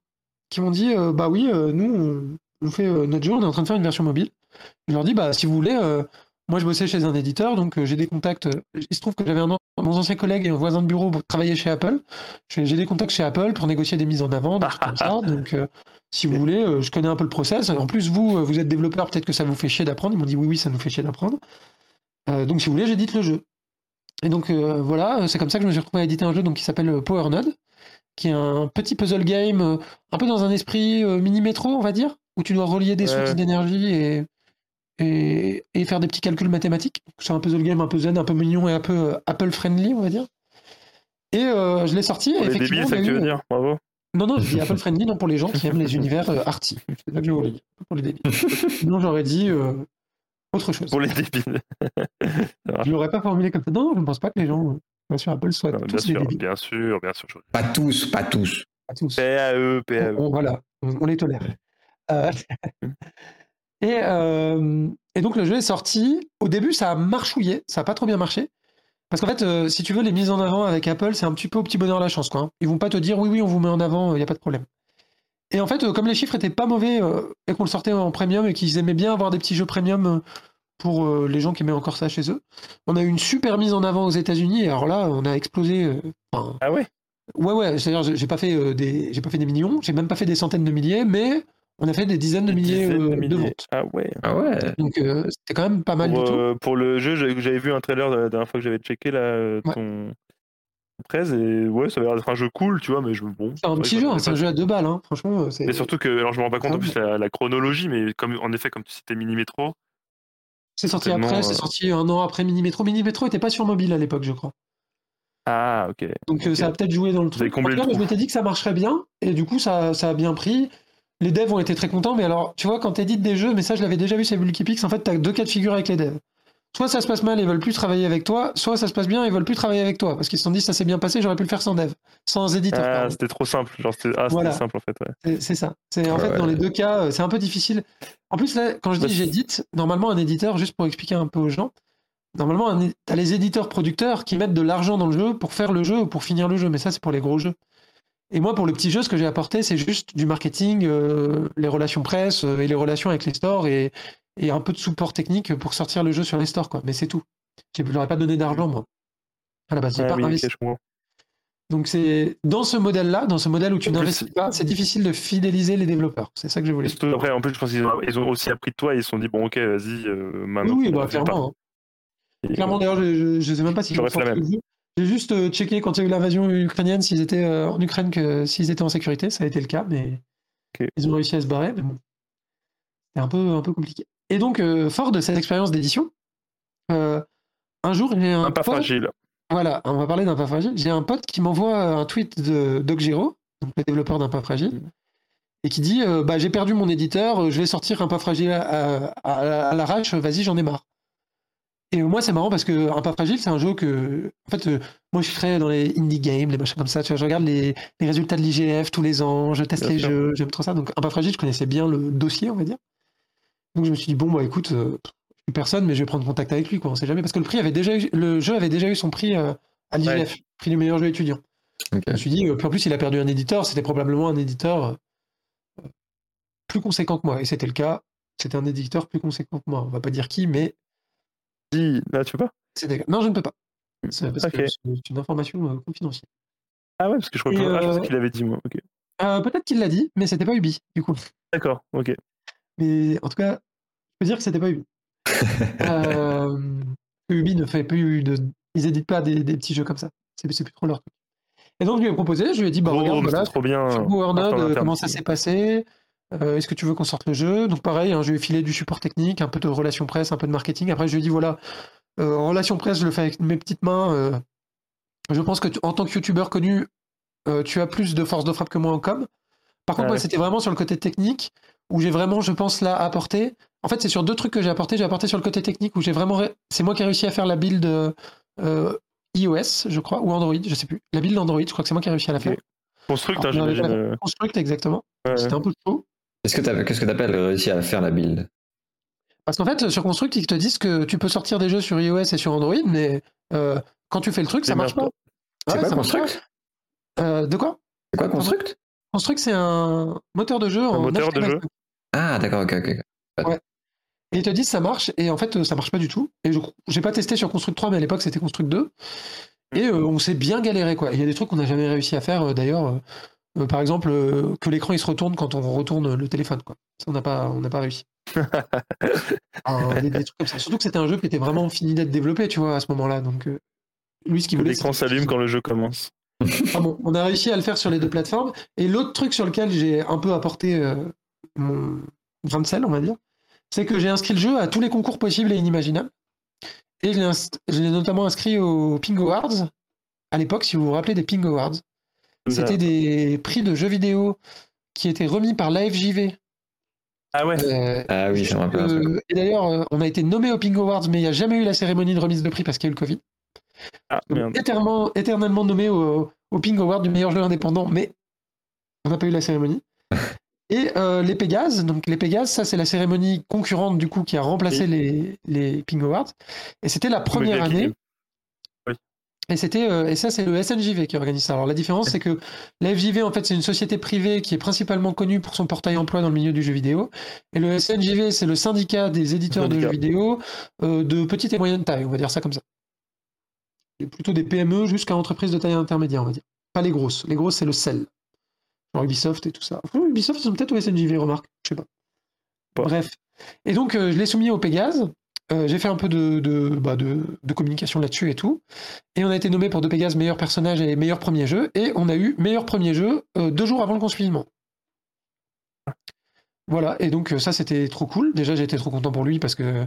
qui m'ont dit, euh, bah oui, nous, on, on fait notre jeu, on est en train de faire une version mobile. Je leur dis, bah si vous voulez, moi je bossais chez un éditeur, donc euh, j'ai des contacts. il se trouve que j'avais un mon ancien collègue et un voisin de bureau pour travailler chez Apple. J'ai des contacts chez Apple pour négocier des mises en avant, des trucs comme ça. <laughs> Donc euh, si vous voulez, euh, je connais un peu le process. En plus, vous, vous êtes développeur, peut-être que ça vous fait chier d'apprendre. Ils m'ont dit, oui, oui, ça nous fait chier d'apprendre. Donc si vous voulez, j'édite le jeu. Et donc voilà, c'est comme ça que je me suis retrouvé à éditer un jeu donc, qui s'appelle Power Node, qui est un petit puzzle game, euh, un peu dans un esprit euh, mini-métro, on va dire, où tu dois relier des Ouais. sources d'énergie et, et, et faire des petits calculs mathématiques. C'est un puzzle game un peu zen, un peu mignon et un peu euh, Apple friendly, on va dire. Et euh, je l'ai sorti. Pour et les débiles, effectivement, c'est ça que tu veux dire Bravo. Non, non, je dis Apple friendly non, pour les gens qui aiment les univers euh, arty. C'est ça que je voulais dire, pour les débiles. Sinon, j'aurais dit euh, autre chose. Pour les débiles. <laughs> Je l'aurais pas formulé comme ça. Non, je ne pense pas que les gens euh, sur Apple Non, mais bien tous des sûr, débiles. bien sûr, bien sûr. je- Pas tous, pas tous. Pas tous. PAE, PAE. On- on- voilà, on, on les tolère. Euh, <laughs> et, euh, et donc le jeu est sorti. Au début, ça a marchouillé, ça a pas trop bien marché. Parce qu'en fait, euh, si tu veux, les mises en avant avec Apple, c'est un petit peu au petit bonheur la chance. Quoi, hein. Ils vont pas te dire oui, oui, on vous met en avant, il n'y a pas de problème. Et en fait, euh, comme les chiffres étaient pas mauvais euh, et qu'on le sortait en premium et qu'ils aimaient bien avoir des petits jeux premium euh, pour euh, les gens qui aimaient encore ça chez eux, on a eu une super mise en avant aux États-Unis. Alors là, on a explosé. euh, enfin, Ah ouais? Ouais, ouais, c'est-à-dire, j'ai- pas fait euh, des, j'ai pas fait des millions, j'ai même pas fait des centaines de milliers, mais on a fait des dizaines de Des milliers, dizaines euh, de ventes. Ah ouais. Ah ouais. Donc euh, c'était quand même pas mal Pour, du tout. euh, pour le jeu, j'avais vu un trailer la dernière fois que j'avais checké là, Ouais. ton presse et ouais, ça avait l'air d'être un jeu cool, tu vois, mais je bon. C'est un vrai petit jeu, hein, c'est un jeu à deux balles, hein, franchement. c'est- Mais surtout que, alors je me rends pas compte en plus la, la chronologie, mais comme en effet, comme tu citais Mini Metro, C'est sorti après, c'est euh, sorti un an après Mini Metro. Mini Metro était pas sur mobile à l'époque, je crois. ah ok. Donc euh, ça a peut-être joué dans le truc. En cas, le je m'étais dit que ça marcherait bien, et du coup ça, ça a bien pris. Les devs ont été très contents, mais alors, tu vois, quand tu édites des jeux, mais ça je l'avais déjà vu chez Bulkypix, en fait, tu as deux cas de figure avec les devs. Soit ça se passe mal, ils veulent plus travailler avec toi, soit ça se passe bien, ils veulent plus travailler avec toi, parce qu'ils se sont dit ça s'est bien passé, j'aurais pu le faire sans dev, sans éditeur. Ah, c'était trop simple. Genre, c'était ah, Voilà. simple en fait. Ouais. C'est- ça. C'est en fait dans les deux cas, euh, c'est un peu difficile. En plus là, quand je dis j'édite, normalement un éditeur, juste pour expliquer un peu aux gens, normalement tu as les éditeurs producteurs qui mettent de l'argent dans le jeu pour faire le jeu ou pour finir le jeu, mais ça c'est pour les gros jeux. Et moi pour le petit jeu, ce que j'ai apporté, c'est juste du marketing, euh, les relations presse euh, et les relations avec les stores et, et un peu de support technique pour sortir le jeu sur les stores quoi. Mais c'est tout. Je leur ai pas donné d'argent moi. À la base, j'ai Ah pas oui, investi. je. Donc c'est dans ce modèle-là, dans ce modèle où tu n'investis pas, c'est difficile de fidéliser les développeurs. C'est ça que je voulais. surtout, après, en plus, je pense qu'ils ont, aussi appris de toi et ils se sont dit, bon, ok, vas-y, euh, maintenant. oui, bah, clairement. hein. Clairement, d'ailleurs, je ne sais même pas si jeu. J'ai juste euh, checké quand il y a eu l'invasion ukrainienne s'ils étaient euh, en Ukraine que s'ils étaient en sécurité. Ça a été le cas, mais ils ont réussi à se barrer. Mais bon, c'est un peu, un peu compliqué. Et donc, euh, fort de cette expérience d'édition, euh, un jour, j'ai un, Un pas pote- fragile. Voilà, on va parler d'un pas fragile. J'ai un pote qui m'envoie un tweet de Doc Giro, donc le développeur d'un pas fragile, Mhm. et qui dit euh, bah, J'ai perdu mon éditeur, je vais sortir un pas fragile à, à- à- à l'arrache, vas-y, j'en ai marre. Et moi, c'est marrant parce que un pas fragile, c'est un jeu que. En fait, euh, moi, je suis très dans les indie games, les machins comme ça. Tu vois, je regarde les, les résultats de l'IGF tous les ans, je teste Bien les sûr. jeux, j'aime trop ça. Donc, un pas fragile, je connaissais bien le dossier, on va dire. Donc, je me suis dit Bon, bah écoute, euh, personne, mais je vais prendre contact avec lui, quoi. On sait jamais. Parce que le, prix avait déjà eu, le jeu avait déjà eu son prix euh, à l'IGF, prix du meilleur jeu étudiant. Je me suis dit, euh, puis en plus, il a perdu un éditeur, c'était probablement un éditeur euh, plus conséquent que moi. Et c'était le cas, c'était un éditeur plus conséquent que moi. On va pas dire qui, mais Dis, là, tu peux pas. Non, je ne peux pas. C'est parce que c'est une information confidentielle. Ah ouais, parce que je crois que ah, qu'il avait dit, moi. Ok. Euh, Peut-être qu'il l'a dit, mais c'était pas Ubi, du coup. D'accord, ok. Mais en tout cas, je peux dire que c'était pas Ubi. <laughs> euh, Ubi ne fait plus de. Ils éditent pas des, des petits jeux comme ça. C'est plus trop leur truc. Et donc, je lui ai proposé, je lui ai dit, bah Oh, regarde, voilà, trop bien. Euh, comment ça s'est passé Euh, Est-ce que tu veux qu'on sorte le jeu? Donc pareil, hein, je lui ai filé du support technique, un peu de relations presse, un peu de marketing. Après, je lui ai dit voilà, euh, en relation presse, je le fais avec mes petites mains. euh, je pense que tu- en tant que youtubeur connu, tu as plus de force de frappe que moi en com. Par contre, moi, c'était vraiment sur le côté technique où j'ai vraiment, je pense, là apporté. En fait, c'est sur deux trucs que j'ai apporté. J'ai apporté sur le côté technique où j'ai vraiment. ré- C'est moi qui ai réussi à faire la build euh, iOS, je crois, ou Android, je sais plus. La build Android, je crois que c'est moi qui ai réussi à la faire. Construct, hein, Alors, on avait j'imagine. pas- euh, Construct, exactement. ouais, C'était un peu chaud. Qu'est-ce que t'as- qu'est-ce que t'appelles réussi à faire la build? Parce qu'en fait, sur Construct, ils te disent que tu peux sortir des jeux sur iOS et sur Android, mais euh, quand tu fais le truc, ça marche pas. C'est Ouais, quoi ça marche Construct? Euh, de quoi? C'est quoi Construct? Construct, c'est un moteur de jeu en moteur de HTML5. jeu Ah, d'accord, ok, ok. ok. Et ils te disent ça marche, et en fait, euh, ça marche pas du tout. Et je j'ai pas testé sur Construct 3, mais à l'époque, c'était Construct 2. Et euh, on s'est bien galéré, quoi. Il y a des trucs qu'on n'a jamais réussi à faire, euh, d'ailleurs. euh, par exemple, euh, que l'écran il se retourne quand on retourne le téléphone, quoi. Ça, on n'a pas, on n'a pas réussi. <laughs> Des, des trucs comme ça. Surtout que c'était un jeu qui était vraiment fini d'être développé, tu vois, à ce moment-là. Donc, euh, lui, ce qu'il Que voulait. l'écran s'allume quand le jeu commence. Ah bon, on a réussi à le faire sur les deux plateformes. Et l'autre truc sur lequel j'ai un peu apporté euh, mon grain de sel, on va dire, c'est que j'ai inscrit le jeu à tous les concours possibles et inimaginables. Et je l'ai notamment inscrit aux Ping Awards, à l'époque, si vous vous rappelez des Ping Awards. C'était des prix de jeux vidéo qui étaient remis par l'AFJV. Ah ouais Euh, Ah oui, me rappelle euh, et d'ailleurs, euh, on a été nommé au Ping Awards, mais il n'y a jamais eu la cérémonie de remise de prix parce qu'il y a eu le Covid. Ah éternellement nommé au, au Ping Award du meilleur jeu indépendant, mais on n'a pas eu la cérémonie. <laughs> Et euh, les Pégases, donc les Pégases, ça c'est la cérémonie concurrente du coup qui a remplacé les, les Ping Awards. Et c'était la première année. Et c'était euh, et ça c'est le SNJV qui organise ça. Alors la différence c'est que la FJV en fait c'est une société privée qui est principalement connue pour son portail emploi dans le milieu du jeu vidéo et le SNJV c'est le syndicat des éditeurs de jeux vidéo euh, de petite et moyenne taille, on va dire ça comme ça. Et plutôt des PME jusqu'à entreprises de taille intermédiaire, on va dire. Pas les grosses. Les grosses c'est le CEL. Genre Ubisoft et tout ça. Enfin, Ubisoft ils sont peut-être au SNJV, remarque, je sais pas. Bref. Et donc euh, je l'ai soumis au Pégase. Euh, j'ai fait un peu de, de, bah, de, de communication là-dessus et tout. Et on a été nommé pour De Pégase meilleur personnage et meilleur premier jeu. Et on a eu meilleur premier jeu euh, deux jours avant le confinement. Voilà, et donc ça c'était trop cool. Déjà j'étais trop content pour lui parce que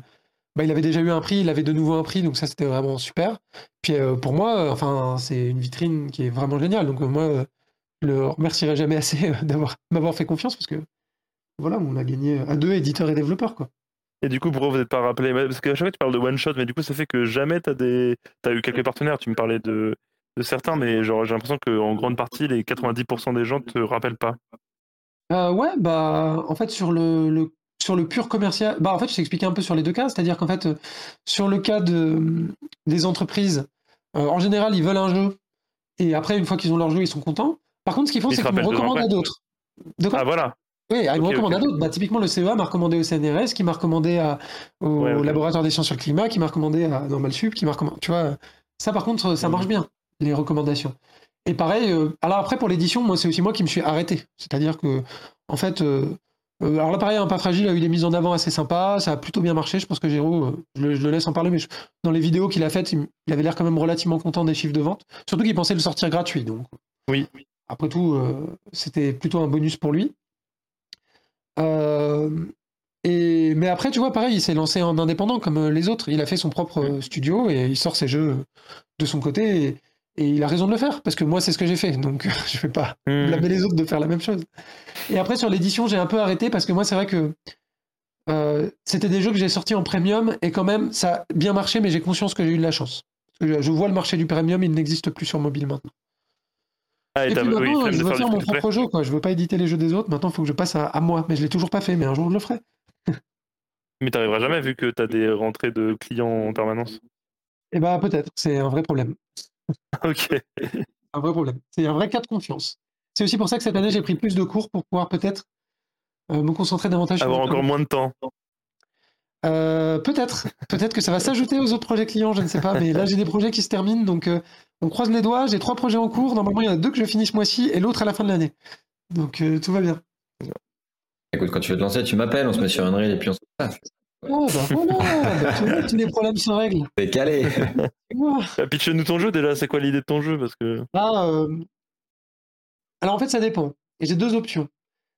bah, il avait déjà eu un prix, il avait de nouveau un prix, donc ça c'était vraiment super. Puis euh, pour moi, enfin c'est une vitrine qui est vraiment géniale. Donc moi, le remercierai jamais assez euh, d'avoir m'avoir fait confiance parce que voilà, on a gagné à deux éditeurs et développeurs quoi. Et du coup, pourquoi vous n'êtes pas rappelé Parce qu'à chaque fois, tu parles de one shot, mais du coup, ça fait que jamais tu as, des... as eu quelques partenaires. Tu me parlais de, de certains, mais genre, j'ai l'impression qu'en grande partie, les 90% des gens te rappellent pas. Euh, ouais, bah, en fait, sur le, le- sur le pur commercial, bah, en fait, je t'ai expliqué un peu sur les deux cas, c'est-à-dire qu'en fait, euh, sur le cas de, des entreprises, euh, en général, ils veulent un jeu, et après, une fois qu'ils ont leur jeu, ils sont contents. Par contre, ce qu'ils font, c'est ans recommandent à d'autres. Ah, voilà Oui, ils me Ok, recommandent à d'autres. Bah, typiquement, le CEA m'a recommandé au CNRS, qui m'a recommandé à- au Ouais, laboratoire des sciences sur le climat, qui m'a recommandé à Normal Sup, qui m'a recommandé. Tu vois, ça, par contre, ça Mhm. marche bien, les recommandations. Et pareil, euh, alors après, pour l'édition, moi, c'est aussi moi qui me suis arrêté. C'est-à-dire que, en fait, euh, euh, alors là, pareil, un pas fragile a eu des mises en avant assez sympas, ça a plutôt bien marché. Je pense que Géraud, je, le, je le laisse en parler, mais je- dans les vidéos qu'il a faites, il, il avait l'air quand même relativement content des chiffres de vente. Surtout qu'il pensait le sortir gratuit. Donc, Oui. Après tout, euh, c'était plutôt un bonus pour lui. Euh, et, mais après, tu vois, pareil, il s'est lancé en indépendant comme euh, les autres. Il a fait son propre studio et il sort ses jeux de son côté. Et, et il a raison de le faire parce que moi, c'est ce que j'ai fait. Donc, <laughs> je vais pas Hmm. blâmer les autres de faire la même chose. Et après, sur l'édition, j'ai un peu arrêté parce que moi, c'est vrai que euh, c'était des jeux que j'ai sortis en premium et quand même, ça a bien marché, mais j'ai conscience que j'ai eu de la chance. Je vois le marché du premium, il n'existe plus sur mobile maintenant. Ah, et puis maintenant, je veux faire mon propre jeu, quoi. Je veux pas éditer les jeux des autres. Maintenant, il faut que je passe à, à moi. Mais je l'ai toujours pas fait, mais un jour, je le ferai. Mais t'arriveras jamais vu que t'as des rentrées de clients en permanence. Et bah, peut-être. C'est un vrai problème. <laughs> ok. Un vrai problème. C'est un vrai cas de confiance. C'est aussi pour ça que cette année, j'ai pris plus de cours pour pouvoir peut-être euh, me concentrer davantage Avoir encore moins de temps. Euh, peut-être. Peut-être que ça va s'ajouter aux autres projets clients, je ne sais pas. Mais là, j'ai des projets qui se terminent, donc euh, on croise les doigts. J'ai trois projets en cours. Normalement, il y en a deux que je finis ce mois-ci et l'autre à la fin de l'année. Donc euh, tout va bien. Écoute, quand tu veux te lancer, tu m'appelles, on se met sur Unreal et puis on se passe. Oh, bah voilà <laughs> bah, Tous les problèmes se règlent. C'est calé. Ouah. Bah, Pitch-nous ton jeu déjà, c'est quoi l'idée de ton jeu? Parce que. Ah, euh, Alors en fait, ça dépend. Et j'ai deux options.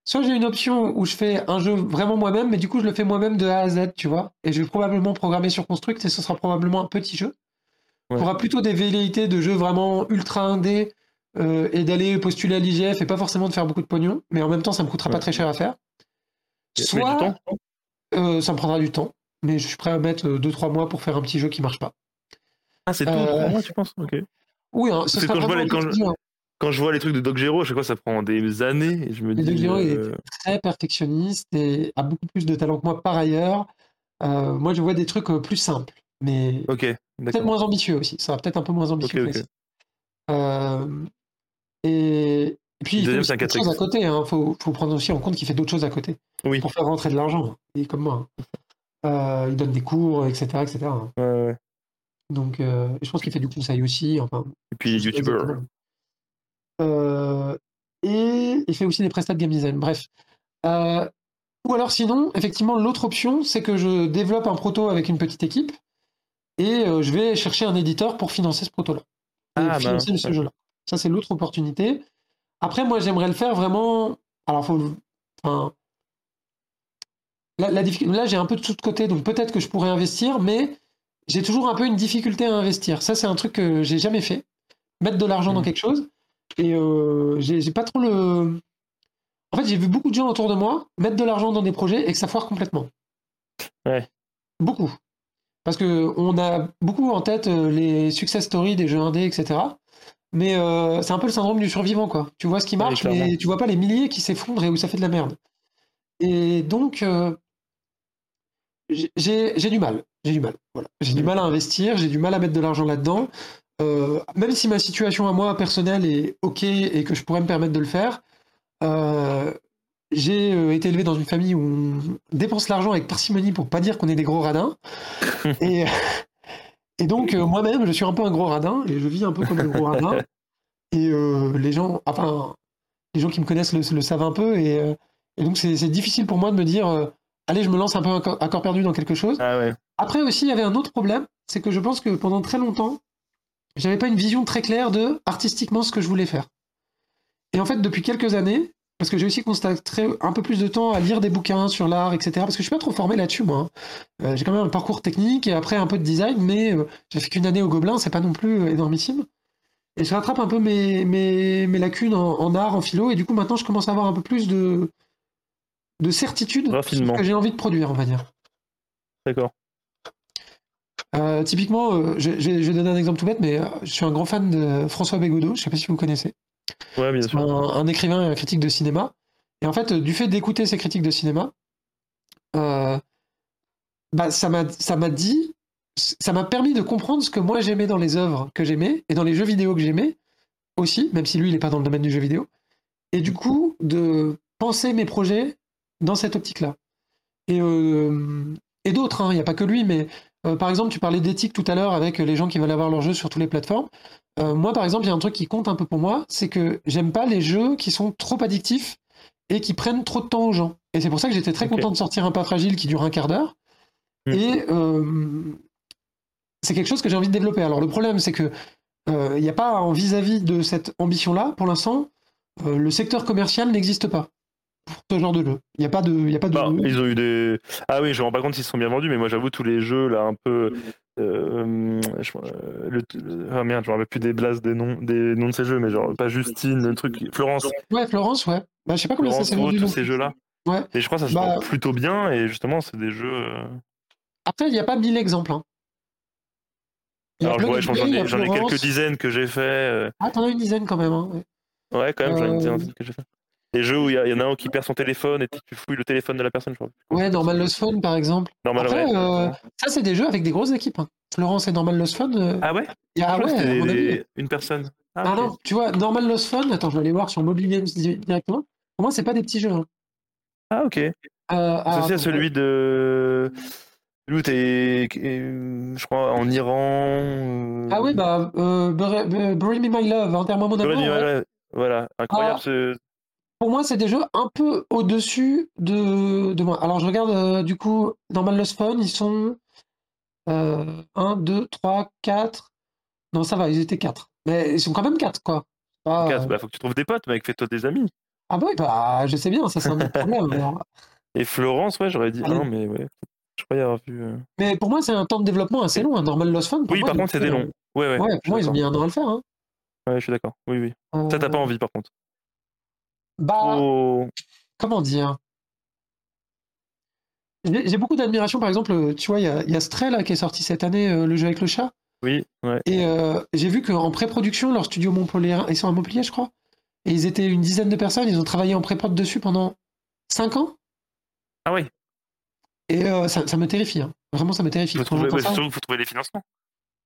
Soit j'ai une option où je fais un jeu vraiment moi-même, mais du coup je le fais moi-même de A à Z, tu vois. Et je vais probablement programmer sur Construct et ce sera probablement un petit jeu. Ouais. Il aura plutôt des velléités de jeux vraiment ultra indé euh, et d'aller postuler à l'IGF et pas forcément de faire beaucoup de pognon, mais en même temps ça me coûtera pas très cher à faire. Soit temps euh, ça me prendra du temps, mais je suis prêt à mettre 2-3 mois pour faire un petit jeu qui marche pas. Ah, c'est tout Euh, trois mois, tu penses? Ok. Oui, hein, ce sera quand je vois les- quand je- hein. Quand je vois les trucs de Doc Gero, à chaque fois ça prend des années et je me Et dis. Doc Gero, il est euh, très perfectionniste et a beaucoup plus de talent que moi par ailleurs. Euh, moi, je vois des trucs euh, plus simples, mais peut-être moins ambitieux aussi. Ça sera peut-être un peu moins ambitieux Ok, que ok. les autres. Euh, et, et puis, il fait d'autres 4X. choses à côté. Il faut, faut prendre aussi en compte qu'il fait d'autres choses à côté Oui. pour faire rentrer de l'argent. Il est comme moi. hein. Euh, il donne des cours, etc. etc. hein. Ouais, ouais. Donc, euh, je pense qu'il fait du conseil aussi. Enfin, Et puis je sais pas YouTuber. exactement. Euh, et il fait aussi des prestats de game design. Bref. Euh, ou alors sinon, effectivement, l'autre option, c'est que je développe un proto avec une petite équipe et euh, je vais chercher un éditeur pour financer ce proto-là. Ah, bah, financer ce jeu-là. Ça, c'est l'autre opportunité. Après, moi, j'aimerais le faire vraiment. Alors, faut. Enfin. La, la difficulté- Là, j'ai un peu de tout de côté, donc peut-être que je pourrais investir, mais j'ai toujours un peu une difficulté à investir. Ça, c'est un truc que j'ai jamais fait. Mettre de l'argent dans Mhm. quelque chose. Et euh, j'ai pas trop le. En fait, j'ai vu beaucoup de gens autour de moi mettre de l'argent dans des projets et que ça foire complètement. Ouais. Beaucoup. Parce que on a beaucoup en tête euh, les success stories des jeux indés, etc. Mais euh, c'est un peu le syndrome du survivant, quoi. Tu vois ce qui marche, mais tu vois pas les milliers qui s'effondrent et où ça fait de la merde. Et donc, euh, j'ai- du mal. J'ai du mal. Voilà. J'ai du mal à investir, j'ai du mal à mettre de l'argent là-dedans. Euh, même si ma situation à moi personnelle est OK et que je pourrais me permettre de le faire, euh, j'ai euh, été élevé dans une famille où on dépense l'argent avec parcimonie pour pas dire qu'on est des gros radins. <laughs> et, et donc, euh, moi-même, je suis un peu un gros radin et je vis un peu comme un gros radin. <laughs> Et les gens, enfin, les gens qui me connaissent le, le savent un peu. Et, et donc, c'est difficile pour moi de me dire, allez, je me lance un peu à corps- à corps perdu dans quelque chose. Ah ouais. Après aussi, il y avait un autre problème, c'est que je pense que pendant très longtemps, j'avais pas une vision très claire de artistiquement ce que je voulais faire. Et en fait, depuis quelques années, parce que j'ai aussi consacré un peu plus de temps à lire des bouquins sur l'art, etc. Parce que je suis pas trop formé là-dessus, moi. hein. Euh, j'ai quand même un parcours technique et après un peu de design, mais euh, j'ai fait qu'une année au Gobelin, c'est pas non plus euh, énormissime. Et je rattrape un peu mes, mes, mes lacunes en, en art, en philo, et du coup maintenant je commence à avoir un peu plus de, de certitude sur ce que j'ai envie de produire, on va dire. D'accord. Euh, typiquement, euh, je, je- je vais donner un exemple tout bête, mais euh, je suis un grand fan de François Bégodeau, je sais pas si vous connaissez. Ouais, bien sûr. un, un écrivain et un critique de cinéma. Et en fait, du fait d'écouter ces critiques de cinéma, euh, bah, ça m'a dit, ça m'a permis de comprendre ce que moi j'aimais dans les œuvres que j'aimais et dans les jeux vidéo que j'aimais aussi, même si lui il n'est pas dans le domaine du jeu vidéo. Et du coup, de penser mes projets dans cette optique-là. Et, euh, et d'autres, hein, il n'y a pas que lui, mais euh, par exemple, tu parlais d'éthique tout à l'heure avec les gens qui veulent avoir leur jeu sur toutes les plateformes. Euh, moi, par exemple, il y a un truc qui compte un peu pour moi, c'est que j'aime pas les jeux qui sont trop addictifs et qui prennent trop de temps aux gens. Et c'est pour ça que j'étais très content de sortir un pas fragile qui dure un quart d'heure. Mm. Et euh, c'est quelque chose que j'ai envie de développer. Alors le problème, c'est que il n'y a pas en vis-à-vis de cette ambition-là, pour l'instant, le secteur commercial n'existe pas pour ce genre de jeu. Il n'y a pas de, y a pas de Bah, ils ont eu des. Ah oui, je me rends pas compte s'ils se sont bien vendus, mais moi j'avoue tous les jeux là un peu. euh, je- euh, le, le- ah merde, je me rappelle plus des blasts des noms, des noms de ces jeux, mais genre pas Justine, le truc, Florence, Ouais, Florence, ouais. Bah, je sais pas combien ça s'est vendu. tous ces jeux-là. Ouais. Et je crois que ça se Bah- vend plutôt bien, et justement c'est des jeux. euh, Après, il n'y a pas mille exemples. hein. Alors ouais, j'en ai, quelques dizaines que j'ai fait. Ah, t'en as une dizaine quand même. hein, ouais. Ouais, quand même, j'en ai une dizaine que j'ai fait. Des jeux où il y, y en a un qui perd son téléphone et tu fouilles le téléphone de la personne, je crois. Ouais, Normal Lost Phone, par exemple. Normal, Après, ouais. euh, ça, c'est des jeux avec des grosses équipes. hein. Florence et Normal Lost Phone. euh, Ah ouais? il y a, que ouais, à des- avis. une personne. Ah, Ah ok. non, tu vois, Normal Lost Phone, attends, je vais aller voir sur Mobile Games di- directement. Pour moi, c'est pas des petits jeux. hein. Ah ok. Euh, ah, C'est aussi attends, celui de. Où t'es, euh, je crois, en Iran. euh, Ah oui, bah, euh, Bury Bury- Bury Me My Love, Enterrement mon Bury amour. Me My ouais. Love. Voilà, incroyable Ah. ce. Pour moi, c'est des jeux un peu au-dessus de, de moi. Alors, je regarde, euh, du coup, Normal Lost Phone, ils sont 1, 2, 3, 4. Non, ça va, ils étaient 4. Mais ils sont quand même 4, quoi. Casse. euh, Bah, faut que tu trouves des potes, mec, fais-toi des amis. Ah bah oui, bah, je sais bien, ça c'est un autre problème. <laughs> alors. Et Florence, ouais, j'aurais dit Allez. un, mais ouais. Je crois y avoir vu. euh. Mais pour moi, c'est un temps de développement assez long. Un Normal Lost pour Oui, moi, par contre, ont c'était fait, long. Ouais, ouais. Pour moi, ils ont mis un an à le faire. Hein. Ouais, je suis d'accord. Oui, oui. Ça, t'as pas envie, par contre. Bah, Oh. comment dire? J'ai j'ai beaucoup d'admiration, par exemple, euh, tu vois, il y a, il y a Stray là, qui est sorti cette année, euh, le jeu avec le chat. Oui, ouais. Et euh, j'ai vu qu'en pré-production, leur studio Montpellier, ils sont à Montpellier, je crois. Et ils étaient une dizaine de personnes, ils ont travaillé en pré-prod dessus pendant 5 ans. Ah oui, Et euh, ça, ça me terrifie. hein. Vraiment, ça me terrifie. il faut Quand trouver, j'entends ouais, ça- surtout, faut trouver les financements.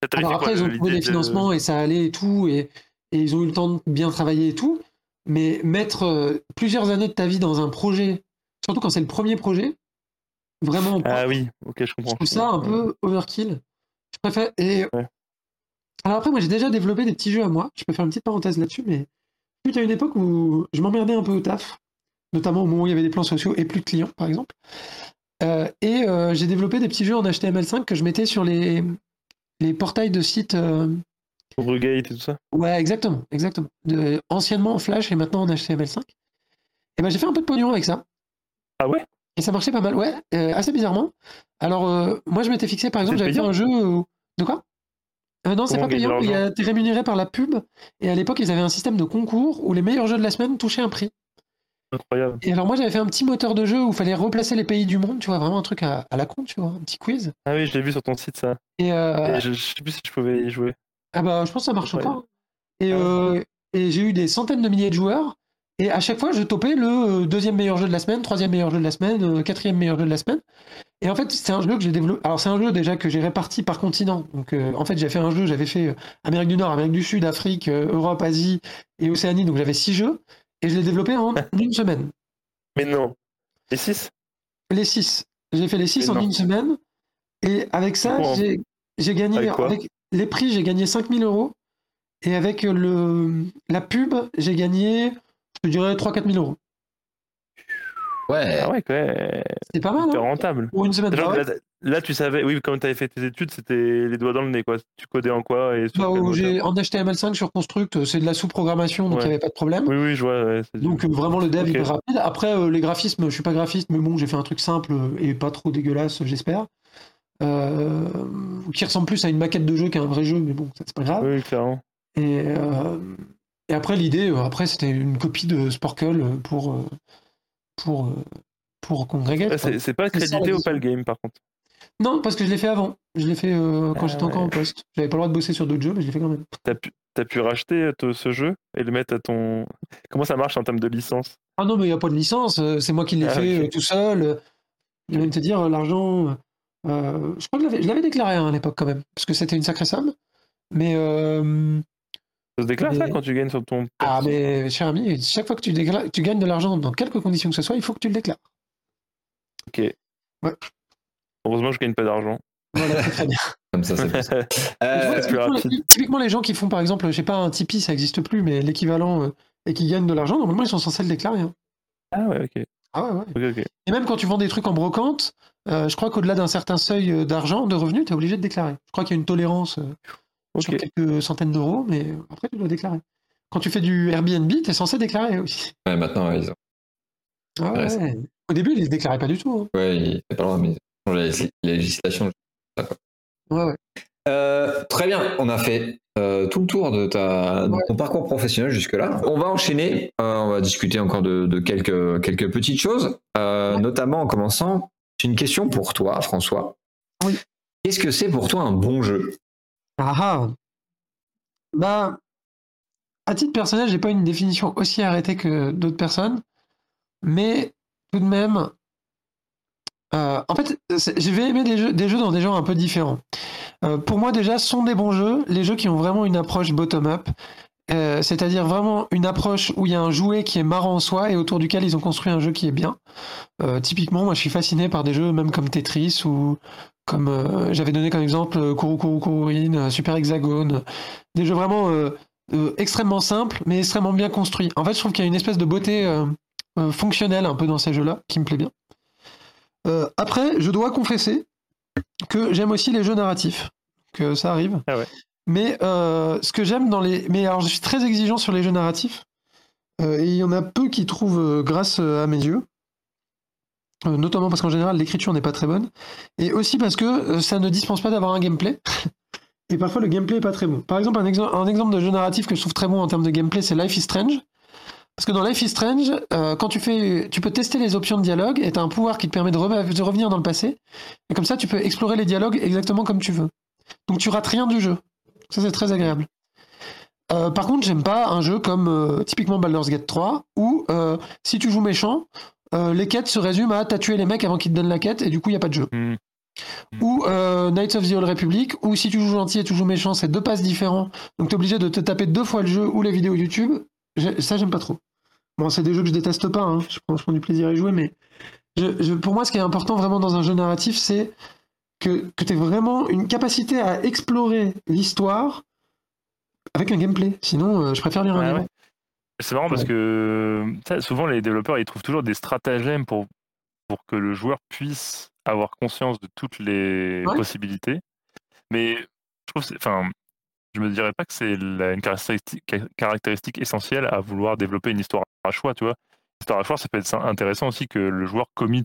Ça Alors fait quoi, après, ils ont le- trouvé des de- financements et ça allait et tout, et, et ils ont eu le temps de bien travailler et tout. Mais mettre euh, plusieurs années de ta vie dans un projet, surtout quand c'est le premier projet, vraiment, Ah oui, ok, je je comprends. trouve ça un peu overkill. Je préfère. Et... Ouais. Alors après, moi j'ai déjà développé des petits jeux à moi. Je peux faire une petite parenthèse là-dessus, mais il y a une époque où je m'emmerdais un peu au taf, notamment au moment où il y avait des plans sociaux et plus de clients, par exemple. Euh, et euh, j'ai développé des petits jeux en HTML5 que je mettais sur les, les portails de sites. euh, Brugate et tout ça. Ouais, exactement, exactement. De- anciennement en Flash et maintenant en HTML5. Et ben j'ai fait un peu de pognon avec ça. Ah ouais? Et ça marchait pas mal, ouais, euh, assez bizarrement. Alors, euh, moi je m'étais fixé, par exemple, j'avais fait un jeu. où- De quoi? Euh, non, c'est pas payant. Il a- T'es rémunéré par la pub. Et à l'époque, ils avaient un système de concours où les meilleurs jeux de la semaine touchaient un prix. Incroyable. Et alors, moi, j'avais fait un petit moteur de jeu où il fallait replacer les pays du monde, tu vois, vraiment un truc à, à la con, tu vois, un petit quiz. Ah oui, je l'ai vu sur ton site ça. Et, euh, Et je, je sais plus si je pouvais y jouer. Ah bah, je pense que ça marche encore. Et, euh, et j'ai eu des centaines de milliers de joueurs. Et à chaque fois, je topais le euh, deuxième meilleur jeu de la semaine, troisième meilleur jeu de la semaine, euh, quatrième meilleur jeu de la semaine. Et en fait, c'est un jeu que j'ai développé. Alors, c'est un jeu déjà que j'ai réparti par continent. Donc, euh, en fait, j'ai fait un jeu, j'avais fait Amérique du Nord, Amérique du Sud, Afrique, Europe, Asie et Océanie. Donc, j'avais six jeux. Et je l'ai développé en <laughs> une semaine. Mais non. Les 6 Les six. J'ai fait les six Mais en non. une semaine. Et avec ça, j'ai j'ai gagné. Avec quoi? Avec les prix, j'ai gagné 5000 euros. Et avec le, la pub, j'ai gagné, je dirais, 3-4 000 euros. Ouais. Ah ouais, ouais. C'était pas mal, C'était hein rentable. Pour une semaine. Genre, là, là, tu savais, oui, comme tu avais fait tes études, c'était les doigts dans le nez, quoi. Tu codais en quoi et sur Bah, moteur j'ai en HTML5 sur Construct, c'est de la sous-programmation, donc il Ouais. n'y avait pas de problème. Oui, oui, je vois. ouais, c'est- Donc euh, vraiment le dev Ok. hyper rapide. Après euh, les graphismes, je suis pas graphiste, mais bon, j'ai fait un truc simple et pas trop dégueulasse, j'espère. Euh, qui ressemble plus à une maquette de jeu qu'à un vrai jeu, mais bon, ça, c'est pas grave. Oui, clairement. Et, euh, et après l'idée, euh, après c'était une copie de Sporkle pour pour pour Congregate. C'est pas crédité au. PAL Game, par contre. Non, parce que je l'ai fait avant. Je l'ai fait euh, quand Ah j'étais encore en poste. J'avais pas le droit de bosser sur d'autres jeux, mais je l'ai fait quand même. T'as pu, t'as pu racheter te- ce jeu et le mettre à ton. <laughs> Comment ça marche en termes de licence? Ah non, mais il n'y a pas de licence, c'est moi qui l'ai Ah, fait tout seul. Je viens de te dire, l'argent. Euh, je crois que je l'avais- déclaré hein, à l'époque quand même, parce que c'était une sacrée somme. Mais. euh, Ça se déclare ça quand tu gagnes sur ton. ah, mais cher ami, chaque fois que tu, déclares- tu gagnes de l'argent, dans quelque condition que ce soit, il faut que tu le déclares. Heureusement, je gagne pas d'argent. Voilà, très bien. <laughs> Comme ça, c'est plus. <laughs> Euh, typiquement, rapide. les, typiquement, les gens qui font, par exemple, je sais pas, un Tipeee, ça n'existe plus, mais l'équivalent, euh, et qui gagnent de l'argent, normalement, ils sont censés le déclarer. hein. Ah ouais, ok. Ah ouais, ouais. Ok, ok. Et même quand tu vends des trucs en brocante, je crois qu'au-delà d'un certain seuil euh, d'argent, de revenus, tu es obligé de déclarer. Je crois qu'il y a une tolérance euh, sur quelques centaines d'euros, mais après, tu dois déclarer. Quand tu fais du Airbnb, tu es censé déclarer aussi. ouais, maintenant, ouais, ils ont- Ah ouais, Ouais. Au début, ils ne déclaraient pas du tout. hein. ouais, ils- c'est pas droit, mais ils ont la légis- la législation. Ouais, ouais. Euh, très bien, on a fait euh, tout le tour de, ta, de Ouais. ton parcours professionnel jusque-là. On va enchaîner, euh, on va discuter encore de, de quelques, quelques petites choses, euh, Ouais. notamment en commençant. J'ai une question pour toi, François. Oui. Qu'est-ce que c'est pour toi un bon jeu? Ah ah. Bah, à titre personnel, j'ai pas une définition aussi arrêtée que d'autres personnes, mais tout de même, euh, en fait, je vais aimer des jeux, des jeux dans des genres un peu différents. Euh, pour moi, déjà, sont des bons jeux les jeux qui ont vraiment une approche bottom-up, euh, c'est-à-dire vraiment une approche où il y a un jouet qui est marrant en soi et autour duquel ils ont construit un jeu qui est bien. Euh, typiquement, moi, je suis fasciné par des jeux même comme Tetris ou comme euh, j'avais donné comme exemple Kuru Kuru Kururin, Super Hexagone, des jeux vraiment extrêmement simples mais extrêmement bien construits. En fait, je trouve qu'il y a une espèce de beauté fonctionnelle un peu dans ces jeux-là qui me plaît bien. Après, je dois confesser que j'aime aussi les jeux narratifs, que ça arrive. Ah. Mais euh, ce que j'aime dans les, mais alors je suis très exigeant sur les jeux narratifs euh, et il y en a peu qui trouvent euh, grâce à mes yeux. Notamment parce qu'en général l'écriture n'est pas très bonne et aussi parce que ça ne dispense pas d'avoir un gameplay <laughs> et parfois le gameplay est pas très bon. Par exemple un, un exemple de jeu narratif que je trouve très bon en termes de gameplay c'est Life is Strange parce que dans Life is Strange quand tu fais tu peux tester les options de dialogue et tu as un pouvoir qui te permet de, de revenir dans le passé et comme ça tu peux explorer les dialogues exactement comme tu veux. Donc tu rates rien du jeu. Ça c'est très agréable. Euh, par contre, j'aime pas un jeu comme euh, typiquement Baldur's Gate 3 où euh, si tu joues méchant, les quêtes se résument à t'as tué les mecs avant qu'ils te donnent la quête et du coup il y a pas de jeu. Hmm. Ou Knights of the Old Republic où si tu joues gentil et tu joues méchant, c'est deux passes différents. Donc t'es obligé de te taper deux fois le jeu ou les vidéos YouTube. Ça j'aime pas trop. Bon, c'est des jeux que je déteste pas. hein. Je, prends, je prends du plaisir à y jouer, mais je- je- pour moi, ce qui est important vraiment dans un jeu narratif, c'est que, que tu aies vraiment une capacité à explorer l'histoire avec un gameplay. Sinon, euh, je préfère lire un Ouais, livre. ouais. C'est marrant parce que souvent les développeurs ils trouvent toujours des stratagèmes pour, pour que le joueur puisse avoir conscience de toutes les possibilités. Mais je trouve, enfin, je me dirais pas que c'est une caractéristique, caractéristique essentielle à vouloir développer une histoire à choix, tu vois. Une histoire à choix, ça peut être intéressant aussi que le joueur commit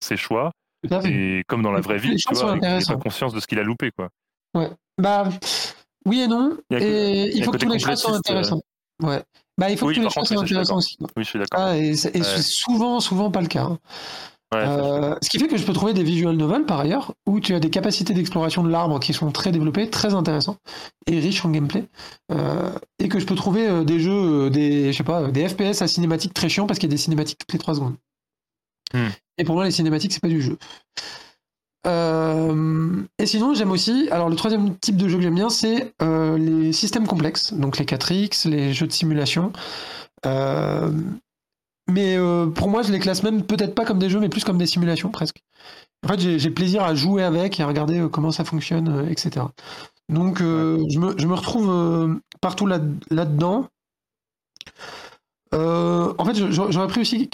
ses choix. Et comme dans la vraie vie, tu vois, il n'a pas conscience de ce qu'il a loupé, quoi. Bah, Oui et non. Il Et faut que tous les choix soient euh. intéressants. Ouais. Bah, il faut Oui, que tous les choix soient intéressants aussi. Oui, je suis d'accord. Ah, et c'est et Ouais. c'est souvent, souvent pas le cas. hein. Ouais, Euh, ce qui fait que je peux trouver des visual novels par ailleurs où tu as des capacités d'exploration de l'arbre qui sont très développées, très intéressants et riches en gameplay, Euh, et que je peux trouver euh, des jeux, des je sais pas, des FPS à cinématiques très chiants parce qu'il y a des cinématiques toutes les 3 secondes. Hmm. Et pour moi, les cinématiques c'est pas du jeu. Euh, et sinon, j'aime aussi. Alors, le troisième type de jeu que j'aime bien, c'est euh, les systèmes complexes, donc les 4X, les jeux de simulation. Euh, mais pour moi, je les classe même peut-être pas comme des jeux, mais plus comme des simulations presque. En fait, j'ai plaisir à jouer avec et à regarder comment ça fonctionne, etc. Donc, je, me, je me retrouve partout là- là-dedans. Euh, en fait, j'aurais pris aussi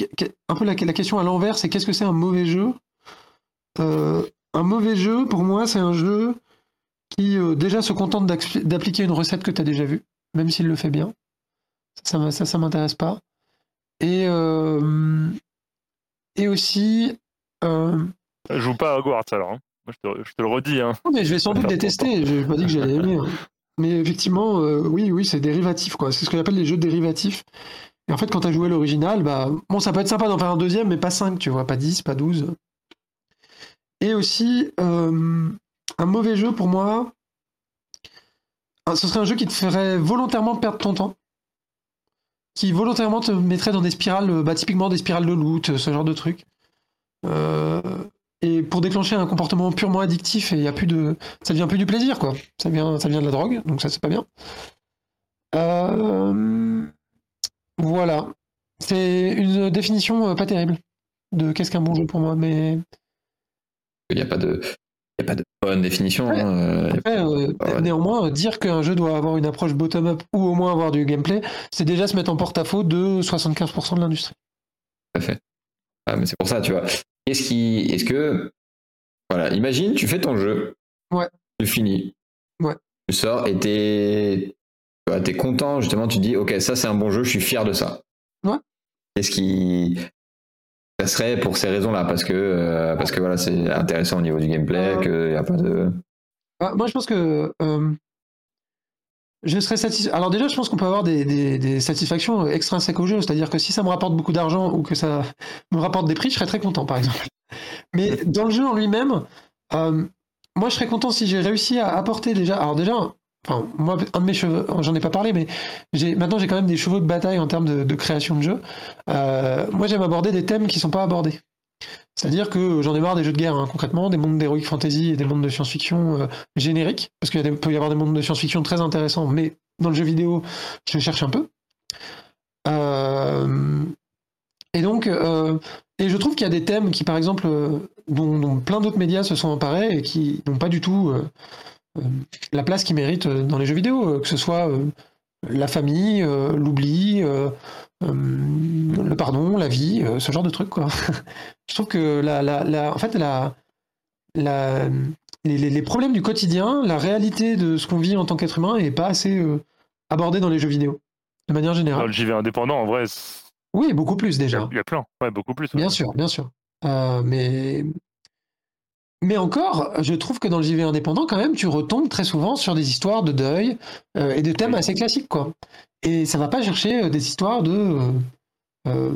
un peu la, la question à l'envers, c'est qu'est-ce que c'est un mauvais jeu? Euh, Un mauvais jeu, pour moi, c'est un jeu qui euh, déjà se contente d'appliquer une recette que tu as déjà vue, même s'il le fait bien. Ça, ça, ça, ça m'intéresse pas. Et, et aussi, Je joue pas à Hogwarts alors. hein. Moi, je te, je te le redis. Hein. non, mais je vais sans doute <laughs> détester. Je n'ai pas dit que j'allais aimer. hein. Mais effectivement, euh, oui, oui, c'est dérivatif, quoi. C'est ce que j'appelle les jeux dérivatifs. Et en fait, quand tu as joué l'original, bah, bon, ça peut être sympa d'en faire un deuxième, mais pas 5, tu vois, pas 10, pas 12. Et aussi, euh, un mauvais jeu pour moi, ce serait un jeu qui te ferait volontairement perdre ton temps. Qui volontairement te mettrait dans des spirales, bah, typiquement des spirales de loot, ce genre de truc. Euh, et pour déclencher un comportement purement addictif, et y a plus de, ça devient plus du plaisir, quoi. Ça vient de la drogue, donc ça c'est pas bien. Euh, Voilà, c'est une définition euh, pas terrible de qu'est-ce qu'un bon jeu pour moi, mais Il n'y a pas de. Il y a pas de bonne définition. Ouais. hein, euh, après, euh, néanmoins, dire qu'un jeu doit avoir une approche bottom-up ou au moins avoir du gameplay, c'est déjà se mettre en porte-à-faux de 75% de l'industrie. Tout à fait. Ah, mais c'est pour ça, tu vois. Qu'est-ce qui. Est-ce que. Voilà, imagine, tu fais ton jeu. Ouais. Tu finis. Ouais. Tu sors et t'es. Tu vois, T'es content, justement, tu te dis, ok, ça c'est un bon jeu, je suis fier de ça. Ouais. Qu'est-ce qui. Ça serait pour ces raisons-là, parce que, euh, parce que voilà, c'est intéressant au niveau du gameplay, Ouais. qu'il n'y a pas de. Moi, je pense que euh, je serais satisfait. Alors déjà, je pense qu'on peut avoir des, des- des satisfactions extrinsèques au jeu, c'est-à-dire que si ça me rapporte beaucoup d'argent ou que ça <laughs> me rapporte des prix, je serais très content, par exemple. Mais <laughs> dans le jeu en lui-même, euh, moi, je serais content si j'ai réussi à apporter déjà. Alors déjà, enfin, moi, un de mes cheveux, j'en ai pas parlé, mais maintenant j'ai quand même des chevaux de bataille en termes de, création de jeu. Euh, moi, j'aime aborder des thèmes qui sont pas abordés. C'est-à-dire que j'en ai marre des jeux de guerre, hein, concrètement, des mondes d'heroic fantasy et des mondes de science-fiction euh, génériques, parce qu'il peut y avoir des mondes de science-fiction très intéressants, mais dans le jeu vidéo, je cherche un peu. Euh, et donc, euh, et je trouve qu'il y a des thèmes qui, par exemple, dont, plein d'autres médias se sont emparés et qui n'ont pas du tout la place qu'ils méritent euh, dans les jeux vidéo, euh, que ce soit euh, la famille, euh, l'oubli, euh, euh, le pardon, la vie, euh, ce genre de trucs, quoi. <laughs> je trouve que la, la, la- en fait, la, la, les, les- problèmes du quotidien, la réalité de ce qu'on vit en tant qu'être humain est pas assez euh, abordée dans les jeux vidéo, de manière générale. le JV indépendant, en vrai, Oui, beaucoup plus déjà. il y a plein. Ouais, beaucoup plus. Bien sûr, bien sûr. Euh, mais... mais encore, je trouve que dans le JV indépendant, quand même, tu retombes très souvent sur des histoires de deuil euh, et de thèmes assez classiques, quoi. Et ça va pas chercher euh, des histoires de euh,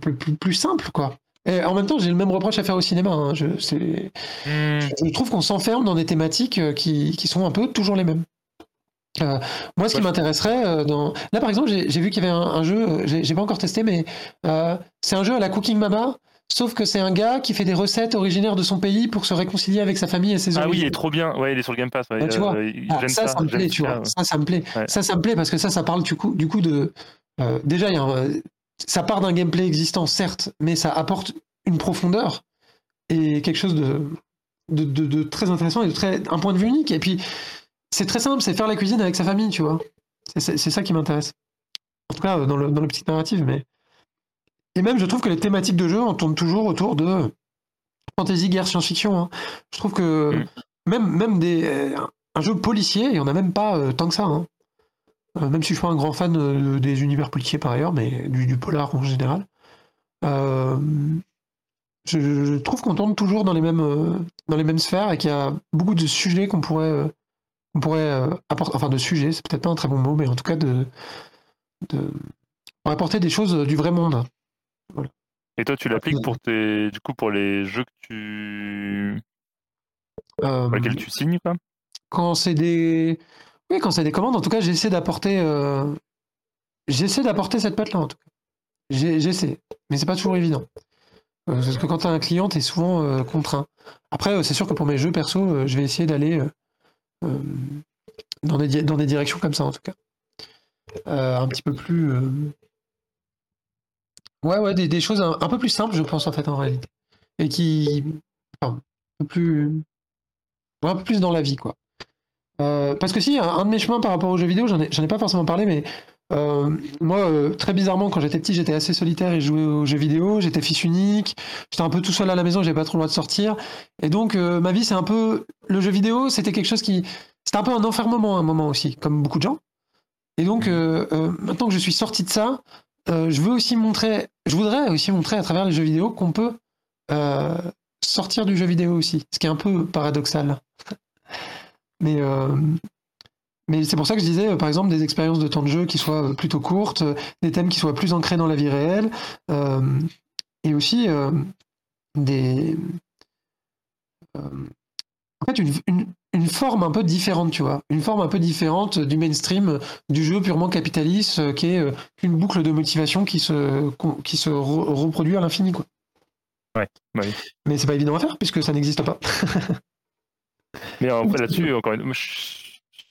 plus, plus- plus simples, quoi. Et en même temps, j'ai le même reproche à faire au cinéma. hein. Je, c'est- Hmm. je trouve qu'on s'enferme dans des thématiques qui, qui sont un peu toujours les mêmes. Euh, moi, ce qui Ouais. m'intéresserait euh, dans. Là, par exemple, j'ai j'ai vu qu'il y avait un, un jeu, j'ai j'ai pas encore testé, mais euh, c'est un jeu à la Cooking Mama, sauf que c'est un gars qui fait des recettes originaires de son pays pour se réconcilier avec sa famille et ses Ah oui, il origines. est trop bien. Ouais, il est sur le Game Pass. ouais. Ah, tu vois. Euh, Ah, ça, ça, me plaît, tu vois. Ça, ça me plaît. Ouais. Ça, ça me plaît parce que ça, ça parle du coup, du coup de. euh, déjà, y a un- ça part d'un gameplay existant, certes, mais ça apporte une profondeur et quelque chose de, de, de- de très intéressant et de très, un point de vue unique. Et puis, c'est très simple, c'est faire la cuisine avec sa famille, tu vois. C'est- ça qui m'intéresse. En tout cas, dans le, dans le petit narrative, mais. Et même, je trouve que les thématiques de jeu en tournent toujours autour de fantasy, guerre, science-fiction. hein. Je trouve que Mm. même, même des, euh, un jeu policier, il n'y en a même pas euh, tant que ça. hein. Euh, même si je suis pas un grand fan euh, des univers policiers par ailleurs, mais du, du polar en général. Je, je trouve qu'on tourne toujours dans les mêmes, dans les mêmes sphères et qu'il y a beaucoup de sujets qu'on pourrait, on pourrait apporter, enfin de sujets, c'est peut-être pas un très bon mot, mais en tout cas de, de pour apporter des choses du vrai monde. Et toi, tu l'appliques pour tes, du coup, pour les jeux que tu, pour lesquels tu signes, quoi? Quand c'est des, oui, quand c'est des commandes, en tout cas, j'essaie d'apporter, j'essaie d'apporter cette patte-là, en tout cas. J'essaie, mais c'est pas toujours évident. Euh, parce que quand tu as un client, tu es souvent euh, contraint. Après, euh, c'est sûr que pour mes jeux perso, je vais essayer d'aller dans, des, dans des directions comme ça, en tout cas. un petit peu plus. Ouais, ouais, des, choses un, peu plus simples, je pense, en fait, en réalité. Et qui. Enfin, un peu plus. un peu plus dans la vie, quoi. parce que si, un, de mes chemins par rapport aux jeux vidéo, j'en ai, ai, pas forcément parlé, mais euh, moi, euh, très bizarrement, quand j'étais petit, j'étais assez solitaire et jouais aux jeux vidéo. J'étais fils unique. J'étais un peu tout seul à la maison. J'avais pas trop le droit de sortir. Et donc, euh, ma vie, c'est un peu le jeu vidéo. C'était quelque chose qui, c'était un peu un enfermement à un moment aussi, comme beaucoup de gens. Et donc, maintenant que je suis sorti de ça, je veux aussi montrer, je voudrais aussi montrer à travers les jeux vidéo qu'on peut sortir du jeu vidéo aussi, ce qui est un peu paradoxal. Mais mais c'est pour ça que je disais, euh, par exemple, des expériences de temps de jeu qui soient euh, plutôt courtes, euh, des thèmes qui soient plus ancrés dans la vie réelle, et aussi des. en fait, une, forme un peu différente, tu vois. Une forme un peu différente du mainstream, du jeu purement capitaliste, qui est une boucle de motivation qui se, qui se reproduit à l'infini, quoi. Ouais, bah oui. Mais c'est pas évident à faire, puisque ça n'existe pas. <laughs> Mais là-dessus, encore une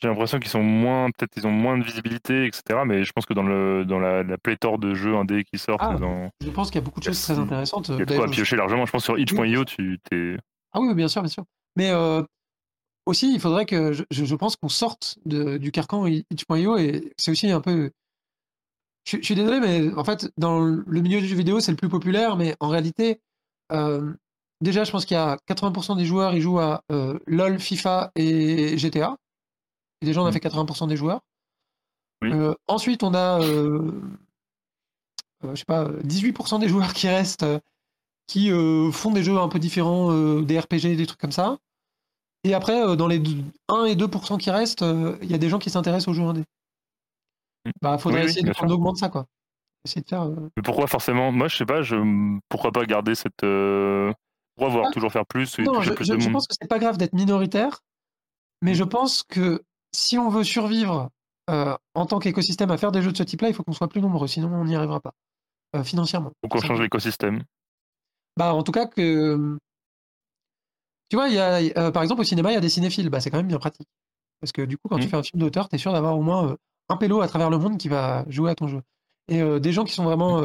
j'ai l'impression qu'ils sont moins, peut-être ils ont moins de visibilité, etc. Mais je pense que dans, le, dans la, pléthore de jeux indés qui sortent, ah, dans... je pense qu'il y a beaucoup de choses très intéressantes. Il y a de quoi piocher largement. Je pense sur itch.io, tu t'es. Ah oui, bien sûr, bien sûr. Mais euh, aussi, il faudrait que je, je pense qu'on sorte de, du carcan itch.io et c'est aussi un peu. Je, suis désolé, mais en fait, dans le milieu du jeu vidéo, c'est le plus populaire, mais en réalité, euh, déjà, je pense qu'il y a 80% des joueurs, ils jouent à euh, LoL, FIFA et GTA déjà, on a mmh. fait 80% des joueurs. Euh, ensuite, on a, je sais pas, 18% des joueurs qui restent, qui font des jeux un peu différents, des RPG, des trucs comme ça. Et après, dans les 1 et 2% qui restent, il y a des gens qui s'intéressent aux jeux indés. Mmh. Bah, faudrait essayer de augmenter ça, quoi. Essayer de faire. Mais pourquoi forcément Moi, je sais pas. Je... Pourquoi pas garder cette. Pourquoi voir ah. toujours faire plus Non, je, je pense que c'est pas grave d'être minoritaire, mais mmh. je pense que si on veut survivre euh, en tant qu'écosystème à faire des jeux de ce type-là, il faut qu'on soit plus nombreux, sinon on n'y arrivera pas euh, financièrement. Donc on change l'écosystème. Bah en tout cas que tu vois, il y a, euh, par exemple au cinéma, il y a des cinéphiles, bah, c'est quand même bien pratique. Parce que du coup, quand tu mmh. fais un film d'auteur, tu es sûr d'avoir au moins un pélo à travers le monde qui va jouer à ton jeu. Et des gens qui sont vraiment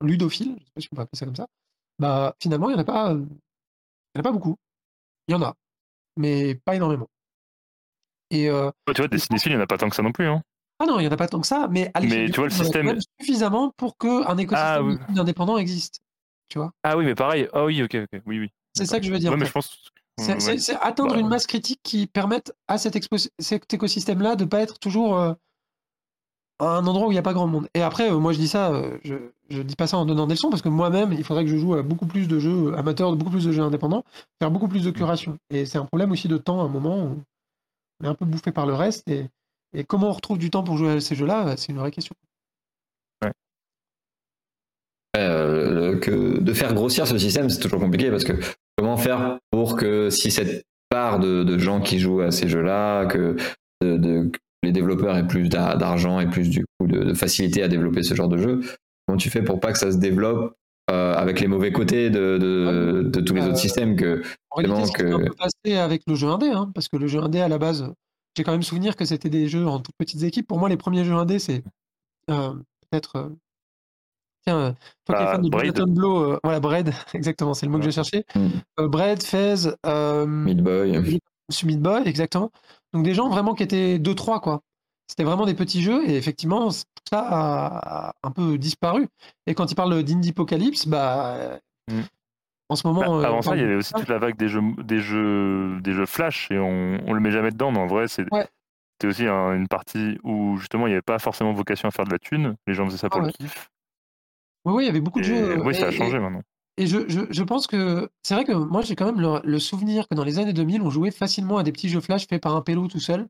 ludophiles, je sais pas si on peut appeler ça comme ça, bah finalement, il n'y en a pas. Y en a pas beaucoup. Il y en a, mais pas énormément. Euh, tu vois, des cinéphiles, il n'y en a pas tant que ça non plus. Hein. Ah non, il n'y en a pas tant que ça, mais à mais tu vois, le système. suffisamment pour qu'un écosystème ah, indépendant existe. Tu vois ah oui, mais pareil. Ah oui, ok, ok. Oui, oui. C'est ça que je veux dire. mais je pense. C'est atteindre bah, une masse critique qui permette à cet, écosystème-là de ne pas être toujours euh, un endroit où il n'y a pas grand monde. Et après, euh, moi je dis ça, je, je dis pas ça en donnant des leçons, parce que moi-même, il faudrait que je joue à beaucoup plus de jeux amateurs, beaucoup plus de jeux indépendants, faire beaucoup plus de mm. curation. Et c'est un problème aussi de temps à un moment où est un peu bouffé par le reste. Et, comment on retrouve du temps pour jouer à ces jeux-là, c'est une vraie question. Euh, que de faire grossir ce système, c'est toujours compliqué parce que comment faire pour que si cette part de, gens qui jouent à ces jeux-là, que les développeurs aient plus d'argent et plus du coup de, facilité à développer ce genre de jeu, comment tu fais pour pas que ça se développe euh, avec les mauvais côtés de, tous les autres euh, systèmes que en réalité, que... passé avec le jeu indé, hein, parce que le jeu indé à la base, j'ai quand même souvenir que c'était des jeux en toutes petites équipes. Pour moi, les premiers jeux indés, c'est euh, peut-être. Euh, tiens, euh, toi qui es bah, fan de Bread. Blow, voilà, Bread, <laughs> exactement, c'est le mot que j'ai cherché. Mm. Bread, Fez, Midboy. Midboy, exactement. Donc des gens vraiment qui étaient 2-3, quoi. C'était vraiment des petits jeux, et effectivement, tout ça a un peu disparu. Et quand il parle d'Indie-Apocalypse, bah. Mm en ce moment. Bah, euh, avant ça, il y avait aussi toute la vague des jeux, des jeux, des jeux flash et on, on le met jamais dedans, mais en vrai, c'est. C'était aussi une partie où justement il n'y avait pas forcément vocation à faire de la thune, les gens faisaient ça pour le kiff. Oui, oui, il y avait beaucoup de jeux. Oui, ça a changé maintenant. et je, je, je pense que c'est vrai que moi j'ai quand même le, le souvenir que dans les années 2000, on jouait facilement à des petits jeux flash faits par un pélo tout seul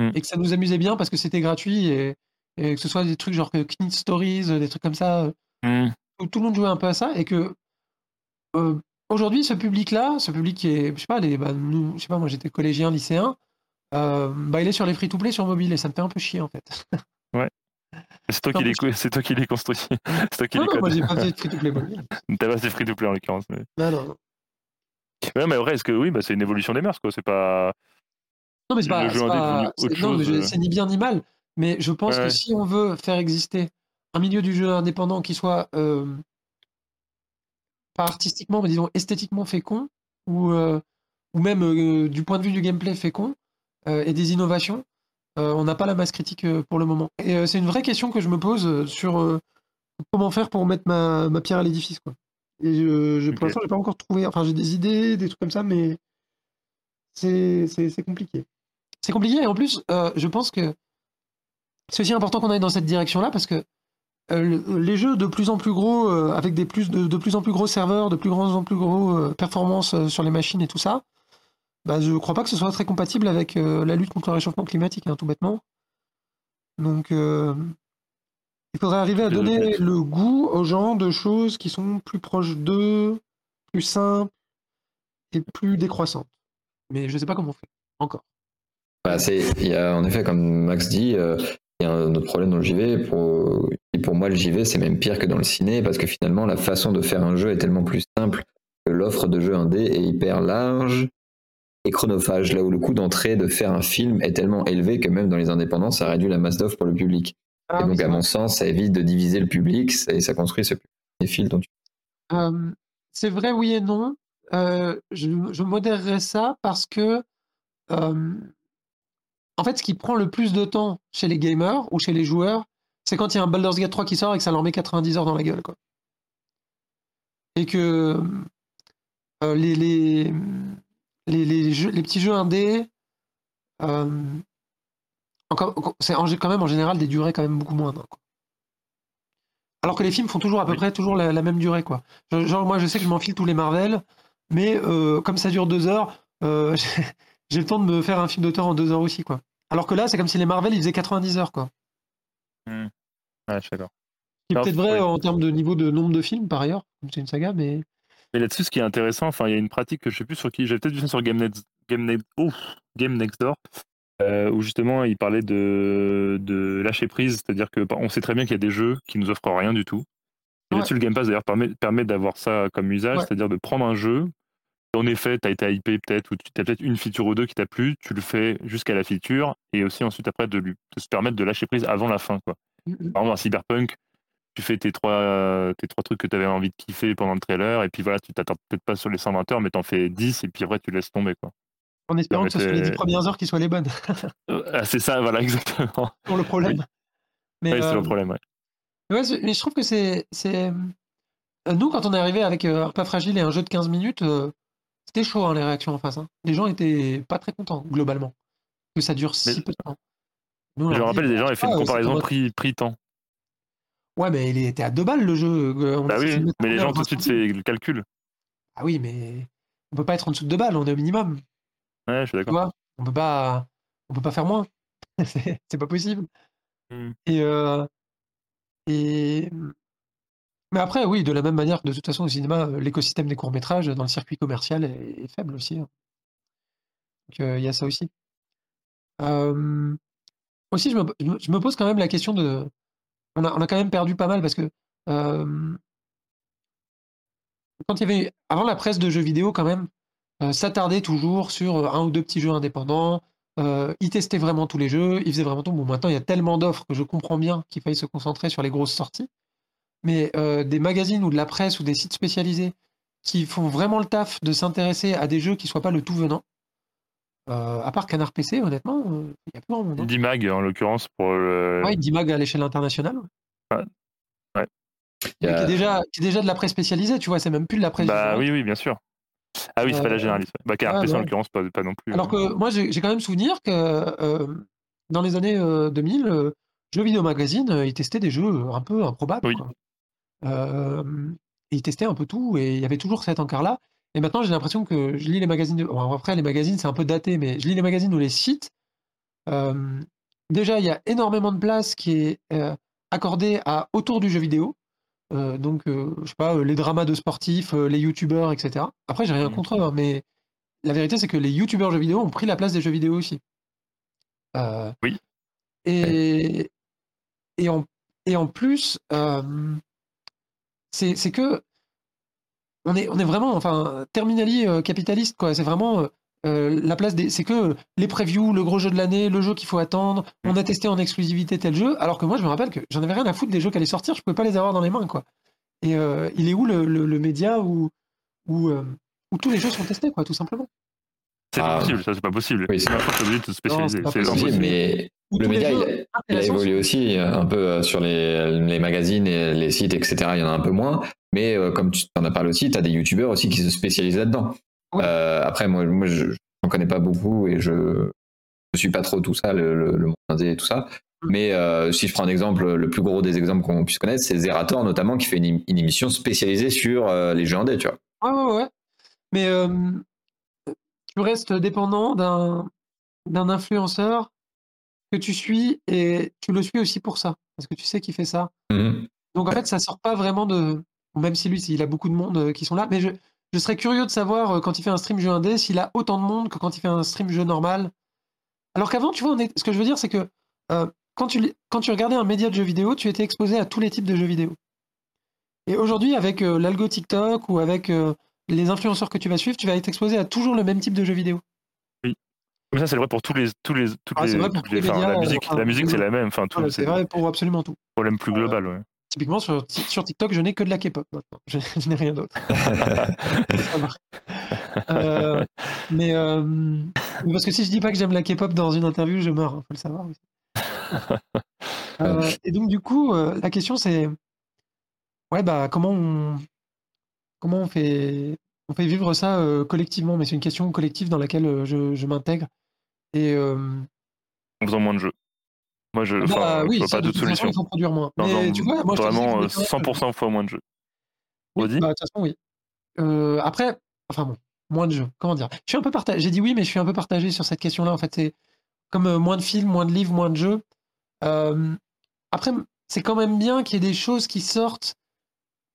Mm. et que ça nous amusait bien parce que c'était gratuit et, et que ce soit des trucs genre Knit Stories, des trucs comme ça, Hmm. où tout le monde jouait un peu à ça et que euh, aujourd'hui ce public-là, ce public qui est, je sais pas, les, bah, nous, je sais pas, moi j'étais collégien, lycéen, euh, bah il est sur les free-to-play sur mobile et ça me fait un peu chier en fait. C'est toi, qui les mais co- c'est toi qui les construis. <laughs> c'est toi qui Non, les non, moi j'ai pas fait de free-to-play mobile. T'as pas assez free to play en l'occurrence. Mais... Non, non, non. Ouais, mais vrai, est-ce que oui, bah, c'est une évolution des mœurs, quoi. C'est pas. Non, mais c'est pas, pas- non, mais c'est ni bien ni mal. Mais je pense Ouais, que si on veut faire exister un milieu du jeu indépendant qui soit euh, pas artistiquement, mais disons esthétiquement fécond, ou, euh, ou même euh, du point de vue du gameplay fécond, et des innovations, on n'a pas la masse critique euh, pour le moment. Et euh, c'est une vraie question que je me pose euh, sur euh, comment faire pour mettre ma, ma pierre à l'édifice. quoi. Et je, je- pour l'instant, j'ai pas encore trouvé. Enfin, j'ai des idées, des trucs comme ça, mais c'est c'est- c'est compliqué. C'est compliqué et en plus, euh, je pense que c'est aussi important qu'on aille dans cette direction-là parce que euh, le- les jeux de plus en plus gros, euh, avec des plus de, de plus en plus gros serveurs, de plus en plus gros euh, performances euh, sur les machines et tout ça, bah, je crois pas que ce soit très compatible avec euh, la lutte contre le réchauffement climatique, hein, tout bêtement. Donc, euh, il faudrait arriver à donner le goût aux gens de choses qui sont plus proches d'eux, plus simples et plus décroissantes. Mais je sais pas comment on fait. Encore. Bah, il y a, en effet, comme Max dit, euh, il y a un autre problème dans le JV. Pour, et pour moi, le JV, c'est même pire que dans le ciné, parce que finalement, la façon de faire un jeu est tellement plus simple que l'offre de jeu indé est hyper large et chronophage, là où le coût d'entrée de faire un film est tellement élevé que même dans les indépendants, ça réduit la masse d'offres pour le public. Ah et donc, à mon sens, ça évite de diviser le public et ça construit ce des fils dont tu Euh, c'est vrai, oui et non. Euh, je, je modérerais ça parce que, euh, en fait, ce qui prend le plus de temps chez les gamers ou chez les joueurs, c'est quand il y a un Baldur's Gate 3 qui sort et que ça leur met 90 heures dans la gueule. Quoi. Et que euh, les, les, les, les jeux- les petits jeux indés, euh, c'est quand même en général des durées quand même beaucoup moindres. quoi. Alors que les films font toujours à peu Oui. près toujours la, la même durée. Quoi. Genre, moi, je sais que je m'enfile tous les Marvel, mais euh, comme ça dure deux heures, euh, <laughs> j'ai- le temps de me faire un film d'auteur en deux heures aussi. Quoi. Alors que là, c'est comme si les Marvel, ils faisaient 90 heures. Quoi. Ouais, je suis d'accord. Ce qui est Alors, peut-être vrai oui. en termes de niveau de nombre de films, par ailleurs, comme c'est une saga, mais... Mais là-dessus, ce qui est intéressant, enfin, il y a une pratique que je sais plus sur qui, j'ai peut-être vu ça sur Game, Next, Game, Next, ouf, Game Next Door, euh, où justement il parlait de, de lâcher prise, c'est-à-dire que bah, on sait très bien qu'il y a des jeux qui nous offrent rien du tout. Et Ouais. là-dessus, le Game Pass d'ailleurs permet, permet d'avoir ça comme usage, Ouais. c'est-à-dire de prendre un jeu. En effet, tu as été hypé peut-être, ou tu as peut-être une feature ou deux qui t'a plu, tu le fais jusqu'à la feature, et aussi ensuite après de, lui, de se permettre de lâcher prise avant la fin. Quoi. Par exemple, un Cyberpunk, tu fais tes trois, tes trois trucs que tu avais envie de kiffer pendant le trailer, et puis voilà, tu t'attardes peut-être pas sur les 120 heures, mais t'en fais 10, et puis après tu laisses tomber. Quoi. En espérant que ce soit les c'est- 10 premières heures qui soient les bonnes, Euh, <laughs> ah, c'est ça, voilà, <laughs> exactement. pour le problème. Mais, Ouais, c'est euh, le problème. Ouais. Mais je trouve que c'est. c'est- euh, Nous, quand on est arrivé avec euh, pas fragile et un jeu de 15 minutes, euh, c'était chaud hein, les réactions en face. hein. Les gens étaient pas très contents, globalement, que ça dure si peu de temps. Nous, Je me rappelle, des gens avaient fait une comparaison prix-temps. Ouais, mais il était à deux balles le jeu. euh, on bah oui, mais les gens tout de 20 suite fait le calcul. Ah oui, mais on peut pas être en dessous de deux balles, on est au minimum. Ouais, je suis Tu d'accord. vois on peut pas, on peut pas faire moins. <laughs> c'est c'est pas possible. Hmm. Et, euh, et mais après, oui, de la même manière que de toute façon au cinéma, euh, l'écosystème des courts métrages dans le circuit commercial est, est faible aussi. hein. Donc euh, il y a ça aussi. Euh, aussi, je me- je me pose quand même la question de, on a, quand même perdu pas mal parce que euh, quand il y avait avant la presse de jeux vidéo quand même, euh, s'attardait toujours sur euh, un ou deux petits jeux indépendants. Euh, ils testaient vraiment tous les jeux, ils faisaient vraiment tout. Bon, maintenant il y a tellement d'offres que je comprends bien qu'il faille se concentrer sur les grosses sorties. Mais des magazines ou de la presse ou des sites spécialisés qui font vraiment le taf de s'intéresser à des jeux qui soient pas le tout venant. Euh, à part Canard PC, honnêtement, euh, il y a monde. hein. Dimag, en l'occurrence, pour le. Ouais, Dimag à l'échelle internationale. Ouais. Ouais. Il y Mais qui, a- est déjà, qui est déjà de la presse spécialisée, tu vois, c'est même plus de la presse. Bah oui, oui, bien sûr. Ah oui, c'est pas la Euh, généraliste. Bah, Canard PC, en l'occurrence, pas, pas non plus. Alors hein. que moi, j'ai quand même souvenir que euh, dans les années euh, 2000, euh, Jeux Vidéo Magazine, euh, ils testaient des jeux un peu improbables. Oui. quoi. Euh, ils testaient un peu tout et il y avait toujours cet encart-là. Et maintenant, j'ai l'impression que je lis les magazines. De... Bon, après, les magazines, c'est un peu daté, mais je lis les magazines ou les sites. Euh, déjà, il y a énormément de place qui est euh, accordée à autour du jeu vidéo. Euh, donc, je sais pas, les dramas de sportifs, les youtubeurs, etc. Après, j'ai rien Mmh. contre eux, hein, mais la vérité, c'est que les youtubeurs jeux vidéo ont pris la place des jeux vidéo aussi. Oui. Et, et, en, et en plus, c'est que on est, on est vraiment, enfin, terminali euh, capitaliste, quoi. C'est vraiment euh, euh, la place des. C'est que les previews, le gros jeu de l'année, le jeu qu'il faut attendre. On a testé en exclusivité tel jeu, alors que moi, je me rappelle que j'en avais rien à foutre des jeux qui allaient sortir, je pouvais pas les avoir dans les mains, quoi. Et euh, il est où le, le- le média où, où, euh, où tous les jeux sont testés, quoi, tout simplement? C'est pas Ah. possible, ça c'est pas possible. Oui, c'est- t'es obligé de spécialiser. c'est pas C'est possible. possible, impossible. mais le média, il, il a évolué aussi euh, un peu euh, sur les, les magazines et les sites, etc. Il y en a un peu moins. Mais euh, comme tu en as parlé aussi, tu as des youtubeurs aussi qui se spécialisent là-dedans. Ouais. Euh, après, moi, moi je n'en connais pas beaucoup et je ne suis pas trop tout ça, le, le, le monde indé et tout ça. Mm. Mais euh, si je prends un exemple, le plus gros des exemples qu'on puisse connaître, c'est Zerator notamment, qui fait une, une émission spécialisée sur euh, les jeux indés, tu vois. Ouais, ouais, ouais. Mais tu restes dépendant d'un influenceur que tu suis et tu le suis aussi pour ça, parce que tu sais qu'il fait ça. Mhm. Donc en fait, ça sort pas vraiment de. Même si lui, il a beaucoup de monde euh, qui sont là, mais je, je serais curieux de savoir euh, quand il fait un stream jeu indé s'il a autant de monde que quand il fait un stream jeu normal. Alors qu'avant, tu vois, on est... ce que je veux dire, c'est que euh, quand, tu, quand tu regardais un média de jeux vidéo, tu étais exposé à tous les types de jeux vidéo. Et aujourd'hui, avec euh, l'algo TikTok ou avec euh, les influenceurs que tu vas suivre, tu vas être exposé à toujours le même type de jeux vidéo. Mais ça c'est vrai pour tous les tous les Ah, les, tous les médias, la euh, musique enfin, la musique c'est la même enfin c'est vrai pour absolument tout. problème plus global ouais. Typiquement, sur, sur TikTok, je n'ai que de la K-pop maintenant. <laughs> Je, je n'ai rien d'autre. <laughs> Euh, mais euh, mais parce que si je dis pas que j'aime la K-pop dans une interview, je meurs, il faut le savoir. <laughs> Euh, et donc du coup, euh, la question c'est, ouais bah comment on, comment on fait, on fait vivre ça euh, collectivement? Mais c'est une question collective dans laquelle euh, je, je m'intègre. Et euh, en faisant moins de jeux. Moi je bah, oui, je vois pas d'autre façon, solution. il faut produire moins. Non, mais non, tu vois, moi vraiment je euh, m'étais- 100% fois moins de jeux. Oui, bah, de toute façon, oui. Euh, après, enfin bon, moins de jeux. Comment dire? Je suis un peu partagé. J'ai dit oui, mais je suis un peu partagé sur cette question-là. En fait, c'est comme euh, moins de films, moins de livres, moins de jeux. Euh, après, c'est quand même bien qu'il y ait des choses qui sortent,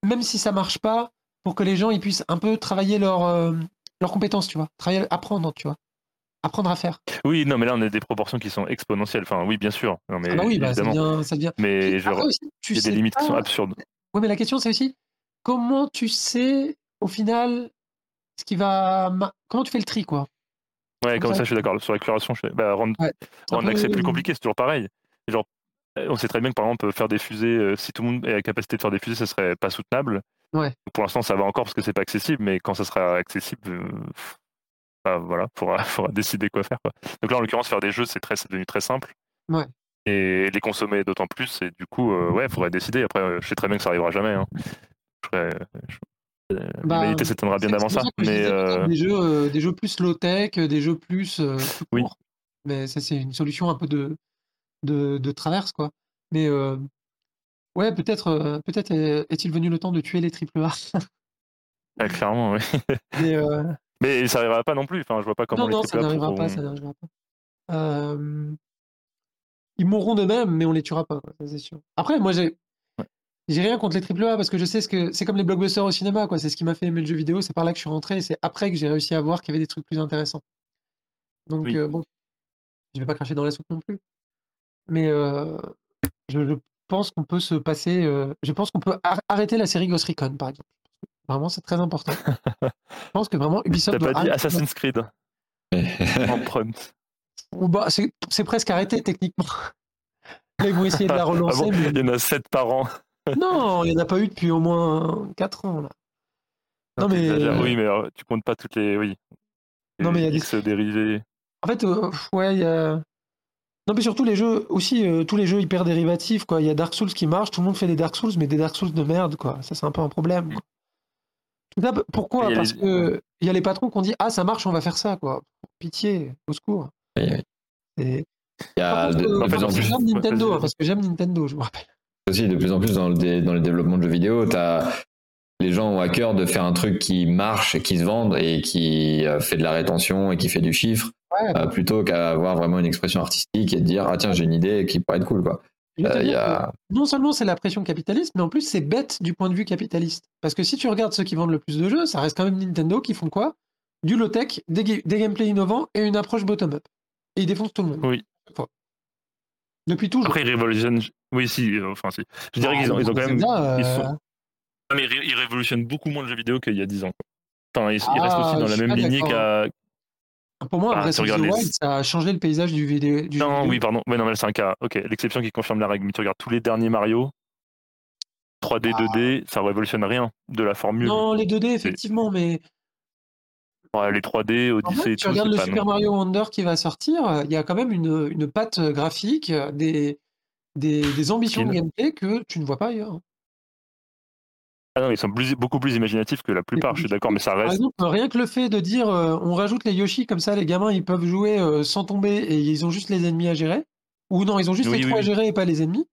même si ça marche pas, pour que les gens ils puissent un peu travailler leur, leurs compétences, tu vois. Travailler, apprendre, tu vois. Apprendre à faire. Oui, non mais là on a des proportions qui sont exponentielles. Enfin oui, bien sûr. Non mais ah bah oui, bah, ça devient, ça devient. Mais genre aussi, tu il y a des limites qui sont absurdes. Oui, mais la question, c'est aussi comment tu sais, au final, ce qui va. Comment tu fais le tri, quoi? Ouais, Comme comme ça, ça, je suis d'accord. Sur la je bah, rendre, Ouais. L'accès plus compliqué, c'est toujours pareil. Genre, euh, on sait très bien que par exemple, faire des fusées, euh, si tout le monde est à la capacité de faire des fusées, ça serait pas soutenable. Ouais. Pour l'instant, ça va encore parce que c'est pas accessible, mais quand ça sera accessible, euh, voilà, <laughs> faudra, faudra décider quoi faire. Quoi. Donc là, en l'occurrence, faire des jeux, c'est très, devenu très simple. Ouais. Et les consommer d'autant plus, et du coup, euh, ouais, faudrait décider. Après, euh, je sais très bien que ça arrivera jamais. Hein. Je euh, Bah, L'humanité s'éteindra bien avant ça. Mais euh, des, jeux, euh, des jeux plus low-tech, des jeux plus, plus Oui. Mais ça, c'est une solution un peu de, de, de traverse, quoi. Mais ouais, peut-être peut-être est- est-il venu le temps de tuer les triple A? ah, clairement, oui. <laughs> Mais, Mais ça arrivera pas non plus. Enfin, je vois pas comment non, les non, ça AAA n'arrivera pas, ça n'arrivera pas. Euh, ils mourront de même, mais on les tuera pas, c'est sûr. Après, moi, j'ai j'ai rien contre les triple A parce que je sais ce que c'est comme les blockbusters au cinéma, quoi. C'est ce qui m'a fait aimer le jeu vidéo. C'est par là que je suis rentré et c'est après que j'ai réussi à voir qu'il y avait des trucs plus intéressants. Donc Oui. euh, bon, je vais pas cracher dans la soupe non plus. Mais euh, je, je pense qu'on peut se passer. je pense qu'on peut ar- arrêter la série Ghost Recon, par exemple. Vraiment, c'est très important. <laughs> je pense que vraiment Ubisoft T'as pas dit Assassin's Creed <laughs> en prompt. Bah, c'est presque arrêté techniquement. Là, <laughs> ils vont essayer de la Ah relancer. bon mais- Il y en a 7 par an. Non, il n'y en a pas eu depuis au moins 4 ans. Là. Non, mais-. Oui, mais euh, tu comptes pas toutes les. Oui. Non, mais il y a des- X dérivés. En fait, euh, ouais, il y a. Non, mais surtout les jeux, aussi, euh, tous les jeux hyper dérivatifs, quoi. Il y a Dark Souls qui marche, tout le monde fait des Dark Souls, mais des Dark Souls de merde, quoi. Ça, c'est un peu un problème. quoi. Pourquoi Parce les- que il y a les patrons qui ont dit Ah, ça marche, on va faire ça, quoi. Pitié, au secours. Oui, oui. Et... Il y a de, euh, de en plus en plus j'aime Nintendo, hein, parce que j'aime Nintendo, je vous rappelle. aussi de plus en plus dans le, dé- dans le développement de jeux vidéo, as les gens ont à cœur de faire un truc qui marche, et qui se vende et qui euh, fait de la rétention et qui fait du chiffre, Ouais, euh, plutôt qu'à avoir vraiment une expression artistique et de dire ah tiens j'ai une idée qui pourrait être cool quoi. Euh, y a... Non seulement c'est la pression capitaliste, mais en plus c'est bête du point de vue capitaliste. Parce que si tu regardes ceux qui vendent le plus de jeux, ça reste quand même Nintendo qui font quoi? Du low-tech, des, ga- des gameplays innovants et une approche bottom-up. Et ils défoncent tout le monde. Oui. Depuis toujours. Après, ils révolutionnent. Oui, si, euh, enfin, si. Je dirais Ah, qu'ils ont, ils ont quand même. Ils euh, sont- Ah, mais ils ré- ils révolutionnent beaucoup moins le jeu vidéo qu'il y a 10 ans. Enfin, ils, ils restent Ah, aussi dans je la même lignée qu'à. Pour moi, Ah, Breath tu of the Wild, ça a changé le paysage du, vidéo, du Non, vidéo. oui, pardon. Ouais, non, mais c'est un cas. Ok, l'exception qui confirme la règle. Mais tu regardes tous les derniers Mario, 3D, 2D, ça révolutionne rien de la formule. Ah. Non, les 2D, effectivement, mais Ouais, les 3D, en Odyssey fait, et tu tout, regardes le Super non. Mario Wonder qui va sortir, euh, il y a quand même une, une patte graphique, euh, des, des, des ambitions de gameplay que tu ne vois pas ailleurs. Ah non, ils sont plus- beaucoup plus imaginatifs que la plupart, je suis d'accord, mais ça Par reste. exemple, rien que le fait de dire euh, on rajoute les Yoshi comme ça, les gamins ils peuvent jouer euh, sans tomber et ils ont juste les ennemis à gérer, ou non, ils ont juste Oui, les oui, trous à gérer et pas les ennemis?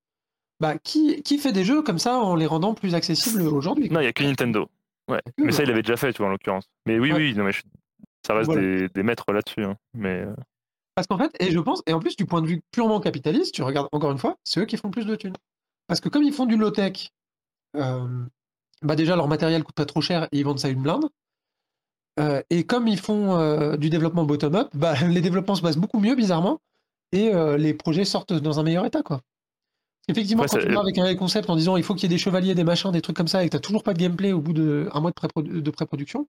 Bah, qui, qui fait des jeux comme ça en les rendant plus accessibles aujourd'hui? Non, il n'y a que Nintendo. Ouais. que, Mais ça, il ouais. avait déjà fait, tu vois, en l'occurrence. Mais oui, Ouais. oui, non, mais je- ça reste Voilà. des, des maîtres là-dessus. hein. Mais euh, Parce qu'en fait, et je pense, et en plus du point de vue purement capitaliste, tu regardes encore une fois, c'est eux qui font le plus de thunes. Parce que comme ils font du low-tech, euh, bah déjà leur matériel coûte pas trop cher et ils vendent ça une blinde. Euh, et comme ils font euh, du développement bottom-up, bah, <laughs> les développements se passent beaucoup mieux bizarrement et euh, les projets sortent dans un meilleur état quoi. Effectivement, Ouais, quand tu pars avec un concept en disant il faut qu'il y ait des chevaliers, des machins, des trucs comme ça, et que t'as toujours pas de gameplay au bout d'un mois de pré-produ- de pré-production,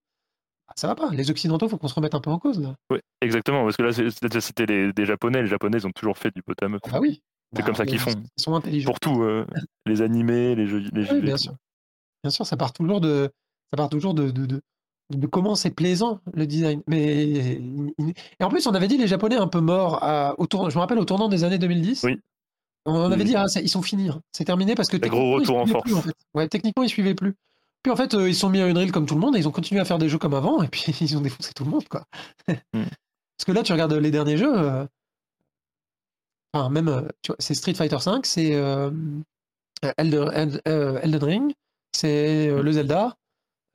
bah, ça va pas. Les Occidentaux, faut qu'on se remette un peu en cause là. ouais, exactement, parce que là, c'était des Japonais. Les Japonais, ils ont toujours fait du bottom-up. Ah bah oui. C'est comme ça qu'ils font. Ils sont intelligents. Pour tout, les animés, les jeux, les Oui, jeux bien sûr. Bien sûr, ça part toujours de, ça part toujours de, de, de, de comment c'est plaisant le design. Mais et en plus, on avait dit les Japonais un peu morts à, au je me rappelle au tournant des années 2010. Oui. On avait Oui. dit ah, ils sont finis, hein. c'est terminé parce que gros retour en suivaient plus, force. en fait. Ouais, techniquement ils suivaient plus. Puis en fait, euh, ils se sont mis à Unreal comme tout le monde et ils ont continué à faire des jeux comme avant et puis <laughs> ils ont défoncé tout le monde quoi. Mm. <laughs> Parce que là, tu regardes les derniers jeux, euh, enfin même, euh, tu vois, c'est Street Fighter V, c'est euh, Elden, Eld- euh, Elden Ring, c'est euh, le Zelda,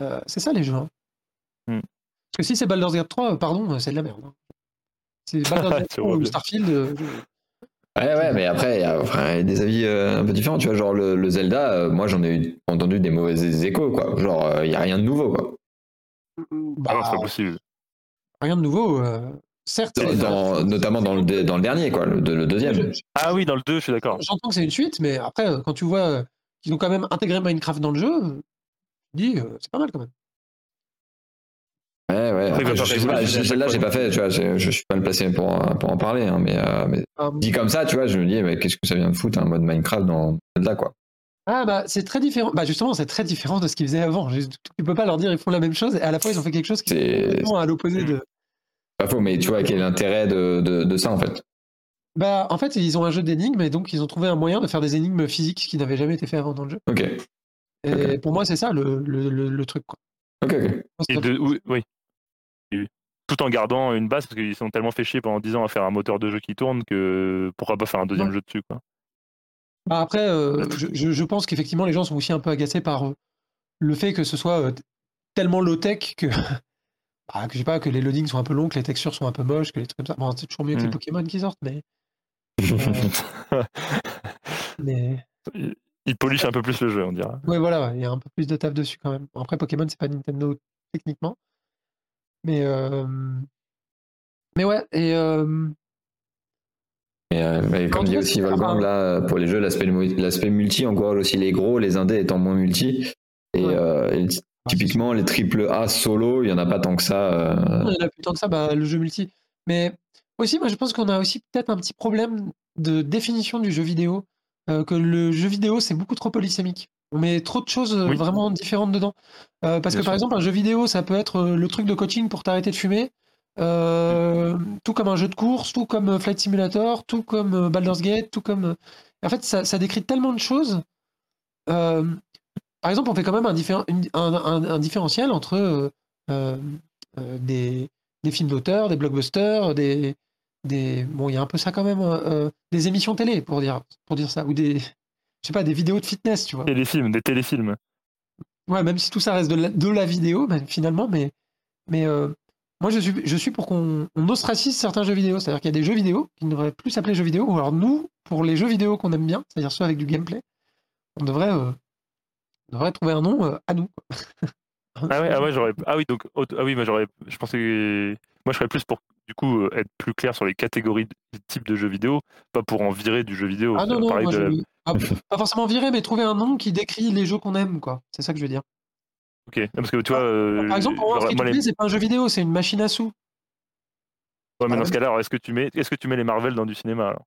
euh, c'est ça les jeux. hein. Mm. Parce que si c'est Baldur's Gate 3, euh, pardon, euh, c'est de la merde. hein. C'est <laughs> Baldur's Gate Tu 3 vois ou. Starfield. euh, Ouais, ouais, mais après, il y a enfin, des avis euh, un peu différents. Tu vois, genre le, le Zelda, euh, moi j'en ai entendu des mauvais échos, quoi. Genre, euh, il n'y a rien de nouveau, quoi. Ah non, bah, c'est pas possible. rien de nouveau. euh, certes, Dans- c'est- dans- notamment dans le, dé- dans le dernier, quoi, le, le deuxième. Je- je- Ah oui, dans le 2, je suis d'accord. J'entends que c'est une suite, mais après, euh, quand tu vois euh, qu'ils ont quand même intégré Minecraft dans le jeu, dis, euh, c'est pas mal quand même. Ouais, ouais. Après, je sais pas, celle-là, j'ai pas fait, tu vois, je, je suis pas le placé pour, pour en parler, hein, mais, euh, mais Euh, dit comme ça, tu vois, je me dis, mais qu'est-ce que ça vient de foutre un mode Minecraft dans Zelda, quoi. Ah bah c'est très différent. Bah justement c'est très différent de ce qu'ils faisaient avant. Je- Tu peux pas leur dire ils font la même chose et à la fois ils ont fait quelque chose qui C'est- est à l'opposé de. Pas faux, mais tu vois, quel est l'intérêt de, de, de ça, en fait? Bah en fait ils ont un jeu d'énigmes et donc ils ont trouvé un moyen de faire des énigmes physiques qui n'avaient jamais été fait avant dans le jeu. Ok, Et pour moi c'est ça le, le, le- le truc quoi. ok, Et de, oui, oui. Oui. Tout en gardant une base, parce qu'ils sont tellement fait chier pendant 10 ans à faire un moteur de jeu qui tourne que pourquoi pas faire un deuxième Ouais. jeu dessus, quoi. Bah, après euh, je, je- pense qu'effectivement les gens sont aussi un peu agacés par le fait que ce soit euh, tellement low tech que. <laughs> bah, que je sais pas que les loadings sont un peu longs, que les textures sont un peu moches, que les trucs comme ça. Bon, c'est toujours mieux que les Mm. Pokémon qui sortent, mais. <laughs> mais... Ils polichent un peu plus le jeu, on dirait. Ouais, voilà, ouais, il y a un peu plus de taf dessus quand même. Après, Pokémon, c'est pas Nintendo techniquement. Mais, euh, mais ouais, et euh, Mais, euh, mais comme dit aussi Wolfgang, là, pour les jeux, l'aspect multi encourage aussi les gros, les indés étant moins multi. Et, Ouais. euh, et typiquement, les triple A solo, il y en a pas tant que ça. euh, il y en a plus tant que ça, bah, le jeu multi. Mais aussi, moi, je pense qu'on a aussi peut-être un petit problème de définition du jeu vidéo. euh, que le jeu vidéo, c'est beaucoup trop polysémique. On met trop de choses euh, Oui. vraiment différentes dedans. Euh, parce Bien que par exemple, un jeu vidéo, ça peut être le truc de coaching pour t'arrêter de fumer. euh, tout comme un jeu de course, tout comme Flight Simulator, tout comme Baldur's Gate, tout comme. En fait, ça, ça décrit tellement de choses. Euh, par exemple, on fait quand même un, différen- une- un, un- un différentiel entre euh, des, des films d'auteur, des blockbusters, des, des bon, il y a un peu ça quand même, euh, euh, des émissions télé pour dire pour dire ça, ou des je sais pas des vidéos de fitness, tu vois. Téléfilms, des téléfilms. Ouais, même si tout ça reste de la, de la vidéo, même, finalement, mais, mais euh, moi je suis, je suis pour qu'on on ostracise certains jeux vidéo. C'est-à-dire qu'il y a des jeux vidéo qui ne devraient plus s'appeler jeux vidéo. Ou alors nous, pour les jeux vidéo qu'on aime bien, c'est-à-dire ceux avec du gameplay, on devrait, euh, on devrait trouver un nom à nous. <laughs> Ah ouais, ah ouais, j'aurais. Ah oui, donc ah oui, moi j'aurais. Je pensais. que- Moi, je serais plus pour du coup euh, être plus clair sur les catégories de types de jeux vidéo, pas pour en virer du jeu vidéo. Ah non, non, Pareil moi, de la- je- ah, pas forcément virer, mais trouver un nom qui décrit les jeux qu'on aime, quoi. C'est ça que je veux dire. Ok. Non, Parce que tu vois. euh, Par exemple, pour moi, free les- c'est pas un jeu vidéo, c'est une machine à sous. Ouais, mais Ah, dans ce cas-là, alors, est-ce que tu mets, est-ce que tu mets les Marvel dans du cinéma alors?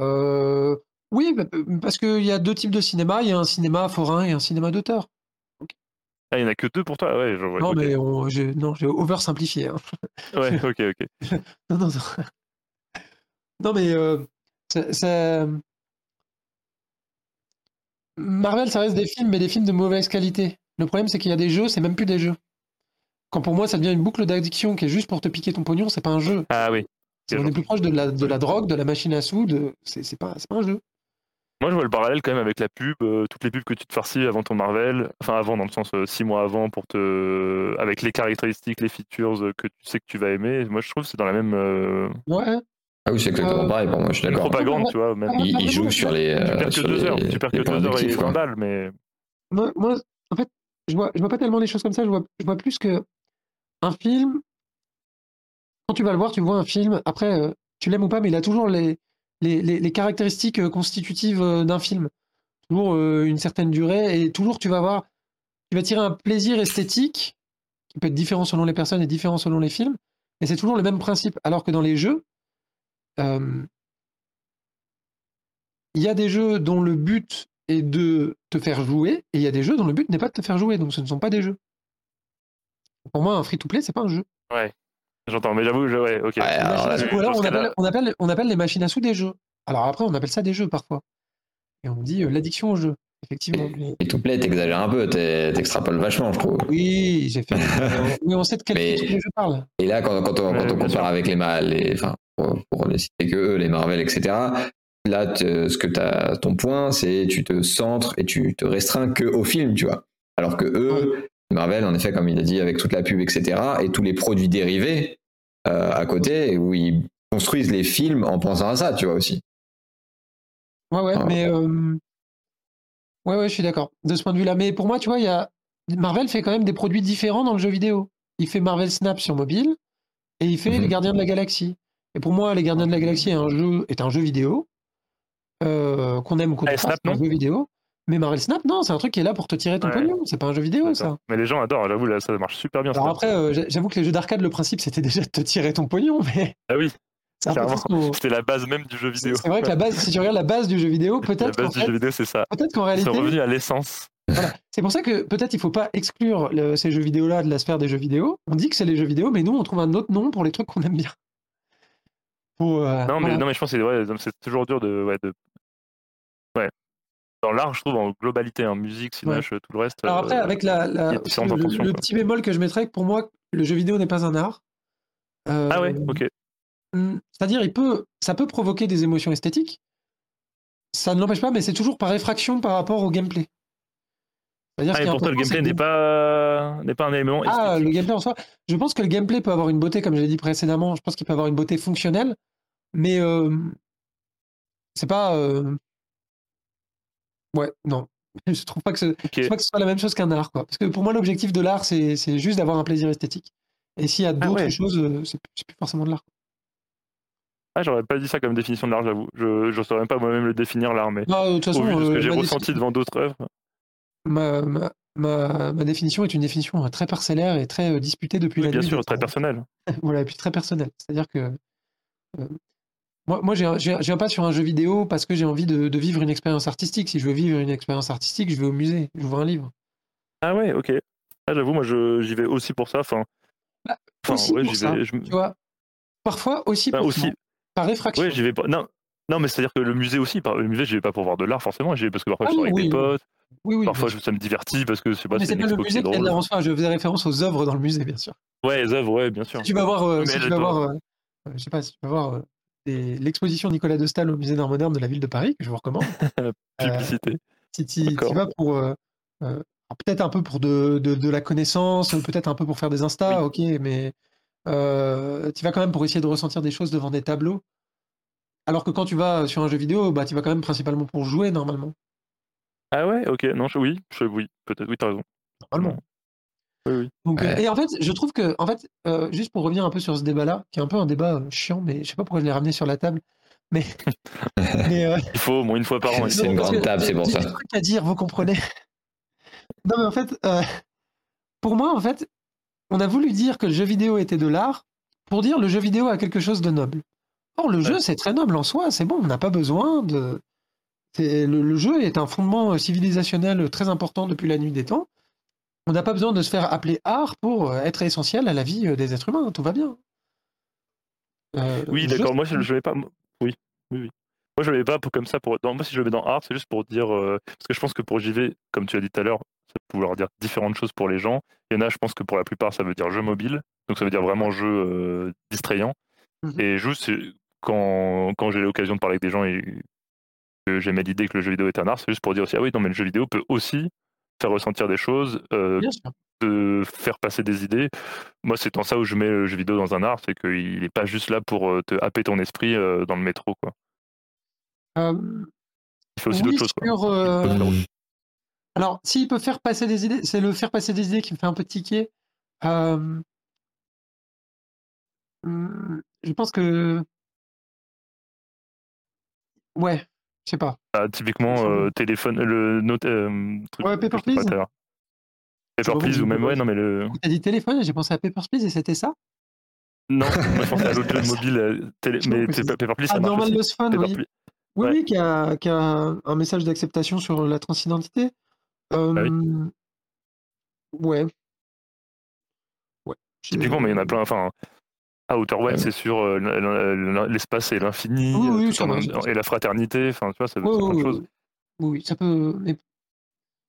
Euh, Oui, parce qu'il y a deux types de cinéma. Il y a un cinéma forain et un cinéma d'auteur. Ah, il y en a que deux pour toi? Ouais, je vois. non, mais on- j'ai non, j'ai oversimplifié. hein. Ouais, ok, ok. <laughs> Non, non, non. Non, mais euh, ça- ça- Marvel, ça reste des films, mais des films de mauvaise qualité. Le problème, c'est qu'il y a des jeux, c'est même plus des jeux. Quand pour moi, ça devient une boucle d'addiction qui est juste pour te piquer ton pognon, c'est pas un jeu. Ah oui. C'est- on est plus proche de la, de la drogue, de la machine à sous, de... c'est c'est pas, c'est pas un jeu. Moi, je vois le parallèle quand même avec la pub, euh, toutes les pubs que tu te farcis avant ton Marvel, enfin avant dans le sens euh, six mois avant pour te, avec les caractéristiques, les features euh, que tu sais que tu vas aimer. Moi, je trouve que c'est dans la même euh, Ouais. Ah oui, c'est exactement pareil pour moi, je suis d'accord. propagande, tu vois. Même. Ah, Il, ah, il joue sur les, Tu perds que deux les, heures, tu perds que deux heures et addictifs, 20 quoi. balles, mais Moi, moi, en fait, je vois, je vois pas tellement les choses comme ça. Je vois, je vois plus que un film. Quand tu vas le voir, tu vois un film. Après, tu l'aimes ou pas, mais il a toujours les, les, caractéristiques euh, constitutives euh, d'un film. Toujours euh, une certaine durée et toujours tu vas voir, tu vas tirer un plaisir esthétique qui peut être différent selon les personnes et différent selon les films. Et c'est toujours le même principe. Alors que dans les jeux, il y a des jeux dont le but est de te faire jouer, et il y a des jeux dont le but n'est pas de te faire jouer, donc ce ne sont pas des jeux. Pour moi, un free-to-play, c'est pas un jeu. J'entends. Mais j'avoue, je... ouais, ok. Ouais, alors là, ou on appelle, on, appelle, on appelle les machines à sous des jeux. Alors après, on appelle ça des jeux parfois. Et on dit euh, l'addiction au jeu, effectivement. Mais- Et tout plaît, t'exagères un peu, t'es- t'extrapoles vachement, je trouve. Oui, j'ai fait. <laughs> oui, on sait de quel Mais- type de jeu parle. Et là, quand, quand on, Ouais, compare sûr. avec les mal, les, enfin, pour, pour les citer que eux, les Marvel, etc., là, ce que t'as, ton point, c'est tu te centres et tu te restreins que au film, tu vois. Alors que eux, Marvel, en effet, comme il a dit, avec toute la pub, etc., et tous les produits dérivés euh, à côté, où ils construisent les films en pensant à ça, tu vois aussi. Ouais, ouais, Ah. mais. euh, Ouais, ouais, je suis d'accord. De ce point de vue-là. Mais pour moi, tu vois, il y a. Marvel fait quand même des produits différents dans le jeu vidéo. Il fait Marvel Snap sur mobile et il fait Mhm. Les Gardiens de la Galaxie. Et pour moi, Les Gardiens de la Galaxie est un jeu, est un jeu vidéo euh, qu'on aime ou qu'on Eh, pas, un jeu vidéo. Mais Marvel Snap, non, c'est un truc qui est là pour te tirer ton Ouais. pognon. C'est pas un jeu vidéo, ça. Mais les gens adorent, j'avoue, là, ça marche super bien. Alors ça. après, euh, j'a- j'avoue que les jeux d'arcade, le principe, c'était déjà de te tirer ton pognon, <laughs> mais Ah oui, c'était la base même du jeu vidéo. c'est vrai que la base, si tu regardes la base du jeu vidéo, La peut-être qu'en base du fait- jeu vidéo, c'est ça. peut-être qu'en Ils réalité, sont revenus à l'essence. Voilà. C'est pour ça que peut-être il faut pas exclure le- ces jeux vidéo-là de la sphère des jeux vidéo. On dit que c'est les jeux vidéo, mais nous, on trouve un autre nom pour les trucs qu'on aime bien. Euh, Non, mais, voilà. non, mais je pense que c'est ouais, toujours dur de, ouais, de. Ouais. Dans l'art, je trouve, en globalité, en musique, cinéma, tout le reste. Alors après, euh, avec la, la- le, petit bémol que je mettrais, pour moi, le jeu vidéo n'est pas un art. Euh, Ah ouais, ok. hmm, C'est-à-dire, il peut, ça peut provoquer des émotions esthétiques. Ça ne l'empêche pas, mais c'est toujours par réfraction par rapport au gameplay. C'est-à-dire Ah, et le gameplay n'est pas, n'est pas un élément Ah, le gameplay en soi. Je pense que le gameplay peut avoir une beauté, comme je l'ai dit précédemment. Je pense qu'il peut avoir une beauté fonctionnelle, mais euh, c'est pas. euh, Ouais, non. <laughs> Je trouve pas que ce, je Ok. trouve pas que ce soit la même chose qu'un art, quoi. Parce que pour moi, l'objectif de l'art, c'est c'est juste d'avoir un plaisir esthétique. Et s'il y a d'autres Ah ouais. choses, euh, c'est plus c'est plus forcément de l'art. Ah, j'aurais pas dit ça comme définition de l'art, j'avoue. Je ne saurais même pas moi-même le définir, l'art, mais Ah, de toute au façon, vu de ce euh, que j'ai ressenti défi- devant d'autres œuvres. ma, ma, ma- ma définition est une définition euh, très parcellaire et très disputée depuis Oui, la bien nuit sûr, très temps. personnel. <laughs> voilà, et puis très personnel. C'est-à-dire que euh, moi, moi viens pas sur un jeu vidéo parce que j'ai envie de, de vivre une expérience artistique. Si je veux vivre une expérience artistique, je vais au musée, j'ouvre un livre. Ah ouais, ok. Ah, j'avoue, moi, je- j'y vais aussi pour ça. Enfin, Bah, aussi ouais, pour ça, vais. je Tu vois, parfois aussi Bah, pour aussi. ça, par réfraction. Ouais, j'y vais pas. Non, non mais c'est-à-dire que le musée aussi, par- le musée, j'y vais pas pour voir de l'art forcément, j'y vais parce que parfois Ah je oui, avec oui, des potes, oui, oui, parfois ça me divertit parce que sais pas, Mais c'est c'est pas le musée qui a de la enfin, Je faisais référence aux œuvres dans le musée, bien sûr. Ouais, les œuvres, ouais, bien sûr. Si tu vas voir, euh, si tu vas voir, euh, euh, je sais pas, si tu vas voir euh, l'exposition Nicolas de Staël au musée d'art moderne de la ville de Paris, que je vous recommande. <laughs> euh, Publicité. si tu vas pour euh, euh, peut-être un peu pour de, de, de la connaissance, peut-être un peu pour faire des Insta, ok, mais euh, tu vas quand même pour essayer de ressentir des choses devant des tableaux. Alors que quand tu vas sur un jeu vidéo, bah, tu vas quand même principalement pour jouer normalement. Ah ouais, ok, non, je, oui, je, oui, peut-être, oui, t'as raison. Normalement. Oui, oui. Donc, euh, Ouais. et en fait, je trouve que, en fait, euh, juste pour revenir un peu sur ce débat-là, qui est un peu un débat euh, chiant, mais je sais pas pourquoi je l'ai ramené sur la table, mais, <laughs> mais euh, Il faut au moins une fois par an. C'est une grande que table, c'est pour ça. des trucs à dire, vous comprenez. non, mais en fait, euh, pour moi, en fait, on a voulu dire que le jeu vidéo était de l'art pour dire le jeu vidéo a quelque chose de noble. Or, le jeu, c'est très noble en soi, c'est bon, on n'a pas besoin de. c'est- Le, le jeu est un fondement civilisationnel très important depuis la nuit des temps. On n'a pas besoin de se faire appeler art pour euh, être essentiel à la vie euh, des êtres humains, tout va bien. Euh, Oui, le d'accord. Moi, je je vais pas. Oui, oui, oui. Moi, je vais pas pour- comme ça. Pour... Moi, si je vais dans art, c'est juste pour dire. euh, Parce que je pense que pour JV, comme tu as dit tout à l'heure, ça peut vouloir dire différentes choses pour les gens. Il y en a, je pense que pour la plupart, ça veut dire jeu mobile. Donc, ça veut dire vraiment jeu euh, distrayant. Mhm. Et juste, quand, quand j'ai l'occasion de parler avec des gens et que j'aimais l'idée que le jeu vidéo est un art, c'est juste pour dire aussi, ah oui, non, mais le jeu vidéo peut aussi faire ressentir des choses, euh, de faire passer des idées. Moi, c'est dans ça où je mets le jeu vidéo dans un art, c'est qu'il n'est pas juste là pour euh, te happer ton esprit euh, dans le métro. Quoi. Euh, Il fait aussi oui, d'autres choses. Quoi. euh, Alors, s'il peut faire passer des idées, c'est le faire passer des idées qui me fait un peu tiquer. Euh, hum, Je pense que. Ouais, je sais pas. Ah, typiquement, euh, téléphone, le note, euh, truc. Ouais, Paper Please. Paper Please ou même, ouais, non, mais le. T'as dit téléphone j'ai pensé à Papers, Please et c'était ça Non, moi je pensais à <laughs> l'autre jeu mobile, euh, télé... Mais Paper Please, Ah, ça marche Normal Paper oui. Please. Oui, Ouais. oui, qui a, qui a un message d'acceptation sur la transidentité. Euh, Ah oui. Ouais. Ouais. Je- Typiquement, mais il y en a plein. Enfin, Outer Wilds, c'est sur euh, l'espace et l'infini, Oui, euh, oui, en et la fraternité. Enfin, tu vois, c'est c'est plein de ouais, choses. ouais. Oui, oui, ça peut. mais-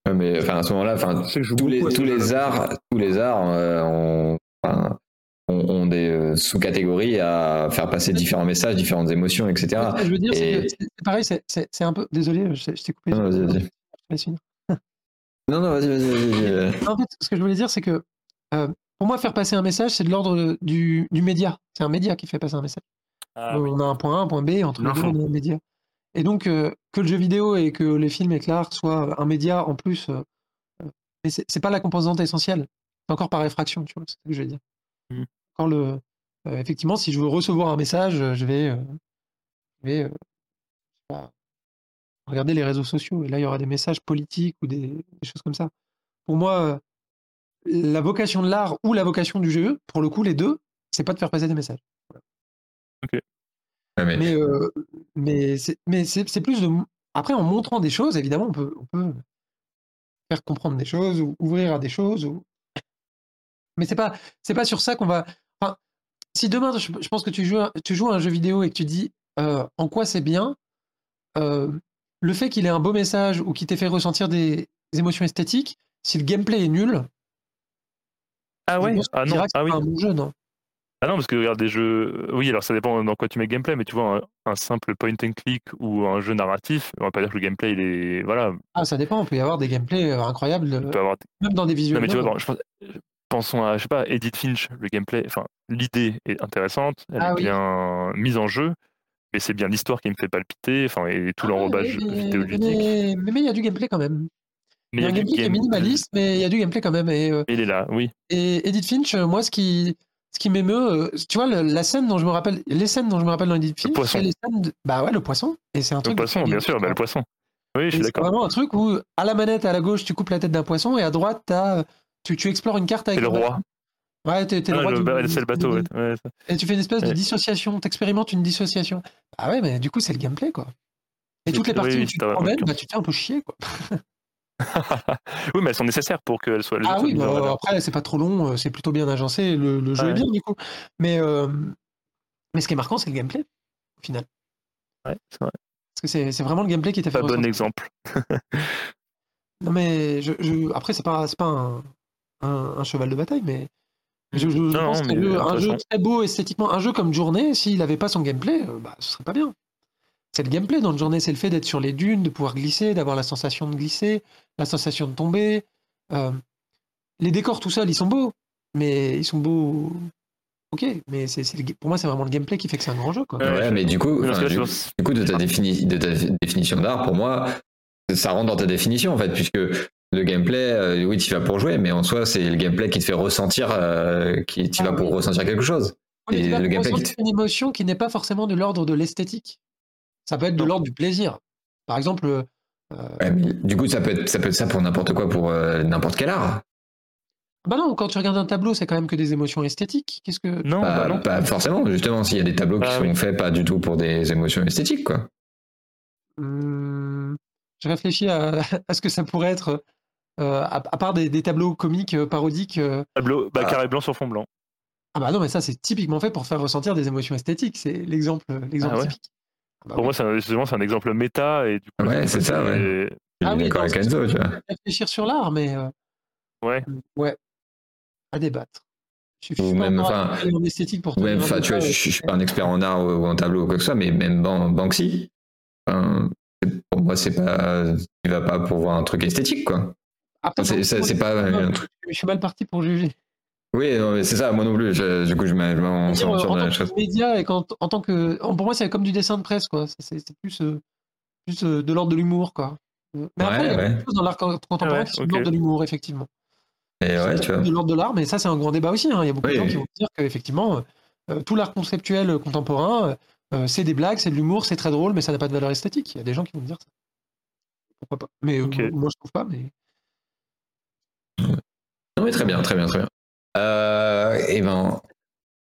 Ouais, mais enfin, à ce moment-là, enfin, tous les, tous arts, tous les arts euh, ont, enfin, ont- ont des euh, sous-catégories à faire passer différents messages, différentes émotions, etc. Je veux dire, c'est Et- pareil, c'est- un peu. Désolé, je, je t'ai coupé. Non, vas-y, vas-y. Non, non, vas-y, vas-y, vas-y. En fait, ce que je voulais dire, c'est que euh, pour moi, faire passer un message, c'est de l'ordre du, du média. C'est un média qui fait passer un message. Ah, oui. on a un point A, un point B, entre les deux, on a un média. Et donc, euh, que le jeu vidéo et que les films et que l'art soient un média en plus, euh, euh, mais c'est pas la composante essentielle. C'est encore par réfraction, tu vois, c'est ce que je veux dire. Mhm. Quand le, euh, effectivement, si je veux recevoir un message, je vais, euh, je euh, regarder les réseaux sociaux. Et là, il y aura des messages politiques ou des, des choses comme ça. Pour moi, euh, la vocation de l'art ou la vocation du jeu, pour le coup, les deux, c'est pas de faire passer des messages. Ouais, mais- Mais, euh, mais c'est mais c'est- c'est plus de. Après, en montrant des choses, évidemment, on peut, on peut faire comprendre des choses ou ouvrir à des choses. Ou... <coughs> Mais c'est pas, c'est pas sur ça qu'on va. Enfin, si demain, je, je pense que tu joues, à- tu joues à un jeu vidéo et que tu dis euh, en quoi c'est bien, euh, le fait qu'il ait un beau message ou qu'il t'ait fait ressentir des, des émotions esthétiques, si le gameplay est nul, Ah ouais Ah non, ah c'est oui. pas un bon jeu, non? Ah non, parce que regarde des jeux. Oui, alors ça dépend dans quoi tu mets gameplay, mais tu vois, un, un simple point and click ou un jeu narratif, on va pas dire que le gameplay, il est. Voilà, Ah, ça dépend, on peut y avoir des gameplays euh, incroyables, avoir. même dans des visuels. Non, mais tu vois, novels. bon, je pense- pensons à, je sais pas, Edith Finch, le gameplay, enfin, l'idée est intéressante, elle Ah est oui. bien mise en jeu, mais c'est bien l'histoire qui me fait palpiter, enfin, et tout Ah, l'enrobage vidéoludique. Mais mais- mais il y a du gameplay quand même. Mais Il y a un du gameplay qui est minimaliste, mais il y a du gameplay quand même. Et, euh, Il est là, oui. et Edith Finch, euh, moi, ce qui, ce qui m'émeut, euh, tu vois, le- la scène dont je me rappelle, les scènes dont je me rappelle dans Edith Finch, c'est les scènes de- bah ouais, le poisson. Et c'est un Le truc. poisson, bien sûr, bah, le poisson. Oui, je suis C'est d'accord. vraiment un truc où, à la manette, à la gauche, tu coupes la tête d'un poisson, et à droite, t'as, tu, tu explores une carte avec C'est le roi. Ouais, t'es, le Ah, roi le du- ba- c'est le bateau, ouais. ouais. Et tu fais une espèce de dissociation, t'expérimentes une dissociation. Ah ouais, mais du coup, c'est le gameplay, quoi. Et toutes les parties oui, où tu te promènes, bah, tu te fais un peu chier, quoi. <laughs> <laughs> oui, mais elles sont nécessaires pour qu'elles soient Ah oui, bah, après, c'est pas trop long, euh, c'est plutôt bien agencé, le, le jeu est bien, du coup. Mais, euh, mais ce qui est marquant, c'est le gameplay, au final. Ouais, c'est vrai. Parce que c'est c'est vraiment le gameplay qui t'a fait Pas bon exemple. <laughs> Non, mais je, je- après, c'est pas, c'est pas un, un- un cheval de bataille, mais je, je- je Non, pense non, que mais le- un jeu très beau esthétiquement, un jeu comme Journée, s'il n'avait pas son gameplay, euh, bah, ce serait pas bien. C'est le gameplay dans le Journée, c'est le fait d'être sur les dunes, de pouvoir glisser, d'avoir la sensation de glisser, la sensation de tomber, euh, les décors tout seuls, ils sont beaux, mais ils sont beaux. Ok, mais c'est c'est le- pour moi, c'est vraiment le gameplay qui fait que c'est un grand jeu. Quoi. Ouais, mais du coup, enfin, du, coup, de ta, défini- de ta définition d'art, pour moi, ça rentre dans ta définition en fait, puisque le gameplay, euh, oui, tu vas pour jouer, mais en soi, c'est le gameplay qui te fait ressentir, euh, qui tu Ah vas pour ressentir quelque chose. Oui, mais et tu vas le gameplay ressentir qui une émotion qui n'est pas forcément de l'ordre de l'esthétique. Ça peut être de l'ordre du plaisir. Par exemple, euh, Ouais, mais du coup, ça peut être ça, peut être ça pour n'importe quoi, pour euh, n'importe quel art. bah non, quand tu regardes un tableau, c'est quand même que des émotions esthétiques. Qu'est-ce que Non, Pas, bah non. pas forcément, justement, s'il y a des tableaux qui Ah sont oui. faits pas du tout pour des émotions esthétiques, quoi. Hum, je réfléchis à, <laughs> à ce que ça pourrait être, euh, à, à part des, des tableaux comiques euh, parodiques. euh, Tableau, bah, Ah. carré blanc sur fond blanc. Ah bah non, mais ça c'est typiquement fait pour faire ressentir des émotions esthétiques. C'est l'exemple, l'exemple Ah ouais. typique. Ah bah Pour moi, c'est un, justement, c'est un exemple méta et du coup, Ouais, c'est ça, ouais. Je suis Ah oui, d'accord dans avec ce Enzo, sens, tu vois. réfléchir sur l'art, mais euh, Ouais. ouais, à débattre. Je suis Ou même, enfin, en esthétique pour Ouais, enfin, tu vois, je, je suis pas un expert en art ou, en tableau ou quoi que ce soit, mais même Ban- Banksy, enfin, pour moi, c'est pas, tu vas pas pour voir un truc esthétique, quoi. Après, C'est, pas truc. Je suis mal parti pour juger. Oui, c'est ça, moi non plus. je- du coup, je m'en Dire, sur en la tant chose. que média et qu'en- en tant que, pour moi, c'est comme du dessin de presse, quoi. C'est- plus, euh, plus euh, de l'ordre de l'humour, quoi. Mais après, il y a Ouais, choses dans l'art con- contemporain Ouais, qui sont de l'ordre de l'humour, effectivement. Et ouais, tu vois. de l'ordre de l'art, mais ça, c'est un grand débat aussi. hein. Il y a beaucoup de Oui, gens qui vont dire qu'effectivement, euh, tout l'art conceptuel contemporain, euh, c'est des blagues, c'est de l'humour, c'est très drôle, mais ça n'a pas de valeur esthétique. Il y a des gens qui vont dire ça. Pourquoi pas Mais euh, Ok. moi, moi, je trouve pas. Mais Non, mais très bien, très bien, très bien. Euh, et ben,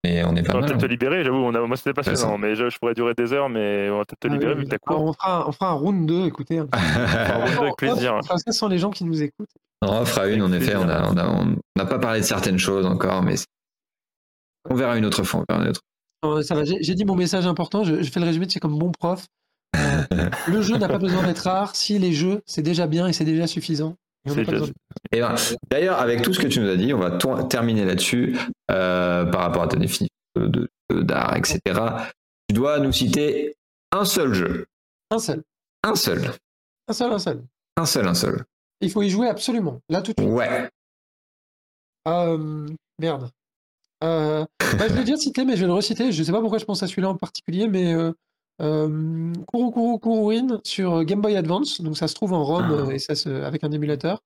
et on est pas On va mal. peut-être te hein. libérer, j'avoue, on a... moi c'était passionnant, mais je, je pourrais durer des heures, mais on va peut-être te Ah libérer vu que t'as alors, cours. on, fera, on fera un round 2, écoutez. hein. <laughs> Un round deux avec plaisir. On fera ça sans les gens qui nous écoutent. on en fera une, en effet. On plaisir. a, on a, on n'a pas parlé de certaines choses encore, mais on verra une autre fois. On verra une autre. Euh, ça va, j'ai j'ai dit mon message important, je, je fais le résumé, c'est comme bon prof. Euh, <laughs> le jeu n'a pas besoin d'être rare, si les jeux, c'est déjà bien et c'est déjà suffisant. Et ben, D'ailleurs, avec tout ce que tu nous as dit, on va terminer là-dessus euh, par rapport à ta définition d'art, etc. Tu dois nous citer un seul jeu. Un seul, Un seul. un seul, un seul. Un seul, un seul. Il faut y jouer absolument, là tout de suite. Ouais. Euh, merde. Euh, bah, je l'ai déjà cité, mais je vais le reciter. Je sais pas pourquoi je pense à celui-là en particulier, mais euh, Kuru Kuru Kuruin sur Game Boy Advance. Donc ça se trouve en ROM Ah. euh, et ça se, avec un émulateur.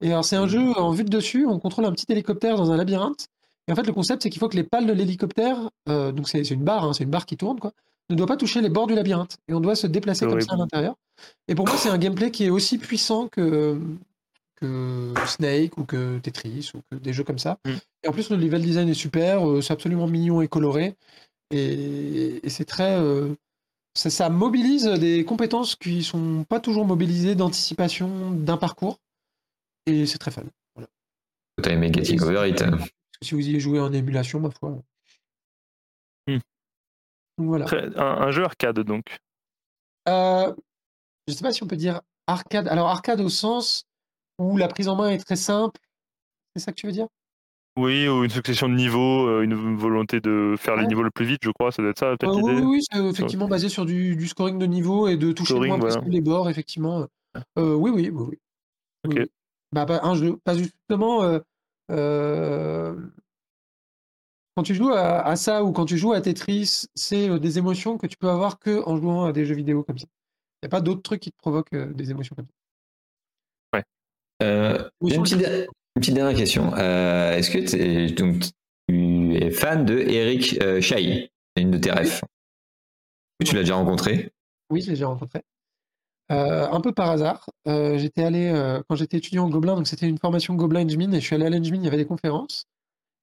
Et alors c'est un jeu en vue de dessus. On contrôle un petit hélicoptère dans un labyrinthe. Et en fait le concept c'est qu'il faut que les pales de l'hélicoptère, euh, donc c'est une barre, hein, c'est une barre qui tourne quoi, ne doit pas toucher les bords du labyrinthe. Et on doit se déplacer comme ça à l'intérieur. Et pour moi c'est un gameplay qui est aussi puissant que que Snake ou que Tetris ou que des jeux comme ça. Mm. Et en plus, le level design est super, euh, c'est absolument mignon et coloré. Et, et c'est très. euh, ça, ça mobilise des compétences qui sont pas toujours mobilisées d'anticipation d'un parcours. Et c'est très fun. T'as aimé Getting Over It. Si vous y joué en émulation, ma foi. Mm. Donc voilà. Un jeu arcade donc. Euh, je sais pas si on peut dire arcade. Alors, arcade au sens où la prise en main est très simple. C'est ça que tu veux dire? Oui, ou une succession de niveaux, euh, une volonté de faire les Ouais. niveaux le plus vite, je crois, ça doit être ça, peut-être Euh, oui, l'idée. oui, oui, c'est euh, effectivement basé sur du, du scoring de niveau et de toucher le Scoring, moins voilà. possible les bords, effectivement. Euh, oui, oui, oui. oui. Ok. Oui. Bah, pas un jeu, pas justement. euh, euh, quand tu joues à, à ça ou quand tu joues à Tetris, c'est euh, des émotions que tu peux avoir que en jouant à des jeux vidéo comme ça. Il n'y a pas d'autres trucs qui te provoquent euh, des émotions comme ça. Euh, j'ai une, petite, dernière question. Euh, Est-ce que t'es- donc, tu es fan de Eric euh, Chahi une de tes refs. Tu l'as déjà rencontré? Oui, je l'ai déjà rencontré. Euh, un peu par hasard. Euh, j'étais allé, euh, quand j'étais étudiant au Gobelin, donc c'était une formation Gobelin Engmin, et je suis allé à l'Engmin, il y avait des conférences.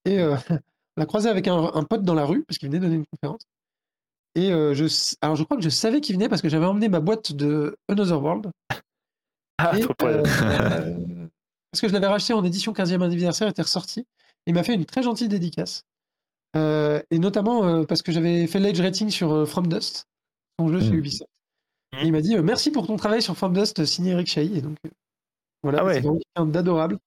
Et euh, <laughs> on l'a croisé avec un, un pote dans la rue, parce qu'il venait donner une conférence. Et euh, je, alors je crois que je savais qu'il venait parce que j'avais emmené ma boîte de Another World. Ah, Et, <laughs> parce que je l'avais racheté en édition 15e anniversaire, il était ressorti. Il m'a fait une très gentille dédicace. Euh, et notamment euh, parce que j'avais fait l'age rating sur euh, From Dust, son jeu chez Mm. Ubisoft. Et il m'a dit merci pour ton travail sur From Dust signé Eric Chahi. Et donc voilà, Ah ouais. c'est vraiment quelqu'un d'adorable.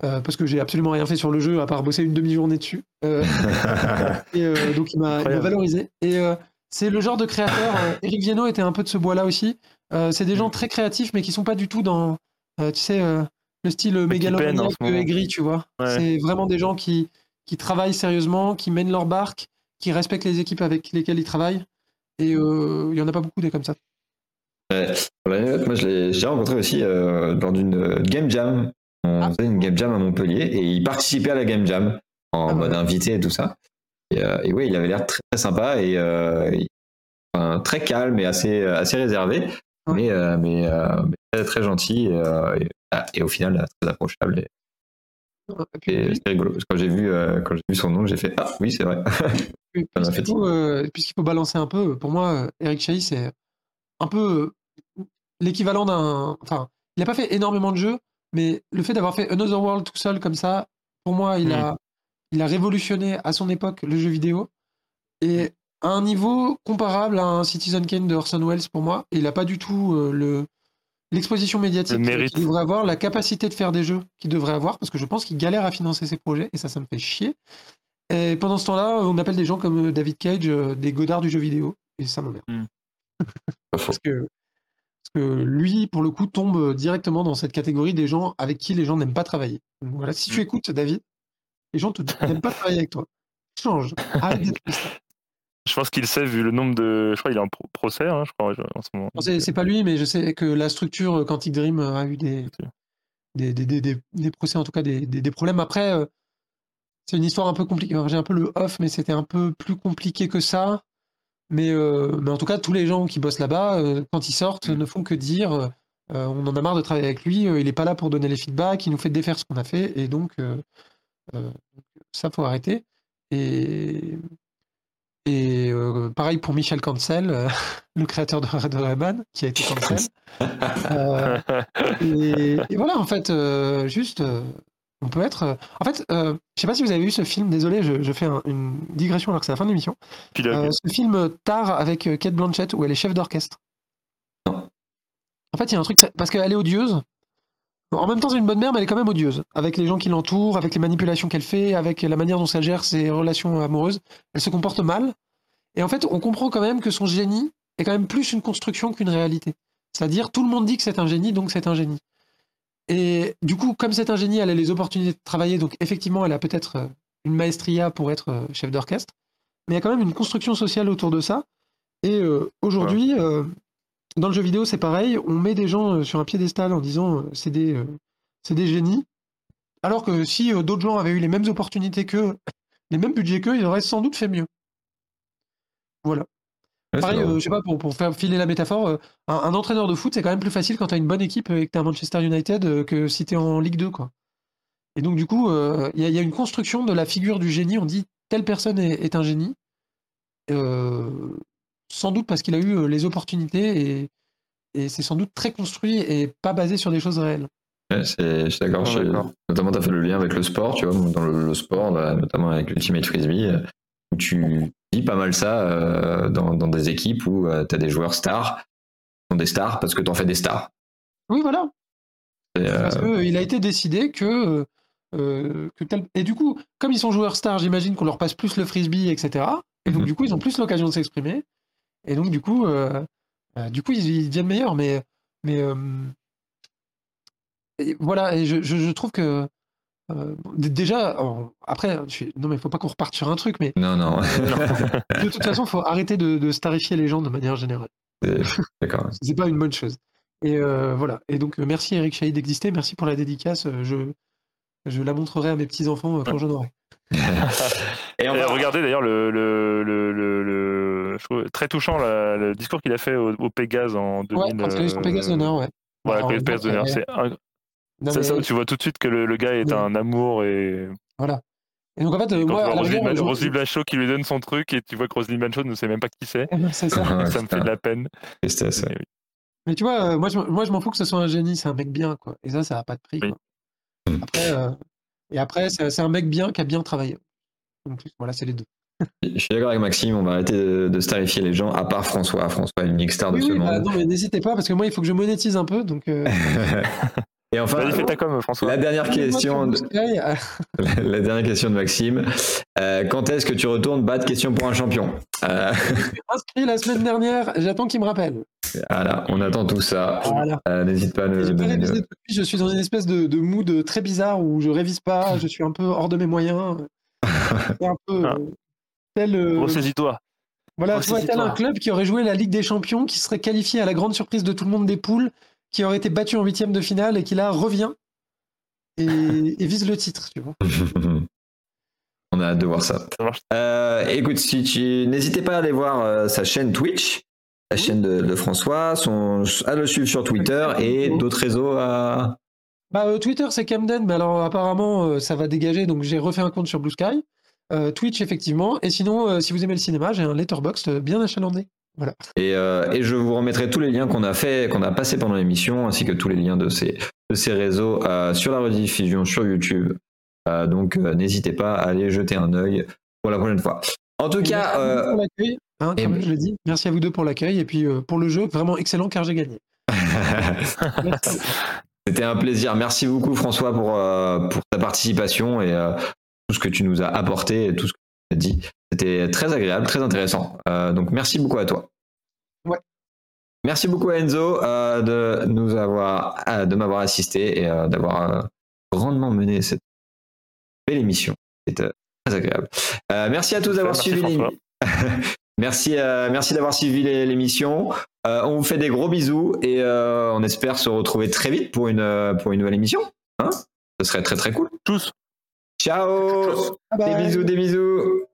Parce que j'ai absolument rien fait sur le jeu à part bosser une demi-journée dessus. <laughs> Et donc il m'a valorisé. Et c'est le genre de créateur. Eric Viennot était un peu de ce bois-là aussi. C'est des gens très créatifs, mais qui sont pas du tout dans, tu sais, le style mégalomaniaque aigri, tu vois. Ouais. C'est vraiment des gens qui, qui travaillent sérieusement, qui mènent leur barque, qui respectent les équipes avec lesquelles ils travaillent. Et euh, il y en a pas beaucoup des comme ça. Ouais. Moi, je l'ai j'ai rencontré aussi euh, lors d'une euh, game jam. On Ah. faisait une game jam à Montpellier et il participait à la game jam en Ah, mode invité et tout ça. Et, euh, et oui, il avait l'air très, très sympa et euh, il- enfin, très calme et assez, assez réservé, Ouais. mais, euh, mais, euh, mais très, très gentil et, euh, et, ah, et au final très approchable. Et, c'était rigolo. Parce que Quand j'ai vu, euh, quand j'ai vu son nom, j'ai fait Ah oui, c'est vrai. puisqu'il faut, euh, puisqu'il faut balancer un peu, pour moi, euh, Eric Chahi, c'est un peu euh, l'équivalent d'un. Enfin, il n'a pas fait énormément de jeux, mais le fait d'avoir fait Another World tout seul comme ça, pour moi, il, a, il a révolutionné à son époque le jeu vidéo. Et à un niveau comparable à un Citizen Kane de Orson Welles pour moi, et il n'a pas du tout euh, le l'exposition médiatique Le mérite. qu'il devrait avoir, la capacité de faire des jeux qu'il devrait avoir, parce que je pense qu'il galère à financer ses projets, et ça, ça me fait chier. Et pendant ce temps-là, on appelle des gens comme euh, David Cage euh, des godards du jeu vidéo, et ça m'emmerde. <laughs> Faux. Parce que, parce que lui, pour le coup, tombe directement dans cette catégorie des gens avec qui les gens n'aiment pas travailler. Donc voilà, si tu écoutes David, les gens te- n'aiment pas travailler avec toi. Change. Arrête d'être. <laughs> Je pense qu'il sait, vu le nombre de. Je crois qu'il est en pro- procès, hein, je crois, en ce moment. C'est pas lui, mais je sais que la structure euh, Quantic Dream euh, a eu des, des, des, des, des- procès, en tout cas des, des, des problèmes. Après, euh, c'est une histoire un peu compliquée. J'ai un peu le off, mais c'était un peu plus compliqué que ça. Mais, euh, mais en tout cas, tous les gens qui bossent là-bas, euh, quand ils sortent, ne font que dire on en a marre de travailler avec lui, il est pas là pour donner les feedbacks, il nous fait défaire ce qu'on a fait, et donc ça, faut arrêter. Et, et euh, pareil pour Michel Cancel, euh, <laughs> le créateur de, de Rayman, qui a été cancel. Euh, et, et voilà, en fait, juste, on peut être. En fait, je sais pas si vous avez vu ce film, désolé, je, je fais un- une digression alors que c'est la fin de l'émission. Ce film Tar avec Kate Blanchett où elle est chef d'orchestre. En fait, il y a un truc, très- parce qu'elle est odieuse. En même temps, c'est une bonne mère, mais elle est quand même odieuse. Avec les gens qui l'entourent, avec les manipulations qu'elle fait, avec la manière dont ça gère ses relations amoureuses. Elle se comporte mal. Et en fait, on comprend quand même que son génie est quand même plus une construction qu'une réalité. C'est-à-dire, tout le monde dit que c'est un génie, donc c'est un génie. Et du coup, comme c'est un génie, elle a les opportunités de travailler, donc effectivement, elle a peut-être euh, une maestria pour être euh, chef d'orchestre. Mais il y a quand même une construction sociale autour de ça. Et euh, aujourd'hui, euh, dans le jeu vidéo, c'est pareil. On met des gens euh, sur un piédestal en disant euh, c'est des, euh, c'est des génies. Alors que si d'autres gens avaient eu les mêmes opportunités qu'eux, <laughs> les mêmes budgets qu'eux, ils auraient sans doute fait mieux. Voilà. Ouais, Pareil, euh, je sais pas, pour, pour faire filer la métaphore, euh, un, un entraîneur de foot, c'est quand même plus facile quand tu as une bonne équipe et que tu à Manchester United euh, que si tu es en Ligue 2. Quoi. Et donc, du coup, il y, a- il y a une construction de la figure du génie. On dit telle personne est, est un génie. Euh, sans doute parce qu'il a eu euh, les opportunités et, et c'est sans doute très construit et pas basé sur des choses réelles. Ouais, c'est- je suis d'accord. Ouais, je- d'accord. Notamment, tu as fait le lien avec le sport, tu vois, dans le, le sport, là, notamment avec l'Ultimate Frisbee, euh, où tu vis pas mal ça euh, dans, dans des équipes où tu as des joueurs stars, qui sont des stars parce que tu en fais des stars. Oui, voilà. Et, euh, Parce qu'il a été décidé que, euh, que tel... Et du coup, comme ils sont joueurs stars, j'imagine qu'on leur passe plus le frisbee, etc. Et donc, Mhm. du coup, ils ont plus l'occasion de s'exprimer. Et donc, du coup, euh, euh, du coup ils, ils deviennent meilleurs. Mais, mais euh, et voilà, et je, je- je trouve que. euh, déjà, après, je suis- non, mais il faut pas qu'on reparte sur un truc, mais Non, non, <laughs> de <laughs> toute façon, il faut arrêter de, de starifier les gens de manière générale. c'est- d'accord. <laughs> C'est pas une bonne chose. Et euh, voilà. Et donc, merci Eric Chahi d'exister. Merci pour la dédicace. Je, je la montrerai à mes petits-enfants euh, quand j'en aurai. Et on Et va- regardez d'ailleurs le, le, le, le- le- je trouve très touchant la- le discours qu'il a fait au, au Pégase en 2000. Ouais, quand il a eu son Pégase d'honneur, ouais. Voilà, Alors, Pégase d'honneur. C'est un- non, mais- ça où tu vois tout de suite que le, le gars est un amour et Voilà. Et donc, en fait, euh, moi, Roselyne Bachot qui lui donne son truc et tu vois que Roselyne Bachot ne sait même pas qui c'est. c'est ça. Ouais, ça me fait de la peine. Mais oui. Mais tu vois, euh, moi, je, moi, je m'en fous que ce soit un génie, c'est un mec bien, quoi. Et ça, ça n'a pas de prix, Oui. quoi. Après, euh, et après, c'est c'est un mec bien qui a bien travaillé. Voilà, c'est les deux. Je suis d'accord avec Maxime, on va arrêter de, de starifier les gens, à part François. François est l'unique star de Oui, ce oui, bah, monde. non, mais n'hésitez pas, parce que moi, il faut que je monétise un peu, donc... euh, <laughs> Et enfin, Vas-y, fais ta com, François. la dernière question, de, euh, <laughs> la, la dernière question de Maxime. Euh, quand est-ce que tu retournes battre question pour un champion? Euh, <laughs> Inscrit la semaine dernière, j'attends qu'il me rappelle. Voilà, on attend tout ça. Voilà. Euh, N'hésite pas à nous donner je suis dans une espèce de, de mood très bizarre où je révise pas, je suis un peu hors de mes moyens. C'est un peu Ah. Euh, tel, euh, Ressaisis-toi. voilà, tu vois, tel un club qui aurait joué la Ligue des Champions, qui serait qualifié à la grande surprise de tout le monde des poules, qui aurait été battu en huitième de finale et qui là revient et, <laughs> et vise le titre. Tu vois. <laughs> on a hâte de voir ça. Euh, écoute, si tu n'hésitez pas à aller voir euh, sa chaîne Twitch, la chaîne de, de François, son, à le suivre sur Twitter et d'autres réseaux à. Bah, euh, Twitter, c'est Camden, mais alors apparemment, euh, ça va dégager, donc j'ai refait un compte sur Blue Sky. Euh, Twitch, effectivement. Et sinon, euh, si vous aimez le cinéma, j'ai un letterboxd euh, bien achalandé. Et, euh, et je vous remettrai tous les liens qu'on a fait, qu'on a passé pendant l'émission, ainsi que tous les liens de ces, de ces réseaux sur la rediffusion sur YouTube. Donc n'hésitez pas à aller jeter un œil pour la prochaine fois. En tout Et cas, merci à vous pour l'accueil, hein, et- comme je l'ai dit. Merci à vous deux pour l'accueil. Et puis pour le jeu, vraiment excellent car j'ai gagné. <laughs> C'était un plaisir. Merci beaucoup François pour, euh, pour ta participation et euh, tout ce que tu nous as apporté tout ce que tu as dit. C'était très agréable, très intéressant. Euh, donc merci beaucoup à toi. Ouais. Merci beaucoup à Enzo euh, de nous avoir, euh, de m'avoir assisté et euh, d'avoir euh, grandement mené cette belle émission. C'était euh, très agréable. Euh, merci à tous d'avoir suivi <laughs> merci, euh, merci d'avoir suivi l'émission. Euh, on vous fait des gros bisous et euh, on espère se retrouver très vite pour une, pour une nouvelle émission. Hein? Ce serait très très cool. Tous. Ciao. Des bisous, des bisous